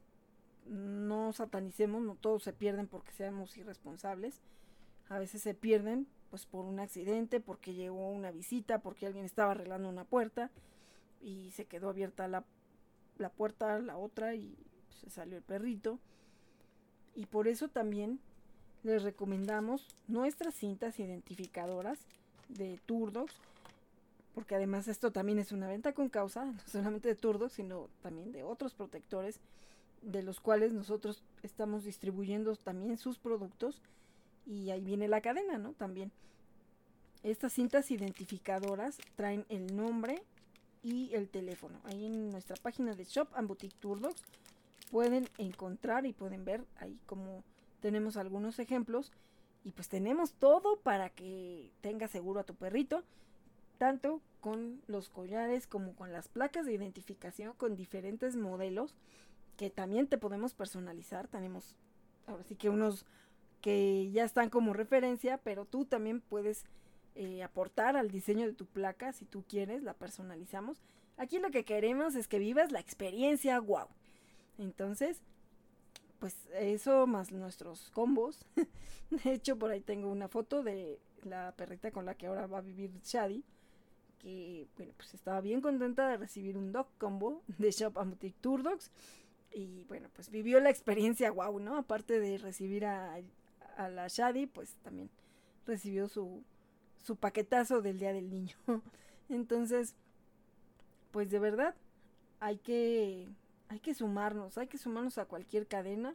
no satanicemos, no todos se pierden porque seamos irresponsables. A veces se pierden pues por un accidente, porque llegó una visita, porque alguien estaba arreglando una puerta y se quedó abierta la, la puerta, la otra y se salió el perrito. Y por eso también les recomendamos nuestras cintas identificadoras de Turdox, porque además esto también es una venta con causa, no solamente de Turdox, sino también de otros protectores, de los cuales nosotros estamos distribuyendo también sus productos y ahí viene la cadena, ¿no? También. Estas cintas identificadoras traen el nombre, y el teléfono. Ahí en nuestra página de Shop and Boutique pueden encontrar y pueden ver ahí como tenemos algunos ejemplos y pues tenemos todo para que tenga seguro a tu perrito, tanto con los collares como con las placas de identificación con diferentes modelos que también te podemos personalizar. Tenemos ahora sí que unos que ya están como referencia, pero tú también puedes eh, aportar al diseño de tu placa si tú quieres, la personalizamos. Aquí lo que queremos es que vivas la experiencia wow. Entonces, pues eso más nuestros combos. de hecho, por ahí tengo una foto de la perrita con la que ahora va a vivir Shadi. Que, bueno, pues estaba bien contenta de recibir un dog combo de Shop Amutic Tour Dogs. Y bueno, pues vivió la experiencia wow, ¿no? Aparte de recibir a, a la Shadi, pues también recibió su, su paquetazo del Día del Niño. Entonces, pues de verdad, hay que, hay que sumarnos, hay que sumarnos a cualquier cadena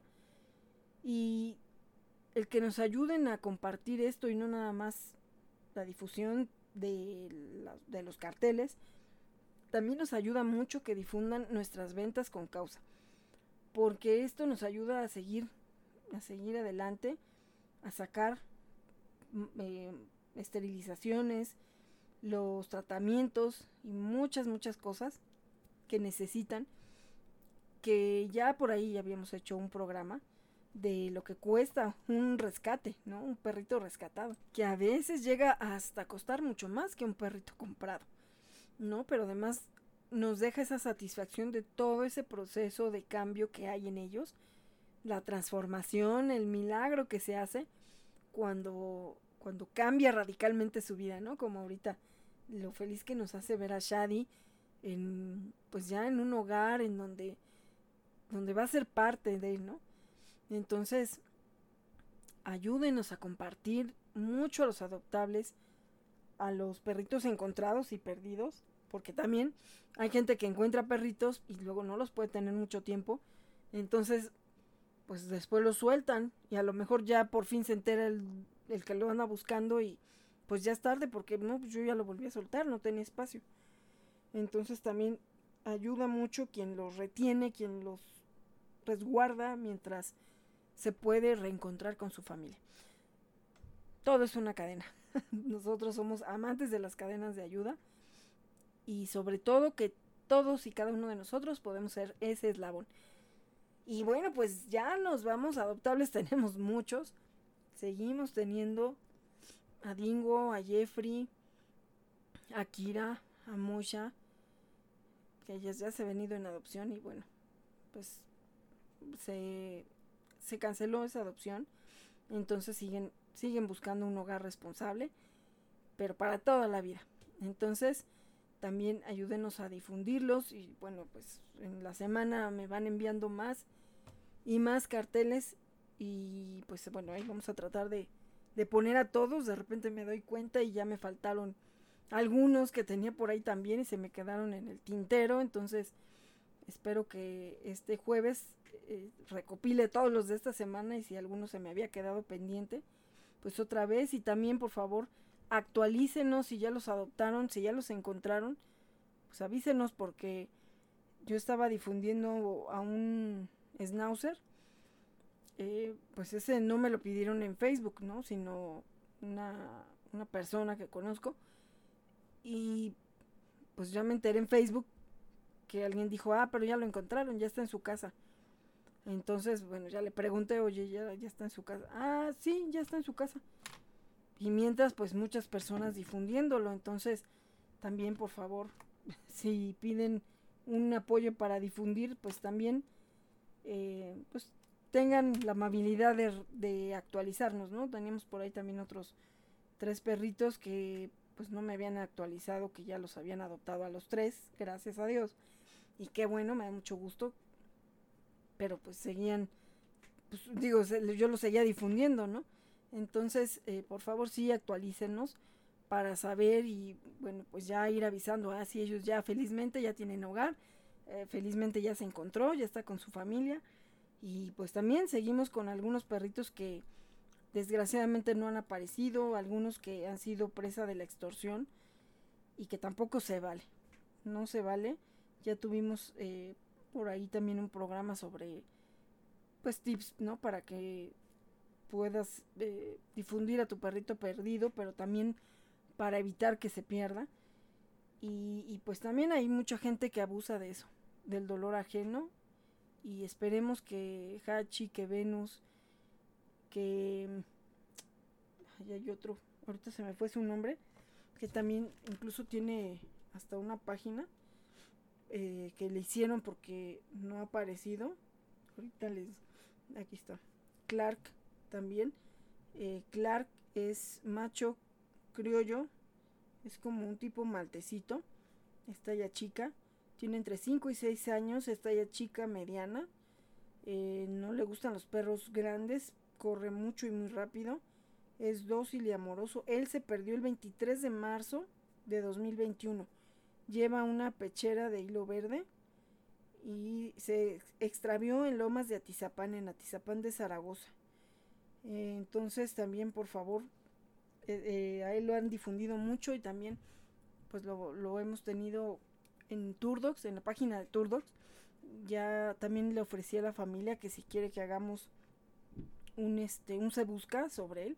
y el que nos ayuden a compartir esto y no nada más la difusión de, de los carteles, también nos ayuda mucho que difundan nuestras ventas con causa, porque esto nos ayuda a seguir, a seguir adelante, a sacar mm, eh, esterilizaciones, los tratamientos y muchas, muchas cosas que necesitan, que ya por ahí habíamos hecho un programa de lo que cuesta un rescate, ¿no? Un perrito rescatado, que a veces llega hasta costar mucho más que un perrito comprado, ¿no? Pero además nos deja esa satisfacción de todo ese proceso de cambio que hay en ellos, la transformación, el milagro que se hace cuando cuando cambia radicalmente su vida, ¿no? Como ahorita lo feliz que nos hace ver a Shadi en pues ya en un hogar en donde donde va a ser parte de él, ¿no? Entonces, ayúdenos a compartir mucho a los adoptables, a los perritos encontrados y perdidos, porque también hay gente que encuentra perritos y luego no los puede tener mucho tiempo. Entonces, pues después los sueltan y a lo mejor ya por fin se entera el el que lo anda buscando y pues ya es tarde porque no, pues yo ya lo volví a soltar, no tenía espacio. Entonces también ayuda mucho quien los retiene, quien los resguarda mientras se puede reencontrar con su familia. Todo es una cadena. Nosotros somos amantes de las cadenas de ayuda y sobre todo que todos y cada uno de nosotros podemos ser ese eslabón. Y bueno, pues ya nos vamos, adoptables tenemos muchos seguimos teniendo a Dingo, a Jeffrey, a Kira, a Musha, que ellas ya se han venido en adopción y bueno, pues se, se canceló esa adopción. Entonces siguen, siguen buscando un hogar responsable, pero para toda la vida. Entonces, también ayúdenos a difundirlos y bueno, pues en la semana me van enviando más y más carteles y pues bueno, ahí vamos a tratar de, de poner a todos. De repente me doy cuenta y ya me faltaron algunos que tenía por ahí también y se me quedaron en el tintero. Entonces espero que este jueves eh, recopile todos los de esta semana y si alguno se me había quedado pendiente, pues otra vez. Y también por favor actualícenos si ya los adoptaron, si ya los encontraron, pues avísenos porque yo estaba difundiendo a un schnauzer eh, pues ese no me lo pidieron en Facebook, ¿no? Sino una, una persona que conozco. Y pues ya me enteré en Facebook que alguien dijo, ah, pero ya lo encontraron, ya está en su casa. Entonces, bueno, ya le pregunté, oye, ya, ya está en su casa. Ah, sí, ya está en su casa. Y mientras, pues muchas personas difundiéndolo. Entonces, también, por favor, si piden un apoyo para difundir, pues también, eh, pues tengan la amabilidad de, actualizarnos, ¿no? Teníamos por ahí también otros tres perritos que pues no me habían actualizado, que ya los habían adoptado a los tres, gracias a Dios. Y qué bueno, me da mucho gusto. Pero pues seguían, pues digo, yo los seguía difundiendo, ¿no? Entonces, eh, por favor, sí, actualícenos para saber y, bueno, pues ya ir avisando, ah, si ellos ya felizmente ya tienen hogar, eh, felizmente ya se encontró, ya está con su familia y pues también seguimos con algunos perritos que desgraciadamente no han aparecido, algunos que han sido presa de la extorsión y que tampoco se vale. No se vale. Ya tuvimos eh, por ahí también un programa sobre pues tips, ¿no? Para que puedas eh, difundir a tu perrito perdido, pero también para evitar que se pierda. Y, y, pues también hay mucha gente que abusa de eso, del dolor ajeno y esperemos que Hachi, que Venus, que... Ay, hay otro, ahorita se me fue su nombre, que también incluso tiene hasta una página eh, que le hicieron porque no ha aparecido. Ahorita les... Aquí está. Clark también. Eh, Clark es macho criollo. Es como un tipo maltecito. Está ya chica. Tiene entre 5 y 6 años. Está ya chica mediana. Eh, no le gustan los perros grandes. Corre mucho y muy rápido. Es dócil y amoroso. Él se perdió el 23 de marzo de 2021. Lleva una pechera de hilo verde y se extravió en Lomas de Atizapán, en Atizapán de Zaragoza. Entonces también, por favor, eh, eh, a él lo han difundido mucho y también pues lo, lo, hemos tenido en Turdox, en la página de Turdox. Ya también le ofrecí a la familia que si quiere que hagamos un este un se busca sobre él.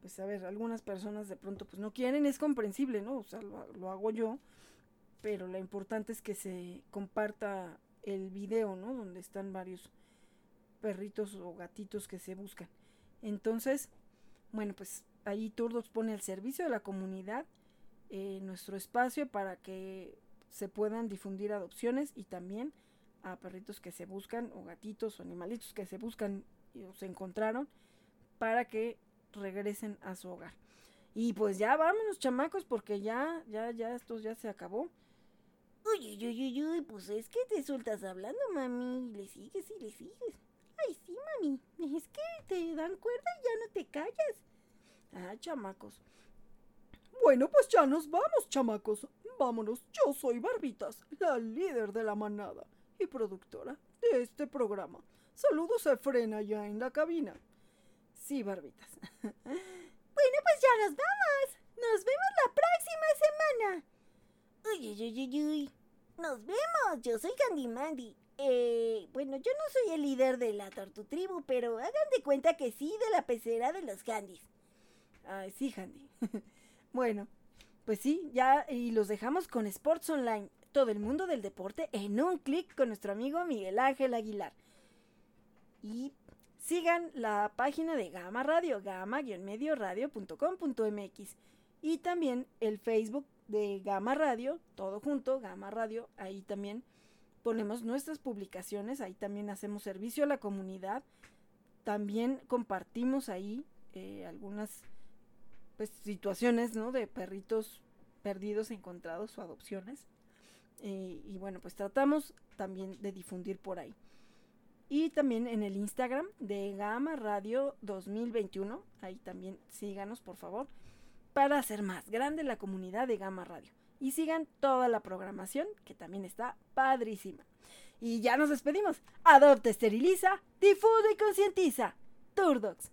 pues a ver, algunas personas de pronto pues no quieren, es comprensible, ¿no? O sea, lo, lo hago yo pero lo importante es que se comparta el video, ¿no? Donde están varios perritos o gatitos que se buscan. Entonces, bueno, pues ahí Turdos pone al servicio de la comunidad eh, nuestro espacio para que se puedan difundir adopciones y también a perritos que se buscan o gatitos o animalitos que se buscan o se encontraron para que regresen a su hogar. Y pues ya vámonos chamacos porque ya, ya, ya esto ya se acabó. Uy, uy, uy, uy, pues es que te sueltas hablando, mami. Le sigues y le sigues. Ay, sí, mami. Es que te dan cuerda y ya no te callas. Ah, chamacos. Bueno, pues ya nos vamos, chamacos. Vámonos. Yo soy Barbitas, la líder de la manada y productora de este programa. Saludos a Frena ya en la cabina. Sí, Barbitas. bueno, pues ya nos vamos. Nos vemos la próxima semana. Uy, uy, uy, uy. Nos vemos. Yo soy Candy Mandy. Eh, bueno, yo no soy el líder de la Tortu Tribu, pero hagan de cuenta que sí de la pecera de los Candys. Ay, sí, Handy. bueno, pues sí, ya y los dejamos con Sports Online, todo el mundo del deporte en un clic con nuestro amigo Miguel Ángel Aguilar. Y sigan la página de Gama Radio, gama-medioradio.com.mx y también el Facebook de Gama Radio, todo junto, Gama Radio, ahí también ponemos nuestras publicaciones, ahí también hacemos servicio a la comunidad, también compartimos ahí eh, algunas pues, situaciones ¿no? de perritos perdidos, encontrados o adopciones. Y bueno, pues tratamos también de difundir por ahí. Y también en el Instagram de Gama Radio 2021, ahí también síganos por favor para hacer más grande la comunidad de Gama Radio. Y sigan toda la programación, que también está padrísima. Y ya nos despedimos. Adopta, esteriliza, difunde y concientiza. Turdox.